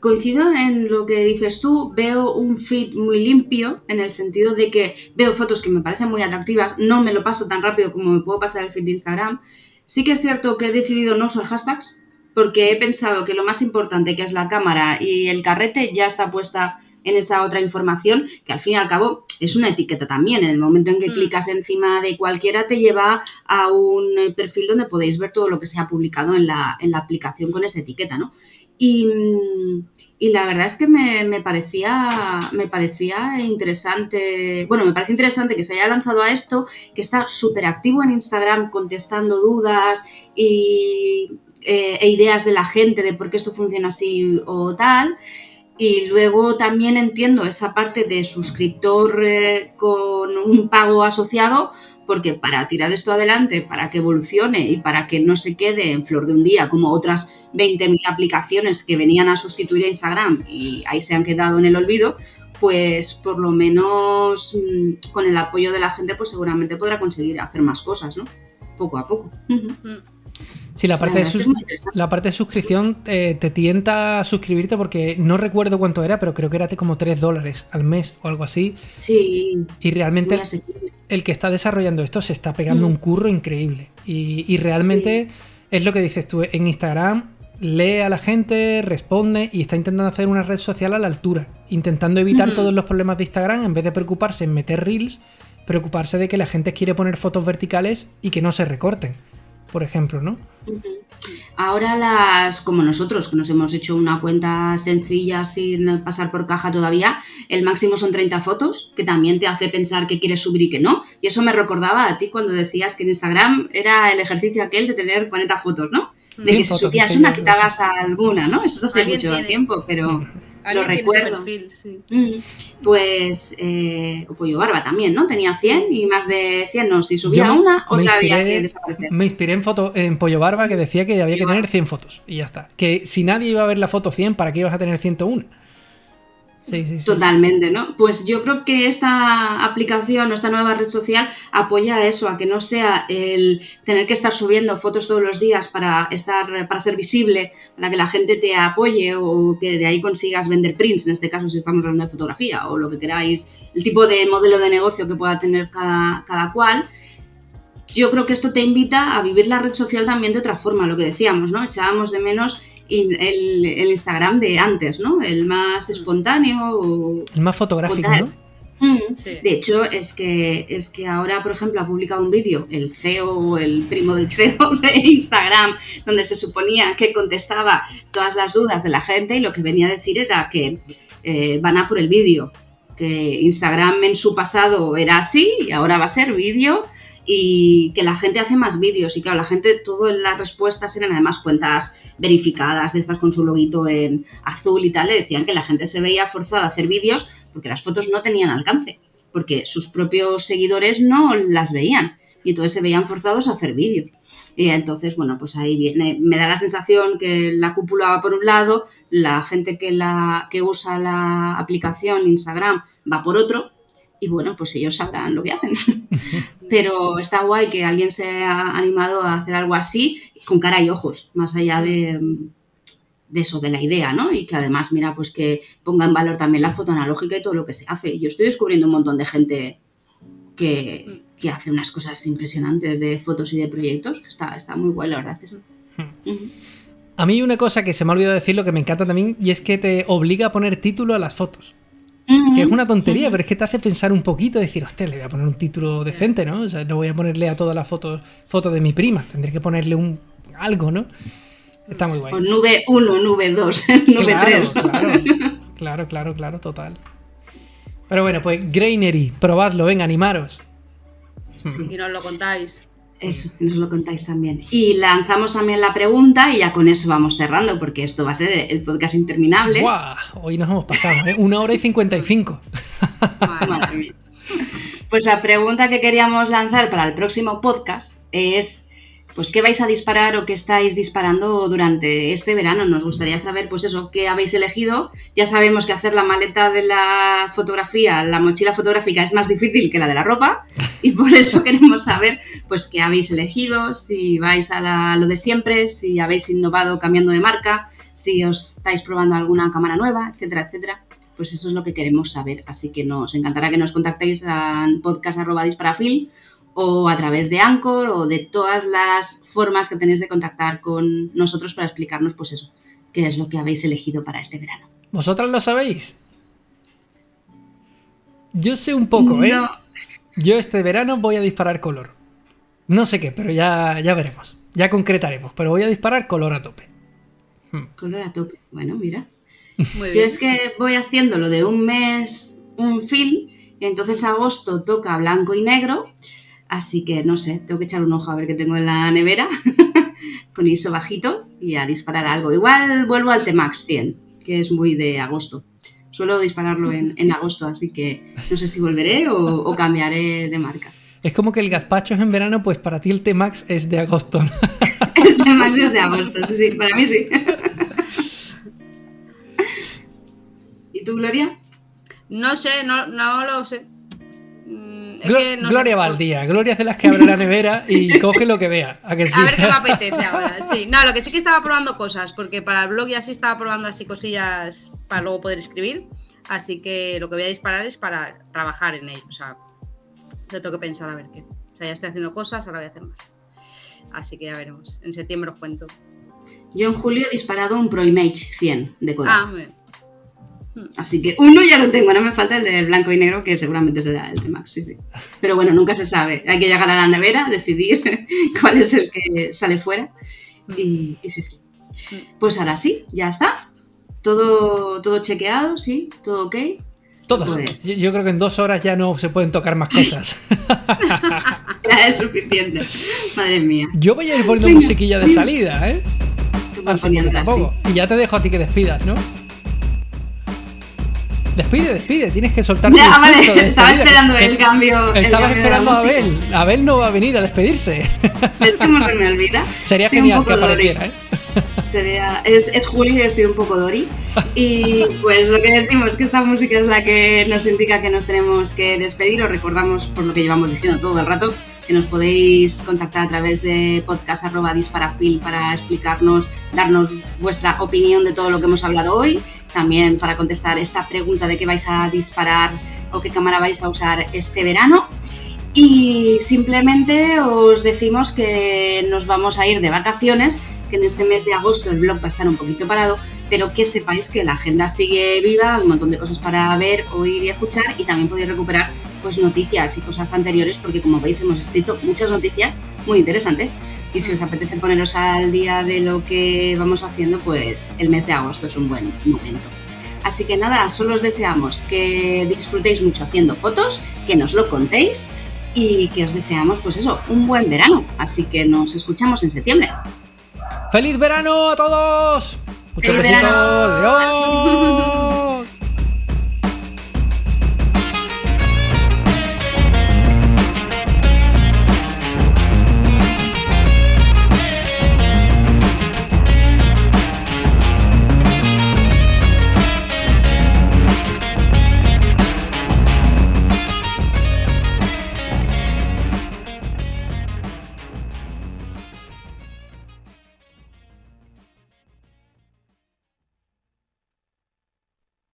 coincido en lo que dices tú, veo un feed muy limpio en el sentido de que veo fotos que me parecen muy atractivas, no me lo paso tan rápido como me puedo pasar el feed de Instagram. Sí que es cierto que he decidido no usar hashtags porque he pensado que lo más importante, que es la cámara y el carrete, ya está puesta en esa otra información, que al fin y al cabo es una etiqueta también. En el momento en que Mm. clicas encima de cualquiera, te lleva a un eh, perfil donde podéis ver todo lo que se ha publicado en la, en la aplicación con esa etiqueta, ¿no? Y, y la verdad es que me, me parecía, me parecía interesante, bueno, me parece interesante que se haya lanzado a esto, que está súper activo en Instagram contestando dudas y, eh, e ideas de la gente de por qué esto funciona así o tal. Y luego también entiendo esa parte de suscriptor eh, con un pago asociado, porque para tirar esto adelante, para que evolucione y para que no se quede en flor de un día como otras 20.000 aplicaciones que venían a sustituir a Instagram y ahí se han quedado en el olvido, pues por lo menos mm, con el apoyo de la gente pues seguramente podrá conseguir hacer más cosas, ¿no? Poco a poco. Mm. Sí, la parte, de, sus- es la parte de suscripción eh, te tienta a suscribirte porque no recuerdo cuánto era, pero creo que era de como 3 dólares al mes o algo así. Sí, Y realmente el que está desarrollando esto se está pegando Mm. un curro increíble. Y, y realmente es lo que dices tú en Instagram. Lee a la gente, responde y está intentando hacer una red social a la altura. Intentando evitar todos los problemas de Instagram en vez de preocuparse en meter reels, preocuparse de que la gente quiere poner fotos verticales y que no se recorten. Por ejemplo, ¿no? Ahora las, como nosotros, que nos hemos hecho una cuenta sencilla sin pasar por caja todavía, el máximo son 30 fotos, que también te hace pensar que quieres subir y que no. Y eso me recordaba a ti cuando decías que en Instagram era el ejercicio aquel de tener 40 fotos, ¿no? De 100 que si subías una, quitabas alguna, ¿no? Eso es hace mucho tiene. tiempo, pero lo recuerdo. perfil, sí. Mm, Pues eh, Pollo Barba también, ¿no? Tenía 100 y más de 100, no. Si subía Yo una, otra había inspiré- que desaparecer. Me inspiré en, foto, en Pollo Barba que decía que había que tener 100 fotos y ya está. Que si nadie iba a ver la foto 100, ¿para qué ibas a tener 101? Sí, sí, sí. Totalmente, ¿no? Pues yo creo que esta aplicación o esta nueva red social apoya a eso, a que no sea el tener que estar subiendo fotos todos los días para estar, para ser visible, para que la gente te apoye o que de ahí consigas vender prints, en este caso si estamos hablando de fotografía o lo que queráis, el tipo de modelo de negocio que pueda tener cada, cada cual. Yo creo que esto te invita a vivir la red social también de otra forma, lo que decíamos, ¿no? Echábamos de menos el, el Instagram de antes, ¿no? El más espontáneo o, El más fotográfico. ¿no? Mm. Sí. De hecho, es que, es que ahora, por ejemplo, ha publicado un vídeo el CEO o el primo del CEO de Instagram, donde se suponía que contestaba todas las dudas de la gente y lo que venía a decir era que eh, van a por el vídeo, que Instagram en su pasado era así y ahora va a ser vídeo y que la gente hace más vídeos y claro, la gente, todas las respuestas eran además cuentas verificadas de estas con su loguito en azul y tal, le decían que la gente se veía forzada a hacer vídeos porque las fotos no tenían alcance, porque sus propios seguidores no las veían y entonces se veían forzados a hacer vídeos. Y entonces, bueno, pues ahí viene, me da la sensación que la cúpula va por un lado, la gente que, la, que usa la aplicación Instagram va por otro, y bueno, pues ellos sabrán lo que hacen. Pero está guay que alguien se ha animado a hacer algo así con cara y ojos, más allá de, de eso, de la idea, ¿no? Y que además, mira, pues que ponga en valor también la foto analógica y todo lo que se hace. Yo estoy descubriendo un montón de gente que, que hace unas cosas impresionantes de fotos y de proyectos. Está, está muy guay, la verdad. que sí. Ujú. A mí una cosa que se me ha olvidado decir, lo que me encanta también, y es que te obliga a poner título a las fotos. Que es una tontería, pero es que te hace pensar un poquito, decir, hostia, le voy a poner un título decente, ¿no? O sea, no voy a ponerle a todas las fotos fotos de mi prima, tendré que ponerle un algo, ¿no? Está muy guay. O nube 1, nube 2, nube Claro, 3. claro, claro, claro, claro, total. Pero bueno, pues Grainery, probadlo, venga, animaros. Y nos lo contáis. Eso, que nos lo contáis también. Y lanzamos también la pregunta y ya con eso vamos cerrando, porque esto va a ser el podcast interminable. ¡Guau! Hoy nos hemos pasado, ¿eh? Una hora y cincuenta y cinco. Madre mía. Pues la pregunta que queríamos lanzar para el próximo podcast es, pues, ¿qué vais a disparar o qué estáis disparando durante este verano? Nos gustaría saber, pues eso, qué habéis elegido. Ya sabemos que hacer la maleta de la fotografía, la mochila fotográfica es más difícil que la de la ropa y por eso queremos saber, pues, qué habéis elegido, si vais a lo de siempre, si habéis innovado cambiando de marca, si os estáis probando alguna cámara nueva, etcétera, etcétera pues eso es lo que queremos saber. Así que nos encantará que nos contactéis a podcast.disparafilm o a través de Anchor o de todas las formas que tenéis de contactar con nosotros para explicarnos, pues eso, qué es lo que habéis elegido para este verano. ¿Vosotras lo sabéis? Yo sé un poco, ¿eh? No. Yo este verano voy a disparar color. No sé qué, pero ya, ya veremos. Ya concretaremos, pero voy a disparar color a tope. Color a tope. Bueno, mira. Muy Yo bien. es que voy haciendo lo de un mes, un film, y entonces agosto toca blanco y negro. Así que no sé, tengo que echar un ojo a ver qué tengo en la nevera con ISO bajito y a disparar algo. Igual vuelvo al T-Max 100, que es muy de agosto. Suelo dispararlo en, en agosto, así que no sé si volveré o, o cambiaré de marca. Es como que el gazpacho es en verano, pues para ti el T-Max es de agosto. ¿no? El T-Max es de agosto, sí, sí, para mí sí. ¿Y tú, Gloria? No sé, no, no lo sé. Es Glo- que no sé. Gloria va al día. Gloria es de las que abre la nevera y coge lo que vea. ¿A que sí? A ver qué me apetece ahora. Sí, no, lo que sí que estaba probando cosas, porque para el blog ya sí estaba probando así cosillas para luego poder escribir. Así que lo que voy a disparar es para trabajar en ello. O sea, yo tengo que pensar a ver qué. O sea, ya estoy haciendo cosas, ahora voy a hacer más. Así que ya veremos. En septiembre os cuento. Yo en julio he disparado un Pro Image 100 de Kodak. Ah, bien. Así que uno ya lo tengo, no me falta el de blanco y negro, que seguramente será el T-Max, sí, sí. Pero bueno, nunca se sabe. Hay que llegar a la nevera, decidir cuál es el que sale fuera. Y, y sí, sí. Pues ahora sí, ya está. Todo, todo chequeado, sí, todo ok. Todos. Pues- Yo, yo creo que en dos horas ya no se pueden tocar más cosas. Ya es suficiente. Madre mía. Yo voy a ir poniendo Venga. musiquilla de salida, ¿eh? Tú vas poniéndola. Y ya te dejo a ti que despidas, ¿no? Despide, despide, tienes que soltar Ya, vale, discurso de estaba esperando el cambio. el Estabas cambio esperando a. Abel. Abel no va a venir a despedirse. ¿Ves cómo se me olvida? Sería Estoy genial que apareciera, ¿eh? Sería, es, es julio y estoy un poco Dori. Y pues lo que decimos, que esta música es la que nos indica que nos tenemos que despedir. Os recordamos, por lo que llevamos diciendo todo el rato, que nos podéis contactar a través de podcast arroba disparafil para explicarnos, darnos vuestra opinión de todo lo que hemos hablado hoy. También para contestar esta pregunta de qué vais a disparar o qué cámara vais a usar este verano. Y simplemente os decimos que nos vamos a ir de vacaciones, que en este mes de agosto el blog va a estar un poquito parado, pero que sepáis que la agenda sigue viva, un montón de cosas para ver, oír y escuchar y también podéis recuperar pues noticias y cosas anteriores porque como veis hemos escrito muchas noticias muy interesantes y si os apetece poneros al día de lo que vamos haciendo pues el mes de agosto es un buen momento. Así que nada, solo os deseamos que disfrutéis mucho haciendo fotos, que nos lo contéis y que os deseamos, pues eso, un buen verano. Así que nos escuchamos en septiembre. ¡Feliz verano a todos! Muchos ¡Feliz besitos. verano! ¡Adiós!